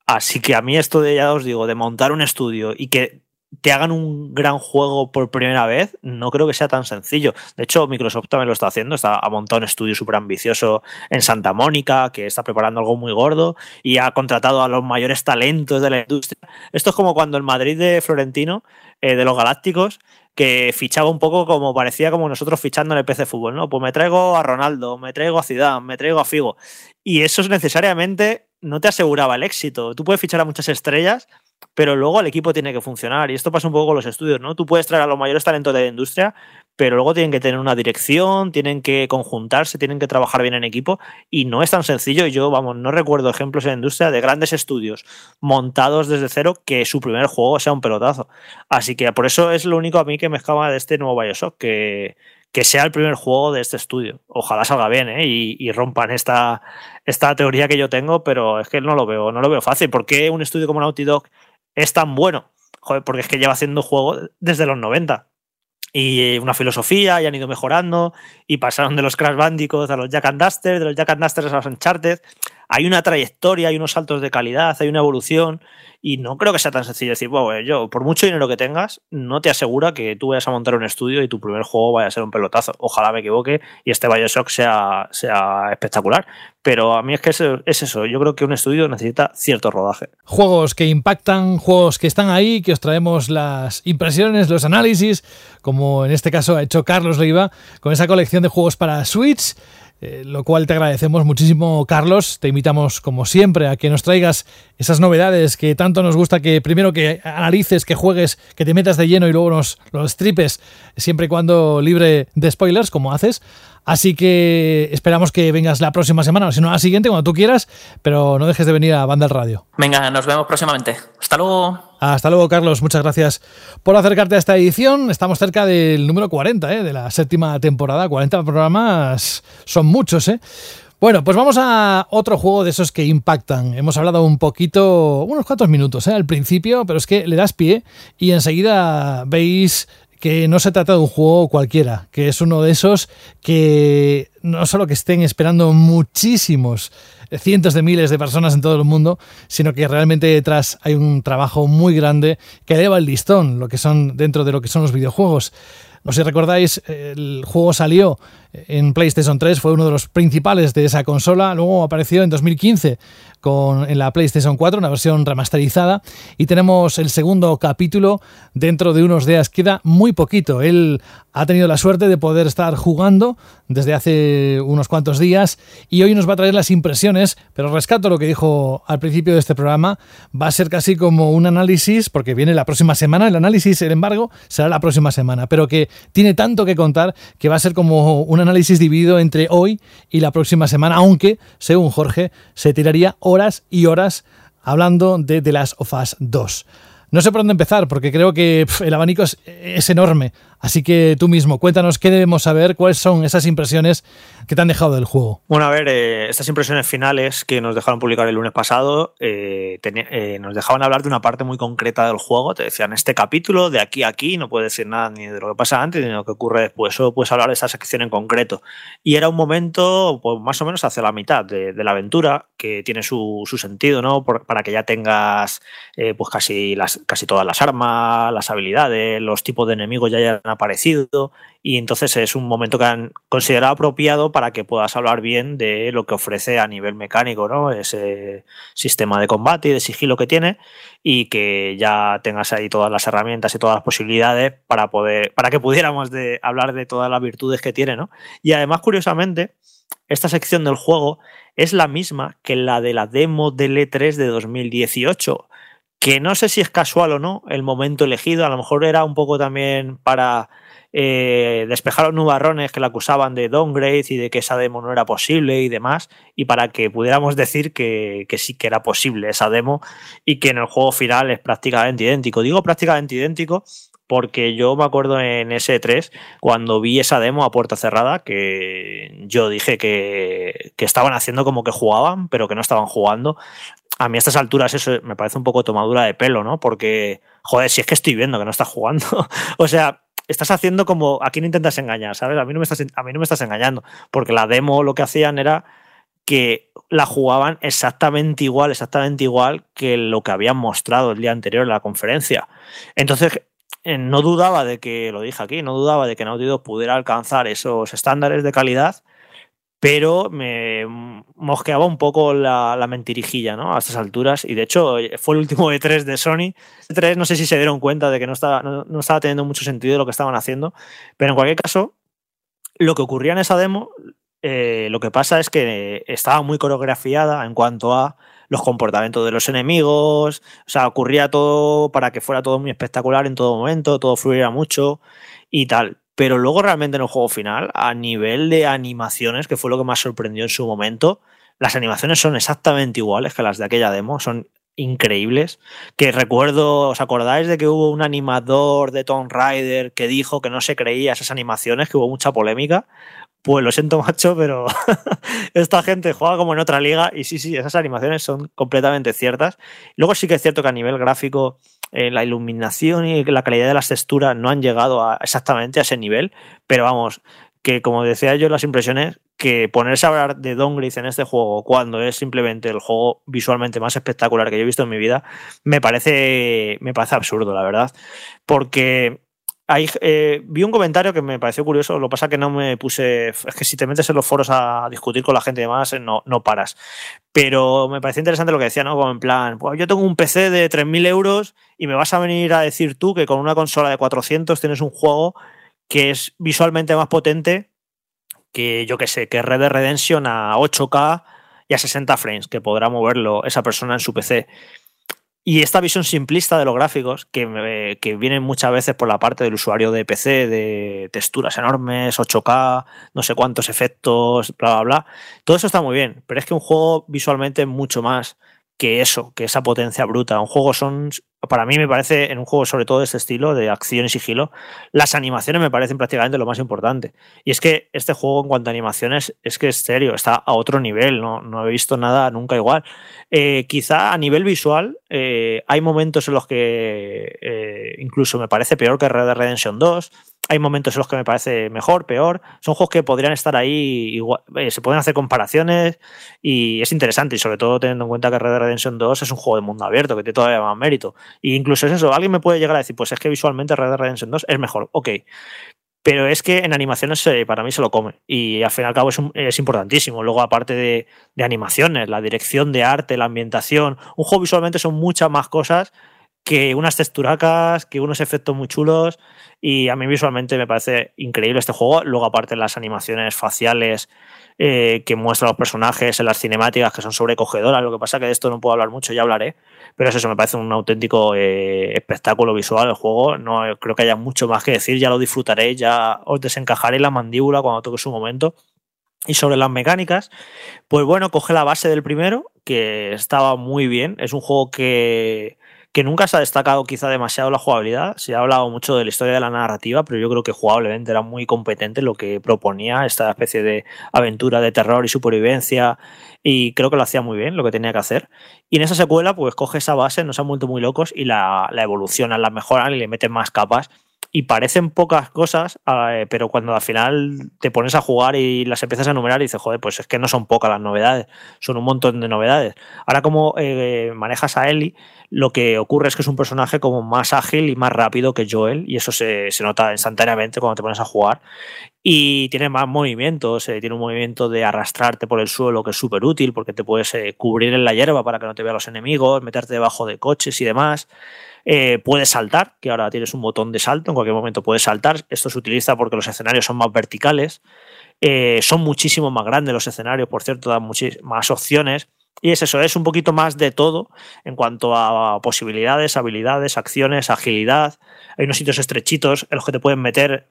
Así que a mí esto de, ya os digo, de montar un estudio y que te hagan un gran juego por primera vez, no creo que sea tan sencillo. De hecho, Microsoft también lo está haciendo, está, ha montado un estudio súper ambicioso en Santa Mónica, que está preparando algo muy gordo y ha contratado a los mayores talentos de la industria. Esto es como cuando el Madrid de Florentino, eh, de los Galácticos, que fichaba un poco como parecía como nosotros fichando en el PC Fútbol, ¿no? Pues me traigo a Ronaldo, me traigo a Zidane, me traigo a Figo. Y eso es necesariamente no te aseguraba el éxito. Tú puedes fichar a muchas estrellas, pero luego el equipo tiene que funcionar. Y esto pasa un poco con los estudios, ¿no? Tú puedes traer a los mayores talentos de la industria, pero luego tienen que tener una dirección, tienen que conjuntarse, tienen que trabajar bien en equipo. Y no es tan sencillo. Yo, vamos, no recuerdo ejemplos en la industria de grandes estudios montados desde cero que su primer juego sea un pelotazo. Así que por eso es lo único a mí que me escapa de este nuevo Bioshock, que, que sea el primer juego de este estudio. Ojalá salga bien ¿eh? y, y rompan esta, esta teoría que yo tengo, pero es que no lo veo, no lo veo fácil. ¿Por qué un estudio como Naughty Dog es tan bueno? Joder, porque es que lleva haciendo juegos desde los 90 y una filosofía y han ido mejorando y pasaron de los Crash Bandicoot a los Jack and Duster, de los Jack and Duster a los Uncharted. Hay una trayectoria, hay unos saltos de calidad, hay una evolución y no creo que sea tan sencillo decir, bueno, yo, por mucho dinero que tengas, no te asegura que tú vayas a montar un estudio y tu primer juego vaya a ser un pelotazo. Ojalá me equivoque y este Bioshock sea, sea espectacular. Pero a mí es que es, es eso, yo creo que un estudio necesita cierto rodaje. Juegos que impactan, juegos que están ahí, que os traemos las impresiones, los análisis, como en este caso ha hecho Carlos Leiva con esa colección de juegos para Switch. Eh, lo cual te agradecemos muchísimo, Carlos. Te invitamos, como siempre, a que nos traigas esas novedades que tanto nos gusta que primero que analices, que juegues, que te metas de lleno y luego nos los tripes, siempre y cuando libre de spoilers, como haces. Así que esperamos que vengas la próxima semana, o si no la siguiente, cuando tú quieras, pero no dejes de venir a Banda al Radio. Venga, nos vemos próximamente. Hasta luego. Hasta luego, Carlos. Muchas gracias por acercarte a esta edición. Estamos cerca del número 40 ¿eh? de la séptima temporada. 40 programas son muchos, ¿eh? Bueno, pues vamos a otro juego de esos que impactan. Hemos hablado un poquito, unos cuantos minutos ¿eh? al principio, pero es que le das pie y enseguida veis que no se trata de un juego cualquiera, que es uno de esos que no solo que estén esperando muchísimos cientos de miles de personas en todo el mundo, sino que realmente detrás hay un trabajo muy grande que eleva el listón, lo que son dentro de lo que son los videojuegos. No sé si recordáis, el juego salió en PlayStation 3, fue uno de los principales de esa consola, luego apareció en 2015 con, en la PlayStation 4, una versión remasterizada, y tenemos el segundo capítulo dentro de unos días, queda muy poquito. Él ha tenido la suerte de poder estar jugando desde hace unos cuantos días y hoy nos va a traer las impresiones, pero rescato lo que dijo al principio de este programa, va a ser casi como un análisis, porque viene la próxima semana, el análisis, sin embargo, será la próxima semana, pero que tiene tanto que contar que va a ser como un análisis dividido entre hoy y la próxima semana, aunque, según Jorge, se tiraría horas y horas hablando de The Last of Us 2. No sé por dónde empezar, porque creo que el abanico es, es, enorme Así que tú mismo, cuéntanos qué debemos saber, cuáles son esas impresiones que te han dejado del juego. Bueno, a ver, eh, estas impresiones finales que nos dejaron publicar el lunes pasado, eh, eh, nos dejaban hablar de una parte muy concreta del juego. Te decían, este capítulo, de aquí a aquí, no puedes decir nada ni de lo que pasa antes ni de lo que ocurre después, solo puedes hablar de esa sección en concreto. Y era un momento, pues, más o menos hacia la mitad de, la aventura, que tiene su, sentido, ¿no? para que ya tengas pues casi, las, casi todas las armas, las habilidades, los tipos de enemigos ya hayan aparecido y entonces es un momento que han considerado apropiado para que puedas hablar bien de lo que ofrece a nivel mecánico, ¿no? Ese sistema de combate y de sigilo que tiene y que ya tengas ahí todas las herramientas y todas las posibilidades para poder para que pudiéramos de hablar de todas las virtudes que tiene, ¿no? Y además curiosamente esta sección del juego es la misma que la de la demo del E3 de 2018 que no sé si es casual o no el momento elegido, a lo mejor era un poco también para eh, despejar los nubarrones que la acusaban de downgrade y de que esa demo no era posible y demás, y para que pudiéramos decir que, sí que era posible esa demo y que en el juego final es prácticamente idéntico. Digo prácticamente idéntico porque yo me acuerdo en S3 cuando vi esa demo a puerta cerrada que yo dije que, que, estaban haciendo como que jugaban, pero que no estaban jugando a mí a estas alturas eso me parece un poco tomadura de pelo, ¿no? Porque, joder, si es que estoy viendo que no estás jugando. o sea, estás haciendo como a quién intentas engañar, ¿sabes? A mí, no me estás, a mí no me estás engañando, porque la demo lo que hacían era que la jugaban exactamente igual, exactamente igual que lo que habían mostrado el día anterior en la conferencia. Entonces, eh, no dudaba de que, lo dije aquí, no dudaba de que Naughty Dog pudiera alcanzar esos estándares de calidad pero me mosqueaba un poco la, mentirijilla ¿no? a estas alturas y de hecho fue el último E3 de Sony. E3 no sé si se dieron cuenta de que no estaba, no, estaba teniendo mucho sentido lo que estaban haciendo, pero en cualquier caso, lo que ocurría en esa demo, eh, lo que pasa es que estaba muy coreografiada en cuanto a los comportamientos de los enemigos, o sea, ocurría todo para que fuera todo muy espectacular en todo momento, todo fluyera mucho y tal pero luego realmente en el juego final, a nivel de animaciones, que fue lo que más sorprendió en su momento, las animaciones son exactamente iguales que las de aquella demo, son increíbles. Que recuerdo, ¿os acordáis de que hubo un animador de Tomb Raider que dijo que no se creía esas animaciones, que hubo mucha polémica? Pues lo siento, macho, pero esta gente juega como en otra liga y sí, sí, esas animaciones son completamente ciertas. Luego sí que es cierto que a nivel gráfico eh, la iluminación y la calidad de las texturas no han llegado a, exactamente a ese nivel, pero vamos, que como decía yo las impresiones, que ponerse a hablar de downgrade en este juego cuando es simplemente el juego visualmente más espectacular que yo he visto en mi vida, me parece, me parece absurdo, la verdad. Porque eh, vi un comentario que me pareció curioso, lo pasa que no me puse, es que si te metes en los foros a discutir con la gente y demás, no, no paras. Pero me pareció interesante lo que decía, ¿no? Como en plan, yo tengo un PC de 3.000 euros y me vas a venir a decir tú que con una consola de 400 tienes un juego que es visualmente más potente que, yo que sé, que Red Dead Redemption a 8K y a 60 frames, que podrá moverlo esa persona en su PC. Y esta visión simplista de los gráficos, que, que viene muchas veces por la parte del usuario de PC, de texturas enormes, 8K, no sé cuántos efectos, bla, bla, bla, todo eso está muy bien, pero es que un juego visualmente mucho más que eso, que esa potencia bruta. Un juego son, para mí me parece, en un juego sobre todo de este estilo, de acción y sigilo, las animaciones me parecen prácticamente lo más importante. Y es que este juego en cuanto a animaciones es que es serio, está a otro nivel, no, no he visto nada nunca igual. Eh, quizá a nivel visual eh, hay momentos en los que eh, incluso me parece peor que Red Dead Redemption 2 hay momentos en los que me parece mejor, peor. Son juegos que podrían estar ahí, eh, se pueden hacer comparaciones y es interesante. Y sobre todo teniendo en cuenta que Red Dead Redemption 2 es un juego de mundo abierto, que tiene todavía más mérito. E incluso es eso, alguien me puede llegar a decir, pues es que visualmente Red Dead Redemption 2 es mejor, ok. Pero es que en animaciones para mí se lo come. Y al fin y al cabo es, importantísimo. Luego, aparte de animaciones, la dirección de arte, la ambientación, un juego visualmente son muchas más cosas que unas texturacas, que unos efectos muy chulos y a mí visualmente me parece increíble este juego. Luego aparte las animaciones faciales eh, que muestran los personajes en las cinemáticas que son sobrecogedoras, lo que pasa que de esto no puedo hablar mucho, ya hablaré, pero es eso, me parece un auténtico eh, espectáculo visual el juego, no creo que haya mucho más que decir, ya lo disfrutaréis, ya os desencajaré la mandíbula cuando toque su momento. Y sobre las mecánicas, pues bueno, coge la base del primero, que estaba muy bien, es un juego que que nunca se ha destacado quizá demasiado la jugabilidad. Se ha hablado mucho de la historia de la narrativa, pero yo creo que jugablemente era muy competente lo que proponía esta especie de aventura de terror y supervivencia y creo que lo hacía muy bien, lo que tenía que hacer. Y en esa secuela pues coge esa base, no se han vuelto muy locos y la, la evolucionan, la mejoran y le meten más capas y parecen pocas cosas, eh, pero cuando al final te pones a jugar y las empiezas a enumerar y dices, joder, pues es que no son pocas las novedades, son un montón de novedades. Ahora como eh, manejas a Ellie, lo que ocurre es que es un personaje como más ágil y más rápido que Joel y eso se, nota instantáneamente cuando te pones a jugar y tiene más movimientos, eh, tiene un movimiento de arrastrarte por el suelo que es súper útil porque te puedes cubrir en la hierba para que no te vean los enemigos, meterte debajo de coches y demás. Eh, puedes saltar, que ahora tienes un botón de salto, en cualquier momento puedes saltar. Esto se utiliza porque los escenarios son más verticales. Eh, son muchísimo más grandes los escenarios, por cierto, dan más opciones. Y es eso, es un poquito más de todo en cuanto a posibilidades, habilidades, acciones, agilidad. Hay unos sitios estrechitos en los que te pueden meter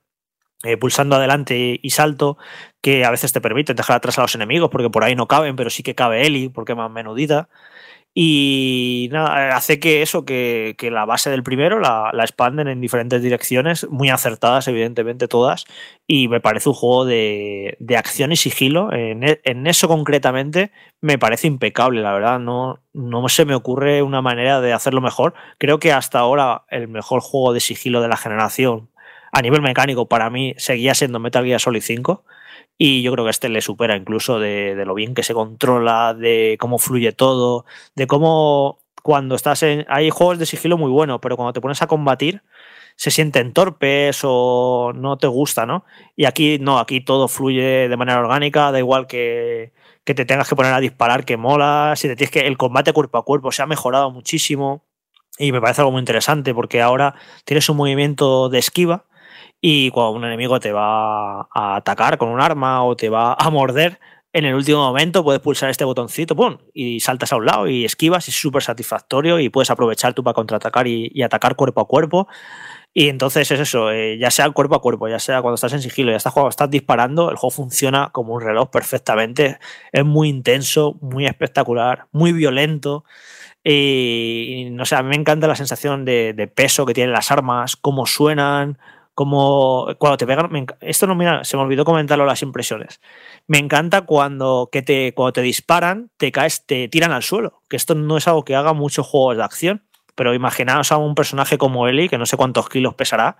eh, pulsando adelante y salto, que a veces te permiten dejar atrás a los enemigos porque por ahí no caben, pero sí que cabe Eli porque es más menudita. Y nada, hace que eso, que, la base del primero la, expanden en diferentes direcciones, muy acertadas, evidentemente todas. Y me parece un juego de, acción y sigilo. En, e, en, eso concretamente me parece impecable, la verdad. No, no se me ocurre una manera de hacerlo mejor. Creo que hasta ahora el mejor juego de sigilo de la generación, a nivel mecánico, para mí seguía siendo Metal Gear Solid 5 y yo creo que este le supera incluso de, lo bien que se controla, de cómo fluye todo, de cómo cuando estás en... Hay juegos de sigilo muy buenos, pero cuando te pones a combatir se sienten torpes o no te gusta, ¿no? Y aquí no, aquí todo fluye de manera orgánica, da igual que, que te tengas que poner a disparar, que mola, si te tienes que... El combate cuerpo a cuerpo se ha mejorado muchísimo y me parece algo muy interesante porque ahora tienes un movimiento de esquiva y cuando un enemigo te va a atacar con un arma o te va a morder, en el último momento puedes pulsar este botoncito ¡pum! y saltas a un lado y esquivas y es súper satisfactorio y puedes aprovechar tú para contraatacar y, atacar cuerpo a cuerpo. Y entonces es eso, eh, ya sea cuerpo a cuerpo, ya sea cuando estás en sigilo, ya estás cuando estás disparando, el juego funciona como un reloj perfectamente. Es muy intenso, muy espectacular, muy violento. Y, no sé, a mí me encanta la sensación de, de peso que tienen las armas, cómo suenan, como cuando te pegan, esto no, mira, se me olvidó comentarlo las impresiones. Me encanta cuando, que te, cuando te disparan, te caes, te tiran al suelo, que esto no es algo que haga muchos juegos de acción, pero imaginaos a un personaje como Eli, que no sé cuántos kilos pesará,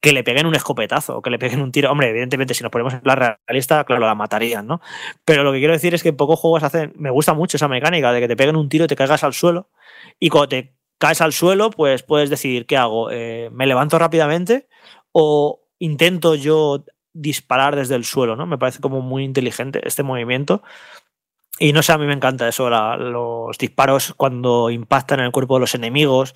que le peguen un escopetazo, que le peguen un tiro. Hombre, evidentemente, si nos ponemos en la realista, claro, la matarían, ¿no? Pero lo que quiero decir es que pocos juegos hacen. Me gusta mucho esa mecánica de que te peguen un tiro te caigas al suelo. Y cuando te caes al suelo, pues puedes decidir qué hago. Eh, ¿Me levanto rápidamente o intento yo disparar desde el suelo, ¿no? Me parece como muy inteligente este movimiento. Y no sé, a mí me encanta eso, los disparos cuando impactan en el cuerpo de los enemigos,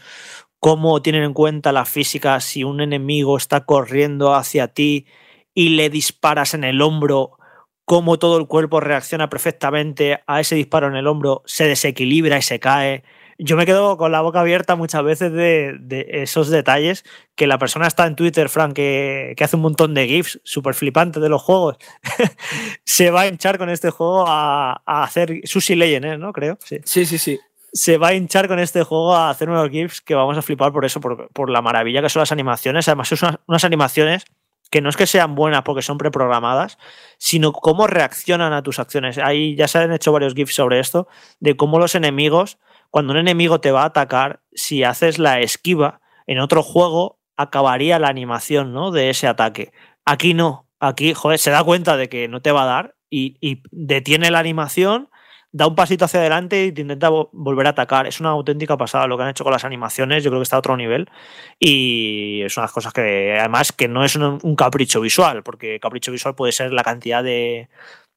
cómo tienen en cuenta la física si un enemigo está corriendo hacia ti y le disparas en el hombro, cómo todo el cuerpo reacciona perfectamente a ese disparo en el hombro, se desequilibra y se cae yo me quedo con la boca abierta muchas veces de, esos detalles que la persona está en Twitter, Frank, que, hace un montón de GIFs súper flipantes de los juegos, se va a hinchar con este juego a, hacer Sushi Legend, ¿no? Creo. Sí. sí, sí, sí. Se va a hinchar con este juego a hacer unos GIFs que vamos a flipar por eso, por, la maravilla que son las animaciones. Además, son unas, animaciones que no es que sean buenas porque son preprogramadas, sino cómo reaccionan a tus acciones. Ahí ya se han hecho varios GIFs sobre esto, de cómo los enemigos cuando un enemigo te va a atacar, si haces la esquiva, en otro juego acabaría la animación ¿no? de ese ataque. Aquí no. Aquí, joder, se da cuenta de que no te va a dar y, detiene la animación, da un pasito hacia adelante y te intenta volver a atacar. Es una auténtica pasada lo que han hecho con las animaciones. Yo creo que está a otro nivel. Y es una las cosas que, además, que no es un capricho visual, porque capricho visual puede ser la cantidad de,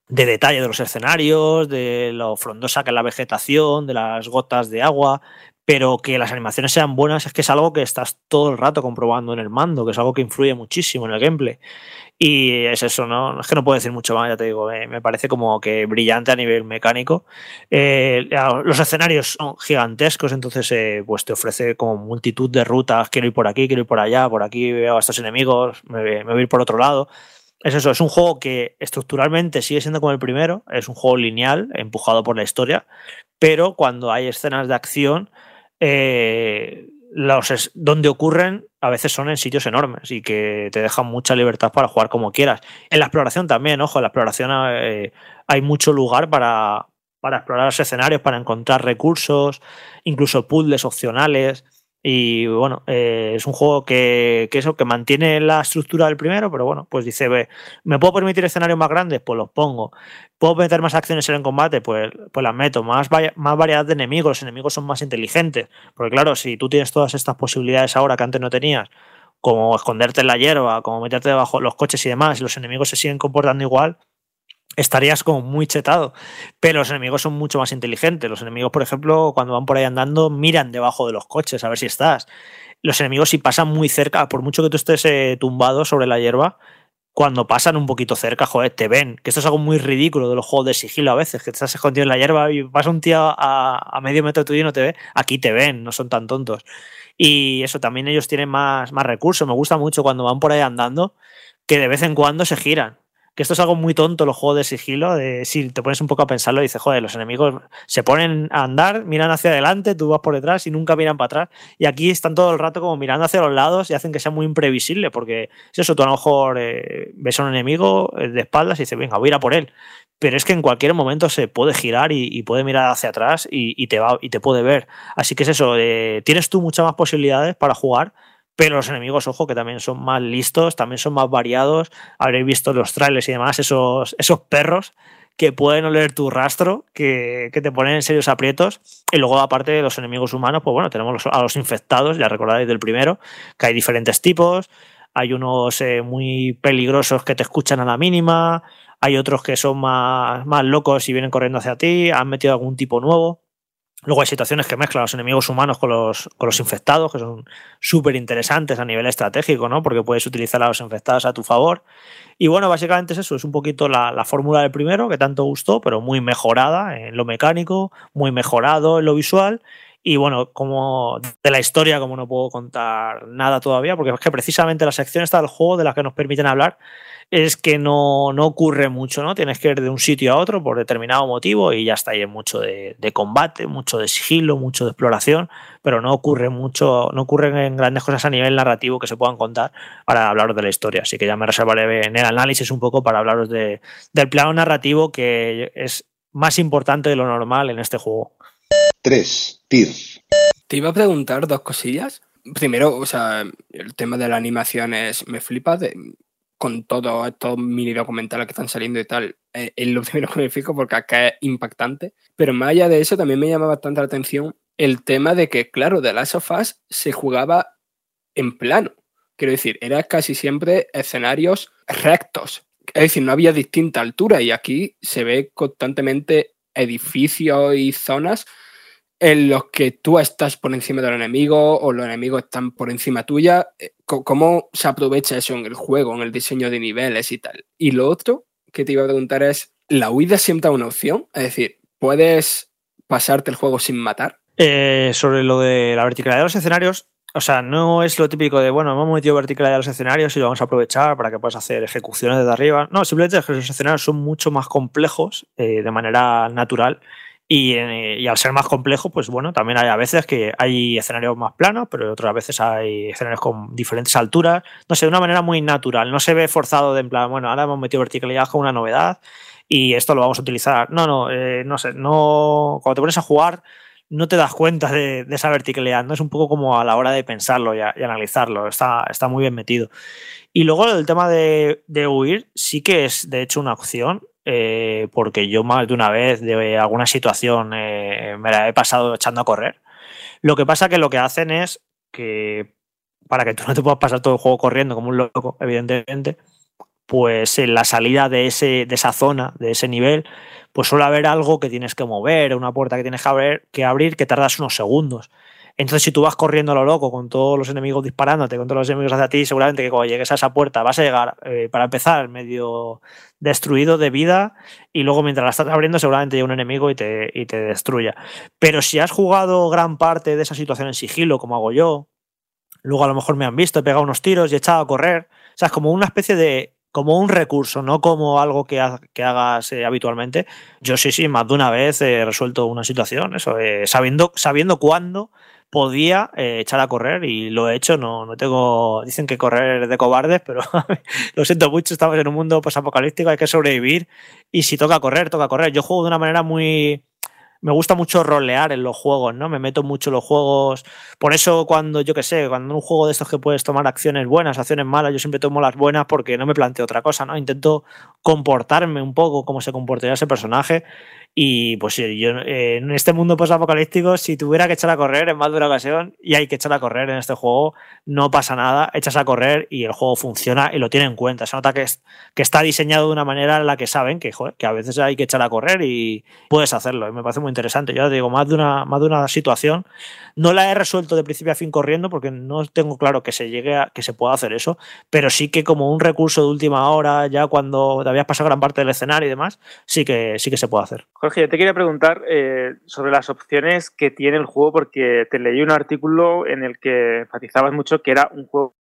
de detalle de los escenarios, de lo frondosa que es la vegetación, de las gotas de agua, pero que las animaciones sean buenas es que es algo que estás todo el rato comprobando en el mando, que es algo que influye muchísimo en el gameplay. Y es eso, ¿no? Es que no puedo decir mucho más, ya te digo, me parece como que brillante a nivel mecánico. Eh, los escenarios son gigantescos, entonces eh, pues te ofrece como multitud de rutas, quiero ir por aquí, quiero ir por allá, por aquí veo a estos enemigos, me, me voy a ir por otro lado es eso, es un juego que estructuralmente sigue siendo como el primero, es un juego lineal, empujado por la historia, pero cuando hay escenas de acción, eh, los donde ocurren a veces son en sitios enormes y que te dejan mucha libertad para jugar como quieras. En la exploración también, ojo, en la exploración eh, hay mucho lugar para, para explorar los escenarios, para encontrar recursos, incluso puzzles opcionales. Y bueno, eh, es un juego que, eso, que mantiene la estructura del primero, pero bueno, pues dice, ve, ¿me puedo permitir escenarios más grandes? Pues los pongo. ¿Puedo meter más acciones en el combate? Pues, pues las meto. Más, más variedad de enemigos, los enemigos son más inteligentes. Porque claro, si tú tienes todas estas posibilidades ahora que antes no tenías, como esconderte en la hierba, como meterte debajo de los coches y demás, y los enemigos se siguen comportando igual, estarías como muy chetado. Pero los enemigos son mucho más inteligentes. Los enemigos, por ejemplo, cuando van por ahí andando, miran debajo de los coches a ver si estás. Los enemigos, si pasan muy cerca, por mucho que tú estés eh, tumbado sobre la hierba, cuando pasan un poquito cerca, joder, te ven. Que esto es algo muy ridículo de los juegos de sigilo a veces, que estás escondido en la hierba y pasa un tío a, medio metro tuyo y no te ve. Aquí te ven, no son tan tontos. Y eso, también ellos tienen más, más recursos. Me gusta mucho cuando van por ahí andando, que de vez en cuando se giran que esto es algo muy tonto, los juegos de sigilo, de si te pones un poco a pensarlo dices, joder, los enemigos se ponen a andar, miran hacia adelante, tú vas por detrás y nunca miran para atrás. Y aquí están todo el rato como mirando hacia los lados y hacen que sea muy imprevisible, porque es eso, tú a lo mejor eh, ves a un enemigo eh, de espaldas y dices, venga, voy a ir a por él. Pero es que en cualquier momento se puede girar y, puede mirar hacia atrás y, te va, y te puede ver. Así que es eso, eh, tienes tú muchas más posibilidades para jugar pero los enemigos, ojo, que también son más listos, también son más variados. Habréis visto los trailers y demás, esos, esos perros que pueden oler tu rastro, que, te ponen en serios aprietos. Y luego, aparte de los enemigos humanos, pues bueno, tenemos a los infectados, ya recordáis del primero, que hay diferentes tipos. Hay unos eh, muy peligrosos que te escuchan a la mínima. Hay otros que son más, más locos y vienen corriendo hacia ti. Han metido algún tipo nuevo. Luego hay situaciones que mezclan los enemigos humanos con los, con los infectados, que son súper interesantes a nivel estratégico, ¿no? Porque puedes utilizar a los infectados a tu favor. Y bueno, básicamente es eso, es un poquito la, la fórmula del primero, que tanto gustó, pero muy mejorada en lo mecánico, muy mejorado en lo visual. Y bueno, como de la historia, como no puedo contar nada todavía, porque es que precisamente la sección está del juego de la que nos permiten hablar es que no, no, ocurre mucho, ¿no? Tienes que ir de un sitio a otro por determinado motivo y ya está, ahí mucho de, combate, mucho de sigilo, mucho de exploración, pero no ocurre mucho, no ocurren en grandes cosas a nivel narrativo que se puedan contar para hablaros de la historia. Así que ya me reservaré en el análisis un poco para hablaros de, del plano narrativo que es más importante de lo normal en este juego. 3. TIR. Te iba a preguntar dos cosillas. Primero, o sea, el tema de la animación es, me flipa. De, con todos estos mini documentales que están saliendo y tal, eh, es lo primero que me fijo porque acá es impactante. Pero más allá de eso, también me llama bastante la atención el tema de que, claro, de Last of Us se jugaba en plano. Quiero decir, era casi siempre escenarios rectos. Es decir, no había distinta altura y aquí se ve constantemente edificios y zonas en los que tú estás por encima del enemigo o los enemigos están por encima tuya, eh, ¿cómo se aprovecha eso en el juego, en el diseño de niveles y tal? Y lo otro que te iba a preguntar es, ¿la huida siempre es una opción? Es decir, ¿puedes pasarte el juego sin matar? Eh, sobre lo de la verticalidad de los escenarios, o sea, no es lo típico de, bueno, hemos metido verticalidad de los escenarios y lo vamos a aprovechar para que puedas hacer ejecuciones desde arriba. No, simplemente es que los escenarios son mucho más complejos eh, de manera natural eh, y, al ser más complejo, pues bueno, también hay a veces que hay escenarios más planos, pero otras veces hay escenarios con diferentes alturas. No sé, de una manera muy natural. No se ve forzado de en plan, bueno, ahora hemos metido verticalidad con una novedad y esto lo vamos a utilizar. No, no, eh, no sé, no. Cuando te pones a jugar, no te das cuenta de, esa verticalidad. No es un poco como a la hora de pensarlo y, analizarlo. Está, está muy bien metido. Y luego el tema de, de huir sí que es de hecho una opción eh, porque yo más de una vez de alguna situación eh, me la he pasado echando a correr. Lo que pasa que lo que hacen es que para que tú no te puedas pasar todo el juego corriendo como un loco, evidentemente, pues en la salida de, ese, de esa zona, de ese nivel, pues suele haber algo que tienes que mover, una puerta que tienes que abrir, que, abrir, que tardas unos segundos. Entonces, si tú vas corriendo a lo loco con todos los enemigos disparándote, con todos los enemigos hacia ti, seguramente que cuando llegues a esa puerta vas a llegar, eh, para empezar, medio destruido de vida y luego mientras la estás abriendo seguramente llega un enemigo y te, y te destruya. Pero si has jugado gran parte de esa situación en sigilo, como hago yo, luego a lo mejor me han visto, he pegado unos tiros y he echado a correr, o sea, es como una especie de como un recurso, no como algo que, que hagas eh, habitualmente. Yo sí, sí, más de una vez he resuelto una situación, eso, eh, sabiendo, sabiendo cuándo podía eh, echar a correr y lo he hecho. No, no tengo. Dicen que correr es de cobardes, pero lo siento mucho. Estamos en un mundo apocalíptico, hay que sobrevivir. Y si toca correr, toca correr. Yo juego de una manera muy me gusta mucho rolear en los juegos, ¿no? Me meto mucho en los juegos. Por eso cuando, yo qué sé, cuando en un juego de estos que puedes tomar acciones buenas, acciones malas, yo siempre tomo las buenas porque no me planteo otra cosa, ¿no? Intento comportarme un poco como se comportaría ese personaje y pues yo en este mundo post-apocalíptico, si tuviera que echar a correr en más de una ocasión, y hay que echar a correr en este juego, no pasa nada, echas a correr y el juego funciona y lo tiene en cuenta. Se nota que, es, que está diseñado de una manera en la que saben que, que a veces hay que echar a correr y puedes hacerlo. Y me parece muy interesante. Yo te digo, más de una, más de una situación, no la he resuelto de principio a fin corriendo porque no tengo claro que se llegue a, que se pueda hacer eso, pero sí que como un recurso de última hora, ya cuando te habías pasado gran parte del escenario y demás, sí que, sí que se puede hacer. Jorge, yo te quería preguntar eh, sobre las opciones que tiene el juego, porque te leí un artículo en el que enfatizabas mucho que era un juego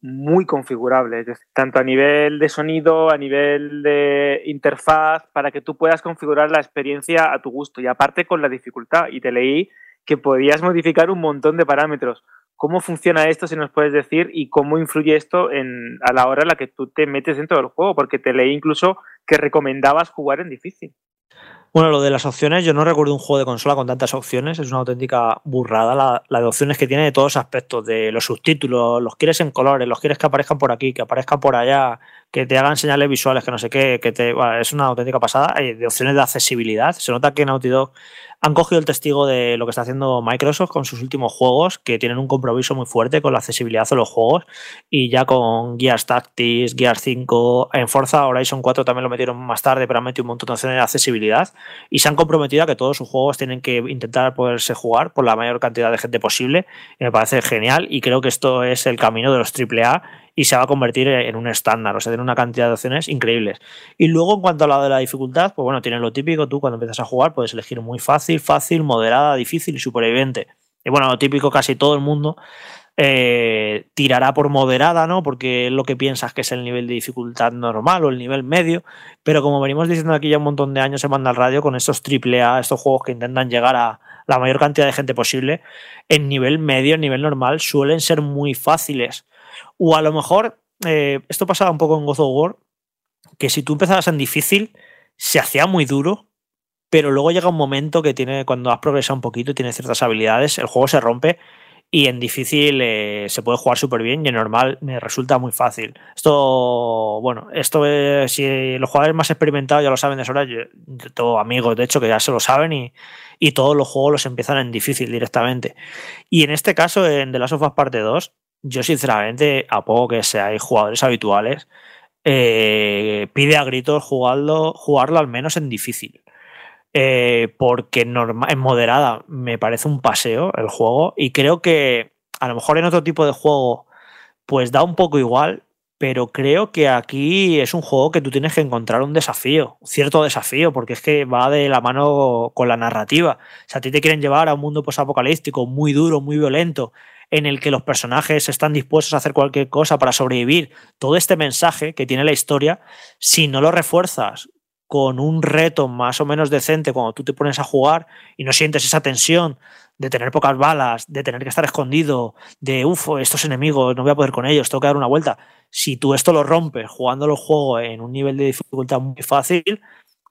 muy configurable, tanto a nivel de sonido, a nivel de interfaz, para que tú puedas configurar la experiencia a tu gusto y aparte con la dificultad. Y te leí que podías modificar un montón de parámetros. ¿Cómo funciona esto, si nos puedes decir, y cómo influye esto en, a la hora en la que tú te metes dentro del juego? Porque te leí incluso que recomendabas jugar en difícil. Bueno, lo de las opciones, yo no recuerdo un juego de consola con tantas opciones, es una auténtica burrada la, de opciones que tiene de todos aspectos, de los subtítulos, los quieres en colores, los quieres que aparezcan por aquí, que aparezcan por allá, que te hagan señales visuales, que no sé qué, que te, bueno, es una auténtica pasada, Hay de opciones de accesibilidad, se nota que Naughty Dog han cogido el testigo de lo que está haciendo Microsoft con sus últimos juegos, que tienen un compromiso muy fuerte con la accesibilidad de los juegos, y ya con Gears Tactics, Gears 5, en Forza Horizon 4 también lo metieron más tarde, pero han metido un montón de opciones de accesibilidad, y se han comprometido a que todos sus juegos tienen que intentar poderse jugar por la mayor cantidad de gente posible, y me parece genial, y creo que esto es el camino de los AAA y se va a convertir en un estándar, o sea, tiene una cantidad de opciones increíbles. Y luego, en cuanto a la de la dificultad, pues bueno, tiene lo típico, tú cuando empiezas a jugar puedes elegir muy fácil, fácil, moderada, difícil y superviviente. Y bueno, lo típico casi todo el mundo eh, tirará por moderada, ¿no? Porque es lo que piensas que es el nivel de dificultad normal o el nivel medio. Pero como venimos diciendo aquí ya un montón de años en Banda al Radio, con estos AAA, estos juegos que intentan llegar a la mayor cantidad de gente posible, en nivel medio, en nivel normal, suelen ser muy fáciles. O a lo mejor, eh, esto pasaba un poco en God of War, que si tú empezabas en difícil, se hacía muy duro, pero luego llega un momento que tiene, cuando has progresado un poquito y tienes ciertas habilidades, el juego se rompe y en difícil eh, se puede jugar súper bien y en normal me resulta muy fácil. Esto, bueno, esto es, si los jugadores más experimentados ya lo saben de sobra, yo, yo tengo amigos de hecho que ya se lo saben y, y, todos los juegos los empiezan en difícil directamente. Y en este caso, en The Last of Us Parte 2, yo sinceramente, a poco que seáis jugadores habituales, eh, pide a gritos jugarlo, jugarlo al menos en difícil. Eh, porque en moderada me parece un paseo el juego y creo que a lo mejor en otro tipo de juego pues da un poco igual, pero creo que aquí es un juego que tú tienes que encontrar un desafío, cierto desafío, porque es que va de la mano con la narrativa. O sea, a ti te quieren llevar a un mundo posapocalíptico muy duro, muy violento, en el que los personajes están dispuestos a hacer cualquier cosa para sobrevivir, todo este mensaje que tiene la historia, si no lo refuerzas con un reto más o menos decente cuando tú te pones a jugar y no sientes esa tensión de tener pocas balas, de tener que estar escondido, de uff, estos enemigos, no voy a poder con ellos, tengo que dar una vuelta. Si tú esto lo rompes jugando los juegos en un nivel de dificultad muy fácil,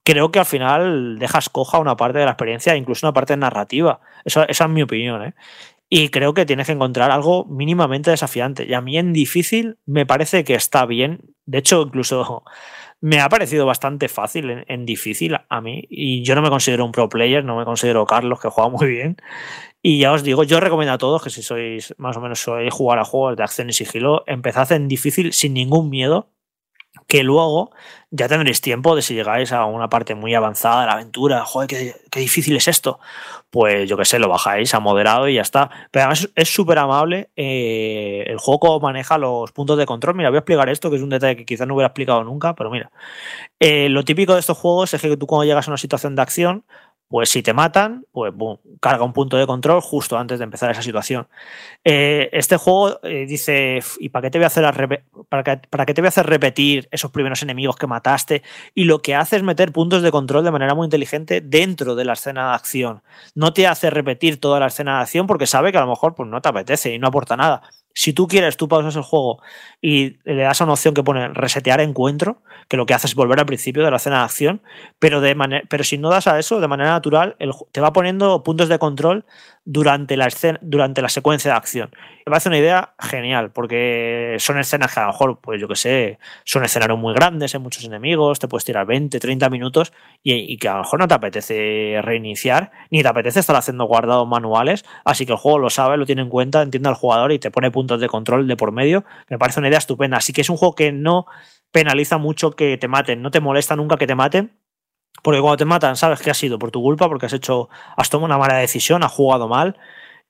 creo que al final dejas coja una parte de la experiencia, incluso una parte narrativa. esa es mi opinión. ¿eh? Y creo que tienes que encontrar algo mínimamente desafiante. Y a mí en difícil me parece que está bien. De hecho, incluso me ha parecido bastante fácil en, difícil a mí. Y yo no me considero un pro player, no me considero Carlos, que juega muy bien. Y ya os digo, yo recomiendo a todos que si sois más o menos sois jugar a juegos de acción y sigilo, empezad en difícil sin ningún miedo que luego ya tendréis tiempo de si llegáis a una parte muy avanzada de la aventura, joder, qué, difícil es esto, pues yo qué sé, lo bajáis a moderado y ya está. Pero además es súper amable, eh, el juego maneja los puntos de control, mira, voy a explicar esto, que es un detalle que quizás no hubiera explicado nunca, pero mira, eh, lo típico de estos juegos es que tú cuando llegas a una situación de acción, pues si te matan, pues carga un punto de control justo antes de empezar esa situación. Eh, este juego eh, dice, ¿y para qué, te voy a hacer para, para qué te voy a hacer repetir esos primeros enemigos que mataste? Y lo que hace es meter puntos de control de manera muy inteligente dentro de la escena de acción. No te hace repetir toda la escena de acción porque sabe que a lo mejor pues, no te apetece y no aporta nada. Si tú quieres, tú pausas el juego y le das a una opción que pone resetear encuentro, que lo que hace es volver al principio de la escena de acción, pero, de pero si no das a eso, de manera natural, te va poniendo puntos de control durante la, escena, durante la secuencia de acción. Me parece una idea genial, porque son escenas que a lo mejor, pues yo que sé, son escenarios muy grandes, hay muchos enemigos, te puedes tirar 20, 30 minutos y, que a lo mejor no te apetece reiniciar, ni te apetece estar haciendo guardados manuales, así que el juego lo sabe, lo tiene en cuenta, entiende al jugador y te pone puntos de control de por medio. Me parece una idea estupenda. Así que es un juego que no penaliza mucho que te maten, no te molesta nunca que te maten, porque cuando te matan, sabes que ha sido por tu culpa, porque has hecho, has tomado una mala decisión, has jugado mal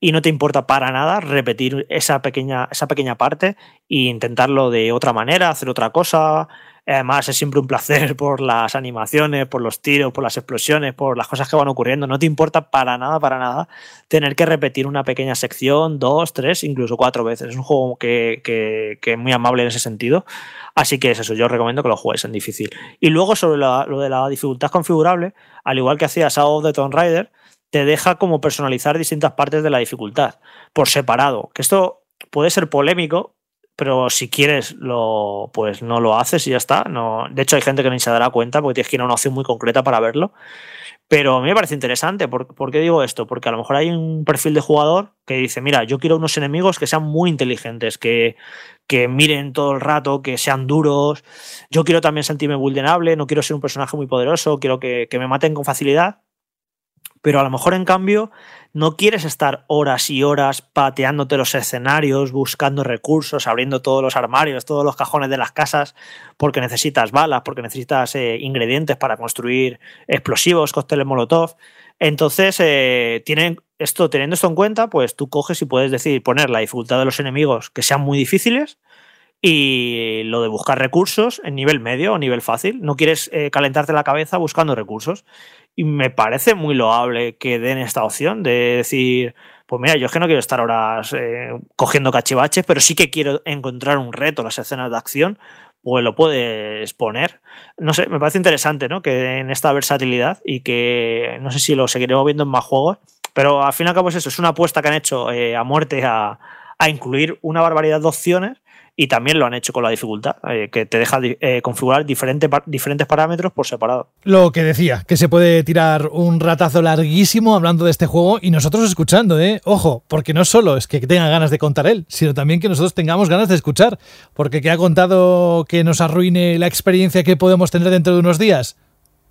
y no te importa para nada repetir esa pequeña, esa pequeña parte e intentarlo de otra manera, hacer otra cosa. Además, es siempre un placer por las animaciones, por los tiros, por las explosiones, por las cosas que van ocurriendo. No te importa para nada, para nada tener que repetir una pequeña sección, dos, tres, incluso cuatro veces. Es un juego que, que, es muy amable en ese sentido. Así que es eso, yo recomiendo que lo jueguéis en difícil. Y luego sobre lo de la dificultad configurable, al igual que hacía Shadow of the Tomb Raider, te deja como personalizar distintas partes de la dificultad por separado. Que esto puede ser polémico, pero si quieres, lo, pues no lo haces y ya está. No, de hecho, hay gente que ni se dará cuenta porque tienes que ir a una opción muy concreta para verlo. Pero a mí me parece interesante. ¿Por, qué digo esto? Porque a lo mejor hay un perfil de jugador que dice, mira, yo quiero unos enemigos que sean muy inteligentes, que, que miren todo el rato, que sean duros. Yo quiero también sentirme vulnerable, no quiero ser un personaje muy poderoso, quiero que, que me maten con facilidad. Pero a lo mejor, en cambio, no quieres estar horas y horas pateándote los escenarios, buscando recursos, abriendo todos los armarios, todos los cajones de las casas, porque necesitas balas, porque necesitas eh, ingredientes para construir explosivos, cócteles molotov. Entonces, eh, esto, teniendo esto en cuenta, pues tú coges y puedes decir poner la dificultad de los enemigos que sean muy difíciles y lo de buscar recursos en nivel medio o nivel fácil. No quieres eh, calentarte la cabeza buscando recursos. Y me parece muy loable que den esta opción de decir, pues mira, yo es que no quiero estar horas eh, cogiendo cachivaches, pero sí que quiero encontrar un reto, las escenas de acción, pues lo puedes poner. No sé, me parece interesante, ¿no? Que en esta versatilidad y que no sé si lo seguiremos viendo en más juegos, pero al fin y al cabo es eso, es una apuesta que han hecho eh, a muerte a, a incluir una barbaridad de opciones y también lo han hecho con la dificultad, eh, que te deja eh, configurar diferentes parámetros por separado. Lo que decía, que se puede tirar un ratazo larguísimo hablando de este juego y nosotros escuchando, ¿eh? Ojo, porque no solo es que tenga ganas de contar él, sino también que nosotros tengamos ganas de escuchar, porque que ha contado que nos arruine la experiencia que podemos tener dentro de unos días.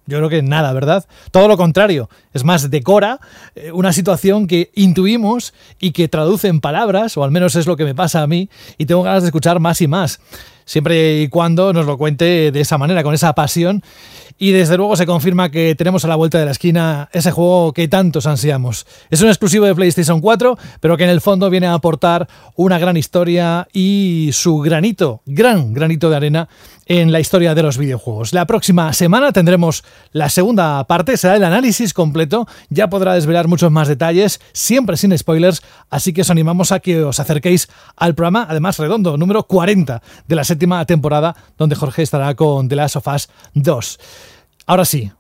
Yo creo que nada, ¿verdad? Todo lo contrario. Es más, decora eh, una situación que intuimos y que traduce en palabras, o al menos es lo que me pasa a mí, y tengo ganas de escuchar más y más. Siempre y cuando nos lo cuente de esa manera, con esa pasión y desde luego se confirma que tenemos a la vuelta de la esquina ese juego que tantos ansiamos. Es un exclusivo de PlayStation 4, pero que en el fondo viene a aportar una gran historia y su granito, gran granito de arena en la historia de los videojuegos. La próxima semana tendremos la segunda parte, será el análisis completo, ya podrá desvelar muchos más detalles, siempre sin spoilers, así que os animamos a que os acerquéis al programa, además redondo, número 40 de la séptima temporada, donde Jorge estará con The Last of Us 2. Ahora sí,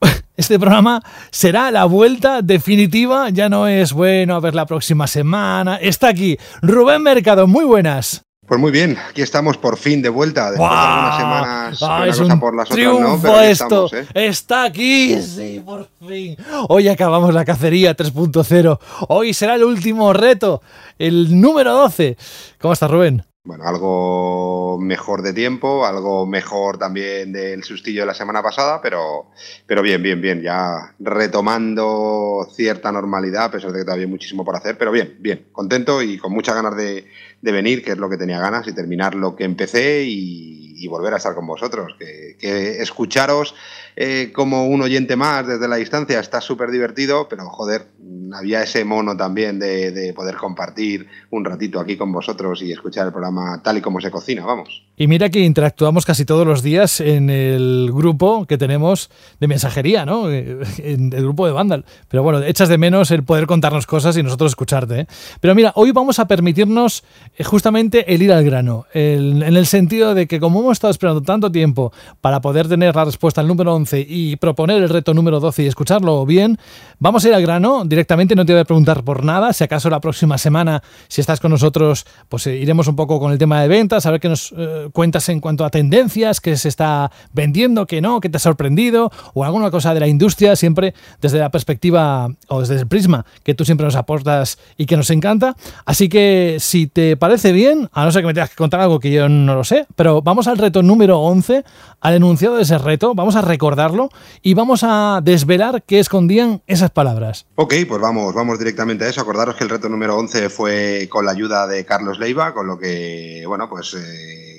este programa será la vuelta definitiva, ya no es bueno a ver la próxima semana. Está aquí Rubén Mercado, muy buenas. Pues muy bien, aquí estamos por fin de vuelta, después de algunas semanas ah, es un por las triunfo esto. ¿eh? Está aquí, sí, por fin. Hoy acabamos la cacería 3.0. Hoy será el último reto, el número 12. ¿Cómo estás, Rubén? Bueno, algo mejor de tiempo, algo mejor también del sustillo de la semana pasada, pero, pero bien, bien, bien, ya retomando cierta normalidad, a pesar de que todavía hay muchísimo por hacer, pero bien, bien, contento y con muchas ganas de, venir, que es lo que tenía ganas, y terminar lo que empecé y, volver a estar con vosotros, que, que escucharos eh, como un oyente más desde la distancia, está súper divertido, pero joder, había ese mono también de, poder compartir un ratito aquí con vosotros y escuchar el programa tal y como se cocina, vamos. Y mira que interactuamos casi todos los días en el grupo que tenemos de mensajería, ¿no? En el grupo de Vandal. Pero bueno, echas de menos el poder contarnos cosas y nosotros escucharte. ¿eh? Pero mira, hoy vamos a permitirnos eh, justamente el ir al grano, en el sentido de que como hemos estado esperando tanto tiempo para poder tener la respuesta al número 11 y proponer el reto número 12 y escucharlo bien, vamos a ir al grano directamente, no te voy a preguntar por nada, si acaso la próxima semana, si estás con nosotros, pues eh, iremos un poco con el tema de ventas, a ver qué nos eh, cuentas en cuanto a tendencias, qué se está vendiendo, qué no, qué te ha sorprendido, o alguna cosa de la industria, siempre desde la perspectiva o desde el prisma que tú siempre nos aportas y que nos encanta. Así que si te parece bien, a no ser que me tengas que contar algo que yo no lo sé, pero vamos al reto número 11, al enunciado de ese reto, vamos a recordarlo y vamos a desvelar qué escondían esas palabras. Ok, pues vamos, vamos directamente a eso. Acordaros que el reto número 11 fue con la ayuda de Carlos Leiva, con lo que, bueno, pues... Eh,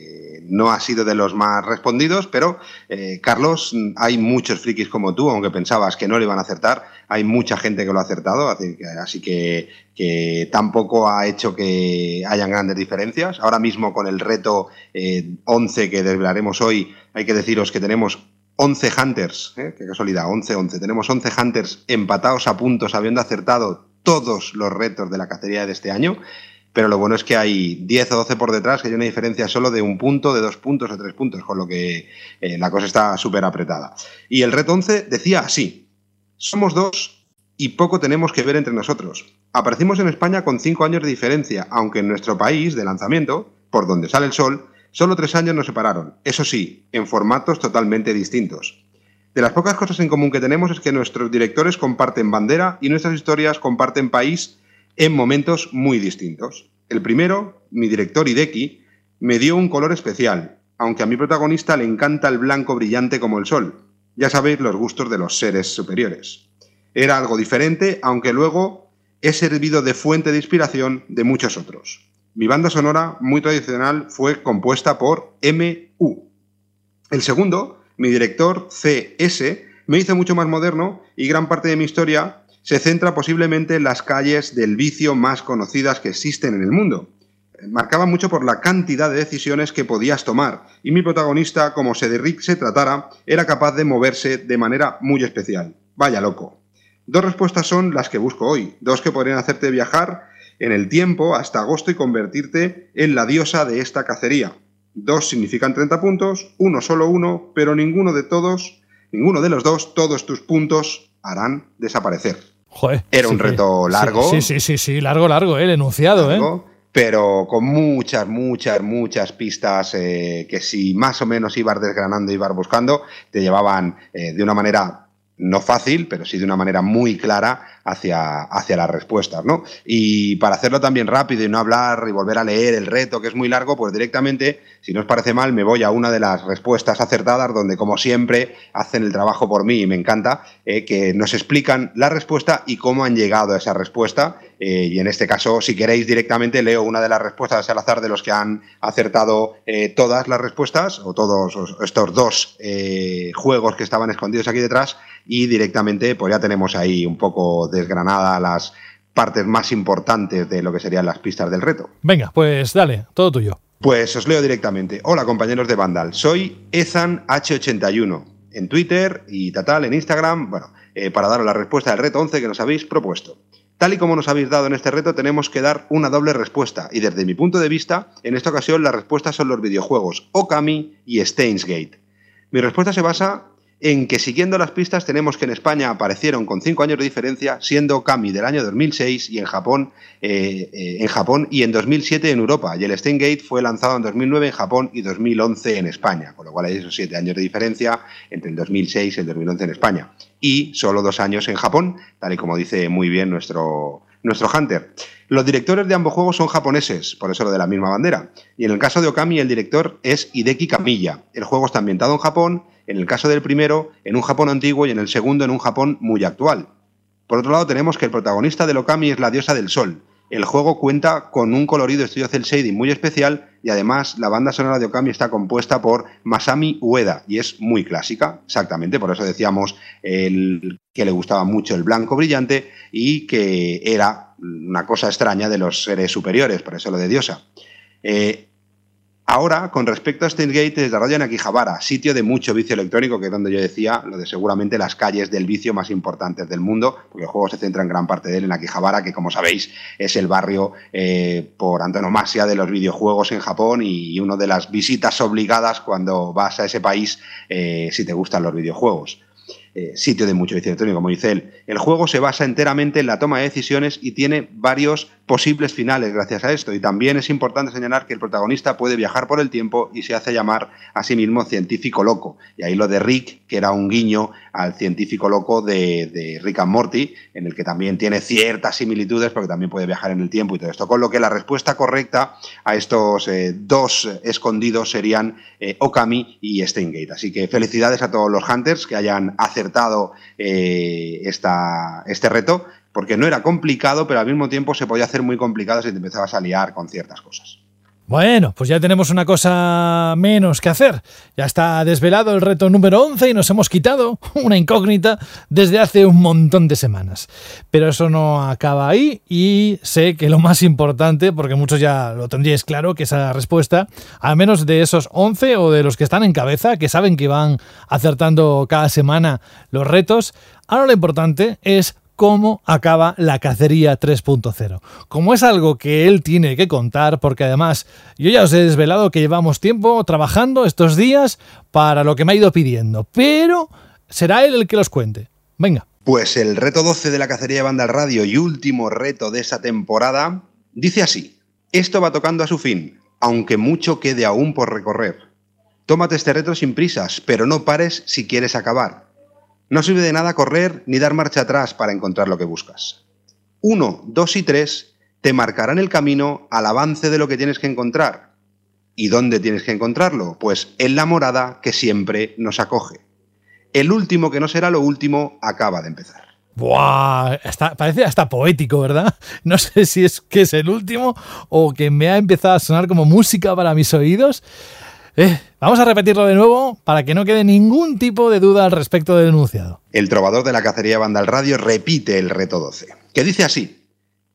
no ha sido de los más respondidos, pero eh, Carlos, hay muchos frikis como tú, aunque pensabas que no le iban a acertar, hay mucha gente que lo ha acertado, así que, que tampoco ha hecho que hayan grandes diferencias. Ahora mismo con el reto 11 eh, que desvelaremos hoy, hay que deciros que tenemos 11 Hunters, ¿eh? qué casualidad, 11-11. Tenemos 11 Hunters empatados a puntos, habiendo acertado todos los retos de la cacería de este año pero lo bueno es que hay 10 o 12 por detrás, que hay una diferencia solo de un punto, de dos puntos o tres puntos, con lo que eh, la cosa está súper apretada. Y el reto 11 decía así, somos dos y poco tenemos que ver entre nosotros. Aparecimos en España con cinco años de diferencia, aunque en nuestro país de lanzamiento, por donde sale el sol, solo tres años nos separaron, eso sí, en formatos totalmente distintos. De las pocas cosas en común que tenemos es que nuestros directores comparten bandera y nuestras historias comparten país en momentos muy distintos. El primero, mi director Hideki, me dio un color especial, aunque a mi protagonista le encanta el blanco brillante como el sol. Ya sabéis los gustos de los seres superiores. Era algo diferente, aunque luego he servido de fuente de inspiración de muchos otros. Mi banda sonora, muy tradicional, fue compuesta por MU. El segundo, mi director CS, me hizo mucho más moderno y gran parte de mi historia se centra posiblemente en las calles del vicio más conocidas que existen en el mundo. Marcaba mucho por la cantidad de decisiones que podías tomar, y mi protagonista, como se se tratara, era capaz de moverse de manera muy especial. Vaya loco. Dos respuestas son las que busco hoy, dos que podrían hacerte viajar en el tiempo hasta agosto y convertirte en la diosa de esta cacería. Dos significan 30 puntos, uno solo uno, pero ninguno de todos, ninguno de los dos, todos tus puntos harán desaparecer. Era un reto largo. Sí, sí, sí, sí, largo, largo, ¿eh? el enunciado, ¿eh? Pero con muchas, muchas, muchas pistas eh, que si más o menos ibas desgranando, ibas buscando, te llevaban eh, de una manera no fácil, pero sí de una manera muy clara hacia, hacia las respuestas, ¿no? Y para hacerlo también rápido y no hablar y volver a leer el reto, que es muy largo, pues directamente, si no os parece mal, me voy a una de las respuestas acertadas, donde como siempre hacen el trabajo por mí y me encanta, eh, que nos explican la respuesta y cómo han llegado a esa respuesta. Eh, y en este caso, si queréis directamente, leo una de las respuestas al azar de los que han acertado eh, todas las respuestas, o todos estos dos juegos que estaban escondidos aquí detrás, y directamente, pues ya tenemos ahí un poco desgranada las partes más importantes de lo que serían las pistas del reto. Venga, pues dale, todo tuyo. Pues os leo directamente. Hola compañeros de Vandal, soy Ethan H81 en Twitter y Tatal en Instagram, bueno, eh, para daros la respuesta del reto 11 que nos habéis propuesto. Tal y como nos habéis dado en este reto, tenemos que dar una doble respuesta, y desde mi punto de vista, en esta ocasión las respuestas son los videojuegos Okami y Stainsgate. Mi respuesta se basa en que siguiendo las pistas tenemos que en España aparecieron con cinco años de diferencia, siendo Kami del año 2006 y en Japón, eh, eh, en Japón y en 2007 en Europa. Y el Steingate fue lanzado en 2009 en Japón y 2011 en España, con lo cual hay esos siete años de diferencia entre el 2006 y el 2011 en España. Y solo dos años en Japón, tal y como dice muy bien nuestro, nuestro Hunter. Los directores de ambos juegos son japoneses, por eso lo de la misma bandera. Y en el caso de Okami, el director es Hideki Kamiya. El juego está ambientado en Japón en el caso del primero en un Japón antiguo y en el segundo en un Japón muy actual. Por otro lado tenemos que el protagonista de Okami es la diosa del sol, el juego cuenta con un colorido estudio cel shading muy especial y además la banda sonora de Okami está compuesta por Masami Ueda y es muy clásica, exactamente, por eso decíamos el, que le gustaba mucho el blanco brillante y que era una cosa extraña de los seres superiores, por eso lo de diosa. Eh, Ahora, con respecto a Gate, desarrolla en Akihabara, sitio de mucho vicio electrónico, que es donde yo decía lo de seguramente las calles del vicio más importantes del mundo, porque el juego se centra en gran parte de él en Akihabara, que como sabéis es el barrio eh, por antonomasia de los videojuegos en Japón y una de las visitas obligadas cuando vas a ese país eh, si te gustan los videojuegos. Eh, sitio de mucho vicio electrónico, como dice él. El juego se basa enteramente en la toma de decisiones y tiene varios posibles finales gracias a esto. Y también es importante señalar que el protagonista puede viajar por el tiempo y se hace llamar a sí mismo científico loco. Y ahí lo de Rick, que era un guiño al científico loco de, Rick and Morty, en el que también tiene ciertas similitudes porque también puede viajar en el tiempo y todo esto. Con lo que la respuesta correcta a estos eh, dos escondidos serían eh, Okami y Steingate. Así que felicidades a todos los hunters que hayan acertado eh, este reto, porque no era complicado, pero al mismo tiempo se podía hacer muy complicado si te empezabas a liar con ciertas cosas. Bueno, pues ya tenemos una cosa menos que hacer. Ya está desvelado el reto número 11 y nos hemos quitado una incógnita desde hace un montón de semanas. Pero eso no acaba ahí y sé que lo más importante, porque muchos ya lo tendríais claro, que esa respuesta, al menos de esos 11 o de los que están en cabeza, que saben que van acertando cada semana los retos, ahora lo importante es cómo acaba la cacería 3.0. Como es algo que él tiene que contar, porque además yo ya os he desvelado que llevamos tiempo trabajando estos días para lo que me ha ido pidiendo, pero será él el que los cuente. Venga. Pues el reto 12 de la cacería de banda radio y último reto de esa temporada dice así: Esto va tocando a su fin, aunque mucho quede aún por recorrer. Tómate este reto sin prisas, pero no pares si quieres acabar. No sirve de nada correr ni dar marcha atrás para encontrar lo que buscas. Uno, dos y tres te marcarán el camino al avance de lo que tienes que encontrar. ¿Y dónde tienes que encontrarlo? Pues en la morada que siempre nos acoge. El último que no será lo último acaba de empezar. Buah, parece hasta poético, ¿verdad? No sé si es que es el último o que me ha empezado a sonar como música para mis oídos. Eh, vamos a repetirlo de nuevo para que no quede ningún tipo de duda al respecto del enunciado. El trovador de la cacería Vandal Radio repite el reto 12, que dice así: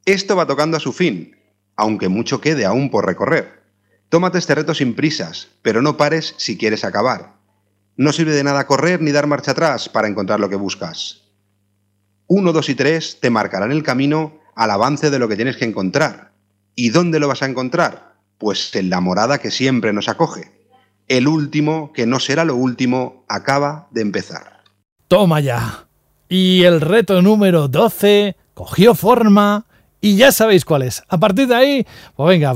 Esto va tocando a su fin, aunque mucho quede aún por recorrer. Tómate este reto sin prisas, pero no pares si quieres acabar. No sirve de nada correr ni dar marcha atrás para encontrar lo que buscas. Uno, dos y tres te marcarán el camino al avance de lo que tienes que encontrar. ¿Y dónde lo vas a encontrar? Pues en la morada que siempre nos acoge el último, que no será lo último, acaba de empezar. Toma ya. Y el reto número 12 cogió forma y ya sabéis cuál es. A partir de ahí, pues venga,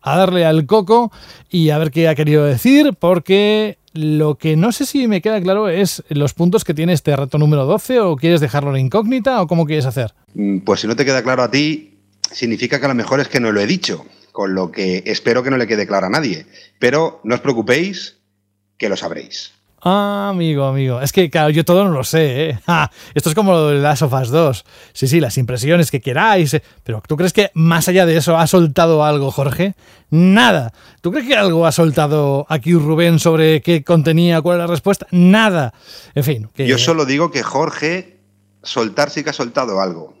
a darle al coco y a ver qué ha querido decir, porque lo que no sé si me queda claro es los puntos que tiene este reto número 12 o quieres dejarlo en incógnita o cómo quieres hacer. Mm, pues si no te queda claro a ti, significa que a lo mejor es que no lo he dicho con lo que espero que no le quede claro a nadie. Pero no os preocupéis, que lo sabréis. Ah, amigo, amigo. Es que, claro, yo todo no lo sé, ¿eh? esto es como lo de Last of Us 2. Sí, sí, las impresiones que queráis. Eh. Pero ¿tú crees que más allá de eso ha soltado algo, Jorge? Nada. ¿Tú crees que algo ha soltado aquí Rubén sobre qué contenía, cuál era la respuesta? Nada. En fin. Yo solo digo que Jorge, soltar sí que ha soltado algo.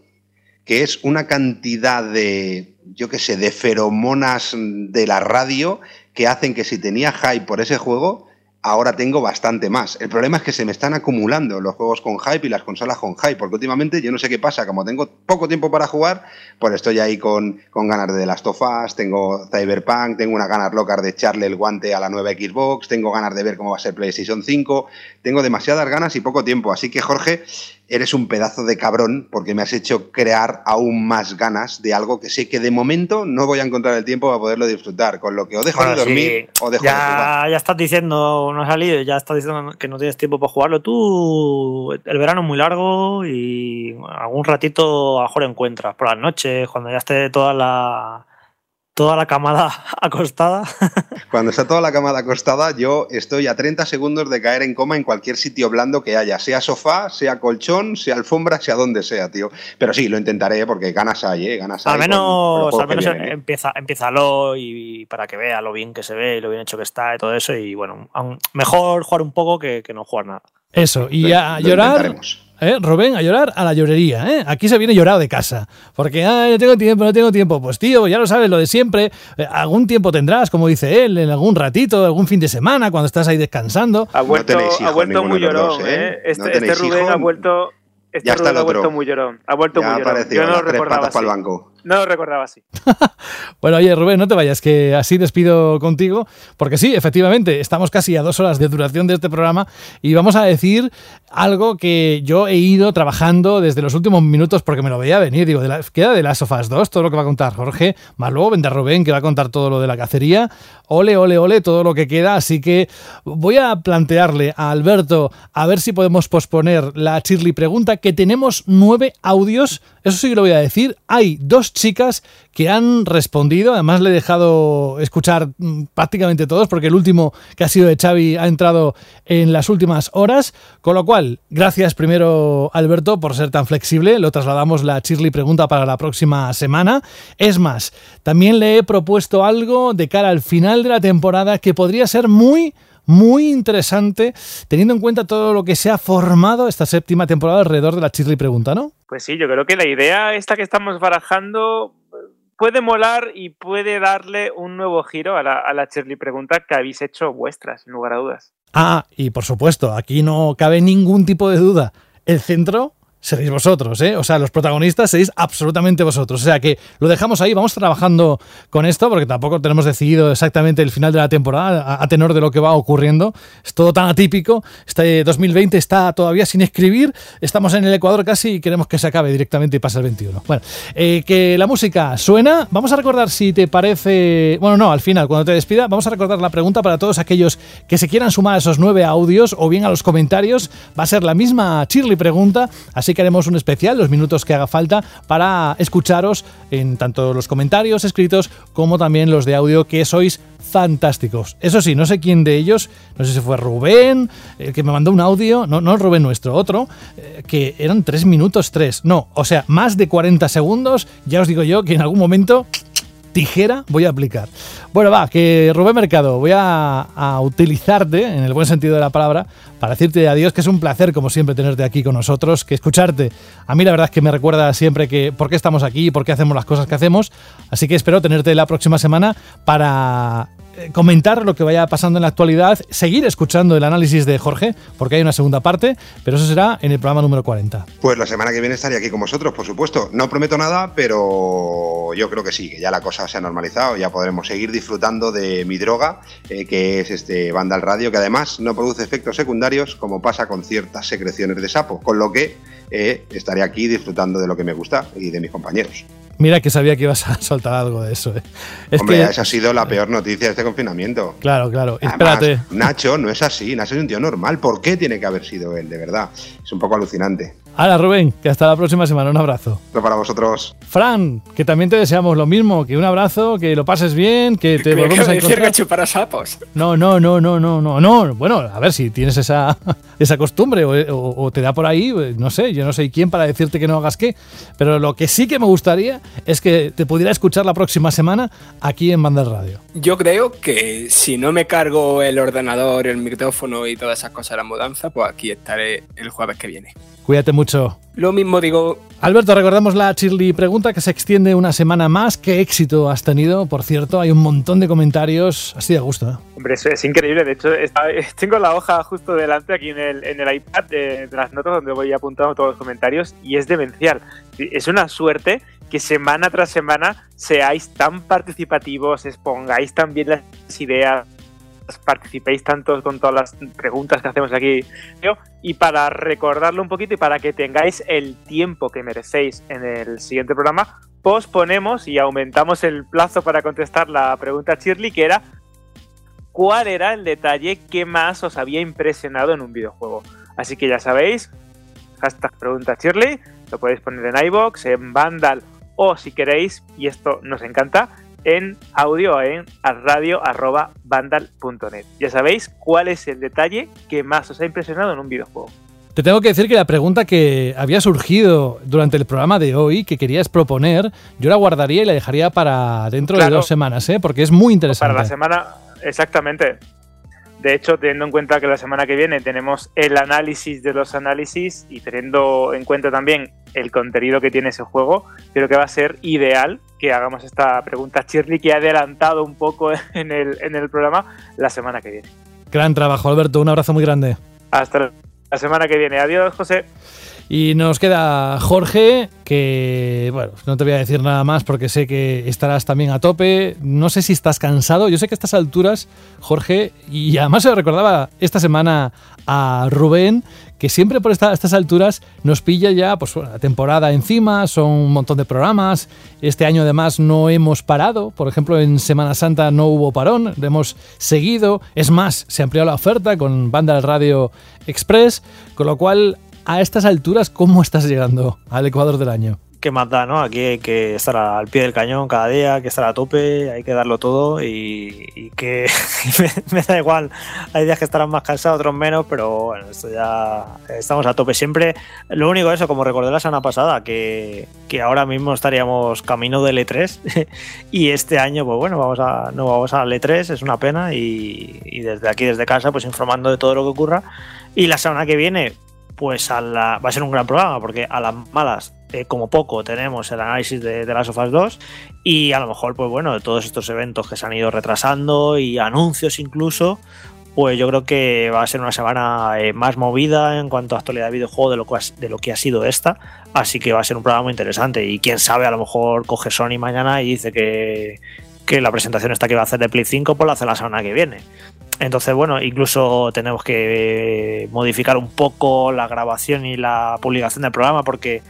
Que es una cantidad de yo qué sé, de feromonas de la radio que hacen que si tenía hype por ese juego, ahora tengo bastante más. El problema es que se me están acumulando los juegos con hype y las consolas con hype, porque últimamente yo no sé qué pasa, como tengo poco tiempo para jugar, pues estoy ahí con, con ganas de The Last of Us, tengo Cyberpunk, tengo una ganas locas de echarle el guante a la nueva Xbox, tengo ganas de ver cómo va a ser PlayStation 5, tengo demasiadas ganas y poco tiempo, así que Jorge, eres un pedazo de cabrón porque me has hecho crear aún más ganas de algo que sé que de momento no voy a encontrar el tiempo para poderlo disfrutar, con lo que o dejo de dormir o dejo ya, de jugar. Ya estás diciendo, no ha salido, ya estás diciendo que no tienes tiempo para jugarlo. Tú, el verano es muy largo y algún ratito a lo mejor encuentras, por las noches, cuando ya esté toda la toda la camada acostada. Cuando está toda la camada acostada, yo estoy a 30 segundos de caer en coma en cualquier sitio blando que haya, sea sofá, sea colchón, sea alfombra, sea donde sea, tío. Pero sí, lo intentaré porque ganas hay, ¿eh? Ganas al hay menos, con- con al menos vienen, ¿eh? empieza, empiézalo y para que vea lo bien que se ve y lo bien hecho que está y todo eso. Y bueno, aún- mejor jugar un poco que, que no jugar nada. Eso, y Lo- a lo llorar. intentaremos. ¿Eh? Rubén, a llorar a la llorería. ¿eh? Aquí se viene llorado de casa. Porque, ah, no tengo tiempo, no tengo tiempo. Pues tío, ya lo sabes, lo de siempre. Eh, algún tiempo tendrás, como dice él, en algún ratito, algún fin de semana, cuando estás ahí descansando. Ha vuelto, ha vuelto muy llorón, dos, ¿eh? ¿eh? Este, No este Rubén hijo. ha vuelto. Este Ya está ha vuelto muy llorón. Ha vuelto Ya muy llorón. Yo no lo recordaba así. para el banco. No lo recordaba así. Bueno, oye, Rubén, no te vayas, que así despido contigo, porque sí, efectivamente, estamos casi a dos horas de duración de este programa y vamos a decir algo que yo he ido trabajando desde los últimos minutos porque me lo veía venir. Digo, de la- queda de las sofás 2, todo lo que va a contar Jorge, más luego vendrá Rubén, que va a contar todo lo de la cacería. Ole, ole, ole, todo lo que queda. Así que voy a plantearle a Alberto a ver si podemos posponer la Shirley pregunta, que tenemos nueve audios. Eso sí que lo voy a decir. Hay dos chicas que han respondido. Además, le he dejado escuchar mm, prácticamente todos, porque el último que ha sido de Xavi ha entrado en las últimas horas. Con lo cual, gracias primero, Alberto, por ser tan flexible. Lo trasladamos la Shirley pregunta para la próxima semana. Es más, también le he propuesto algo de cara al final de la temporada que podría ser muy muy interesante, teniendo en cuenta todo lo que se ha formado esta séptima temporada alrededor de la Shirley Pregunta, ¿no? Pues sí, yo creo que la idea esta que estamos barajando eh, puede molar y puede darle un nuevo giro a la, a la Shirley pregunta que habéis hecho vuestras, sin lugar a dudas. Ah, y por supuesto, aquí no cabe ningún tipo de duda. El centro seréis vosotros, ¿eh? O sea, los protagonistas seréis absolutamente vosotros. O sea que lo dejamos ahí, vamos trabajando con esto, porque tampoco tenemos decidido exactamente el final de la temporada a, tenor de lo que va ocurriendo. Es todo tan atípico. Este 2020 está todavía sin escribir. Estamos en el Ecuador casi y queremos que se acabe directamente y pase el 21. Bueno, eh, que la música suena. Vamos a recordar si te parece. Bueno, no, al final, cuando te despida, vamos a recordar la pregunta para todos aquellos que se quieran sumar a esos nueve audios o bien a los comentarios. Va a ser la misma Shirley pregunta, así que haremos un especial, los minutos que haga falta, para escucharos en tanto los comentarios escritos como también los de audio, que sois fantásticos. Eso sí, no sé quién de ellos, no sé si fue Rubén, el que me mandó un audio, no, no Rubén nuestro, otro, eh, que eran tres minutos tres. No, o sea, más de 40 segundos, ya os digo yo que en algún momento tijera voy a aplicar. Bueno, va, que Rubén Mercado, voy a, a, utilizarte, en el buen sentido de la palabra, para decirte adiós, que es un placer, como siempre, tenerte aquí con nosotros, que escucharte. A mí la verdad es que me recuerda siempre que por qué estamos aquí y por qué hacemos las cosas que hacemos. Así que espero tenerte la próxima semana para comentar lo que vaya pasando en la actualidad, seguir escuchando el análisis de Jorge, porque hay una segunda parte, pero eso será en el programa número 40. Pues la semana que viene estaré aquí con vosotros, por supuesto. No prometo nada, pero yo creo que sí, que ya la cosa se ha normalizado, ya podremos seguir disfrutando de mi droga, eh, que es este Vandal Radio, que además no produce efectos secundarios como pasa con ciertas secreciones de sapo, con lo que eh, estaré aquí disfrutando de lo que me gusta y de mis compañeros. Mira que sabía que ibas a soltar algo de eso. ¿eh? Es Hombre, que... esa ha sido la peor noticia de este confinamiento. Claro, claro. Además, Espérate. Nacho no es así. Nacho es un tío normal. ¿Por qué tiene que haber sido él? De verdad. Es un poco alucinante. Ahora, Rubén, que hasta la próxima semana. Un abrazo. Esto para vosotros. Fran, que también te deseamos lo mismo. Que un abrazo, que lo pases bien, que te volvemos a encontrar. Decir para sapos. No, no, no, no, no, no, no. Bueno, a ver si tienes esa, esa costumbre o, o, o te da por ahí, no sé, yo no sé quién para decirte que no hagas qué. Pero lo que sí que me gustaría es que te pudiera escuchar la próxima semana aquí en Banda Radio. Yo creo que si no me cargo el ordenador, el micrófono y todas esas cosas de la mudanza, pues aquí estaré el jueves que viene. Cuídate mucho. Lo mismo digo. Alberto, recordamos la Shirley pregunta que se extiende una semana más. ¿Qué éxito has tenido? Por cierto, hay un montón de comentarios. Así de gusto. ¿eh? Hombre, eso es increíble. De hecho, está, tengo la hoja justo delante aquí en el, en el iPad de, de, las notas donde voy apuntando todos los comentarios y es demencial. Es una suerte que semana tras semana seáis tan participativos, expongáis tan bien las ideas, participéis tanto con todas las preguntas que hacemos aquí. Y para recordarlo un poquito y para que tengáis el tiempo que merecéis en el siguiente programa, posponemos y aumentamos el plazo para contestar la pregunta Shirley, que era ¿cuál era el detalle que más os había impresionado en un videojuego? Así que ya sabéis, hashtag pregunta Shirley, lo podéis poner en iBox, en Vandal o si queréis, y esto nos encanta, en audio en radio.vandal.net. Ya sabéis cuál es el detalle que más os ha impresionado en un videojuego. Te tengo que decir que la pregunta que había surgido durante el programa de hoy, que querías proponer, yo la guardaría y la dejaría para dentro de dos semanas, ¿eh? porque es muy interesante. Para la semana, exactamente. De hecho, teniendo en cuenta que la semana que viene tenemos el análisis de los análisis y teniendo en cuenta también el contenido que tiene ese juego, creo que va a ser ideal que hagamos esta pregunta Shirley que ha adelantado un poco en el, en el programa la semana que viene. Gran trabajo, Alberto. Un abrazo muy grande. Hasta la semana que viene. Adiós, José. Y nos queda Jorge, que bueno, no te voy a decir nada más porque sé que estarás también a tope. No sé si estás cansado. Yo sé que a estas alturas, Jorge, y además se lo recordaba esta semana a Rubén, que siempre por estas alturas nos pilla ya pues, la temporada encima, son un montón de programas. Este año además no hemos parado, por ejemplo en Semana Santa no hubo parón, hemos seguido. Es más, se amplió la oferta con Banda del Radio Express, con lo cual a estas alturas, ¿cómo estás llegando al Ecuador del año? ¿qué más da, no? Aquí hay que estar al pie del cañón cada día, hay que estar a tope, hay que darlo todo y, que me, da igual. Hay días que estarán más cansados, otros menos, pero bueno, esto ya estamos a tope siempre. Lo único eso, como recordé la semana pasada, que, ahora mismo estaríamos camino del E3 y este año, pues bueno, vamos a, no vamos al E3, es una pena y, y desde aquí, desde casa, pues informando de todo lo que ocurra. Y la semana que viene, pues a la, va a ser un gran programa porque a las malas eh, como poco tenemos el análisis de, las sofás 2 y a lo mejor pues bueno de todos estos eventos que se han ido retrasando y anuncios incluso pues yo creo que va a ser una semana eh, más movida en cuanto a actualidad de videojuego de lo, que ha, de lo que ha sido esta así que va a ser un programa muy interesante y quién sabe a lo mejor coge Sony mañana y dice que, que la presentación esta que va a hacer de Play 5 pues la hace la semana que viene entonces, bueno, incluso tenemos que modificar un poco la grabación y la publicación del programa porque,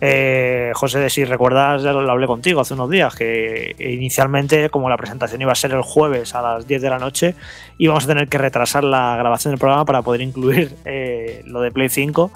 eh, José, si recuerdas, ya lo hablé contigo hace unos días, que inicialmente, como la presentación iba a ser el jueves a las 10 de la noche, íbamos a tener que retrasar la grabación del programa para poder incluir eh, lo de Play 5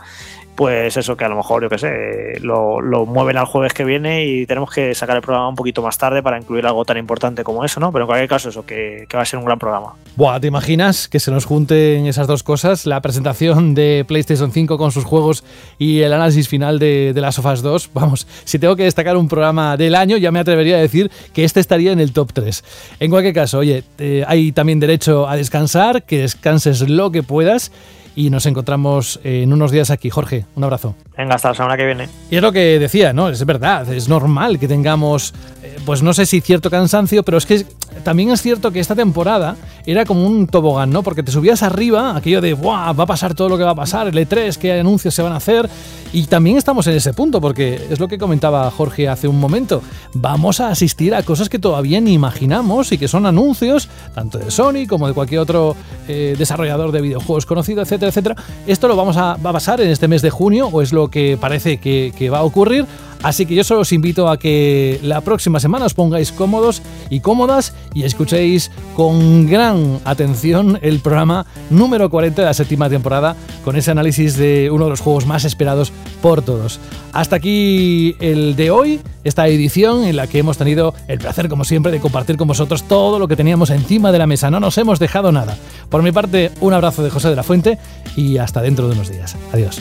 pues eso que a lo mejor, yo qué sé, lo, mueven al jueves que viene y tenemos que sacar el programa un poquito más tarde para incluir algo tan importante como eso, ¿no? Pero en cualquier caso, eso, que, va a ser un gran programa. Buah, ¿te imaginas que se nos junten esas dos cosas? La presentación de PlayStation 5 con sus juegos y el análisis final de, las Sofas 2. Vamos, si tengo que destacar un programa del año, ya me atrevería a decir que este estaría en el top 3. En cualquier caso, oye, eh, hay también derecho a descansar, que descanses lo que puedas y nos encontramos en unos días aquí. Jorge, un abrazo. Venga, hasta la semana que viene. Y es lo que decía, ¿no? Es verdad, es normal que tengamos, eh, pues no sé si cierto cansancio, pero es que también es cierto que esta temporada era como un tobogán, ¿no? Porque te subías arriba, aquello de, ¡buah! Va a pasar todo lo que va a pasar, el E3, qué anuncios se van a hacer. Y también estamos en ese punto, porque es lo que comentaba Jorge hace un momento. Vamos a asistir a cosas que todavía ni imaginamos y que son anuncios, tanto de Sony como de cualquier otro eh, desarrollador de videojuegos conocido, etcétera, etcétera. Esto lo vamos a, pasar en este mes de junio, o es lo que parece que va a ocurrir. Así que yo solo os invito a que la próxima semana os pongáis cómodos y cómodas y escuchéis con gran atención el programa número 40 de la séptima temporada con ese análisis de uno de los juegos más esperados por todos. Hasta aquí el de hoy, esta edición en la que hemos tenido el placer, como siempre, de compartir con vosotros todo lo que teníamos encima de la mesa. No nos hemos dejado nada. Por mi parte, un abrazo de José de la Fuente y hasta dentro de unos días. Adiós.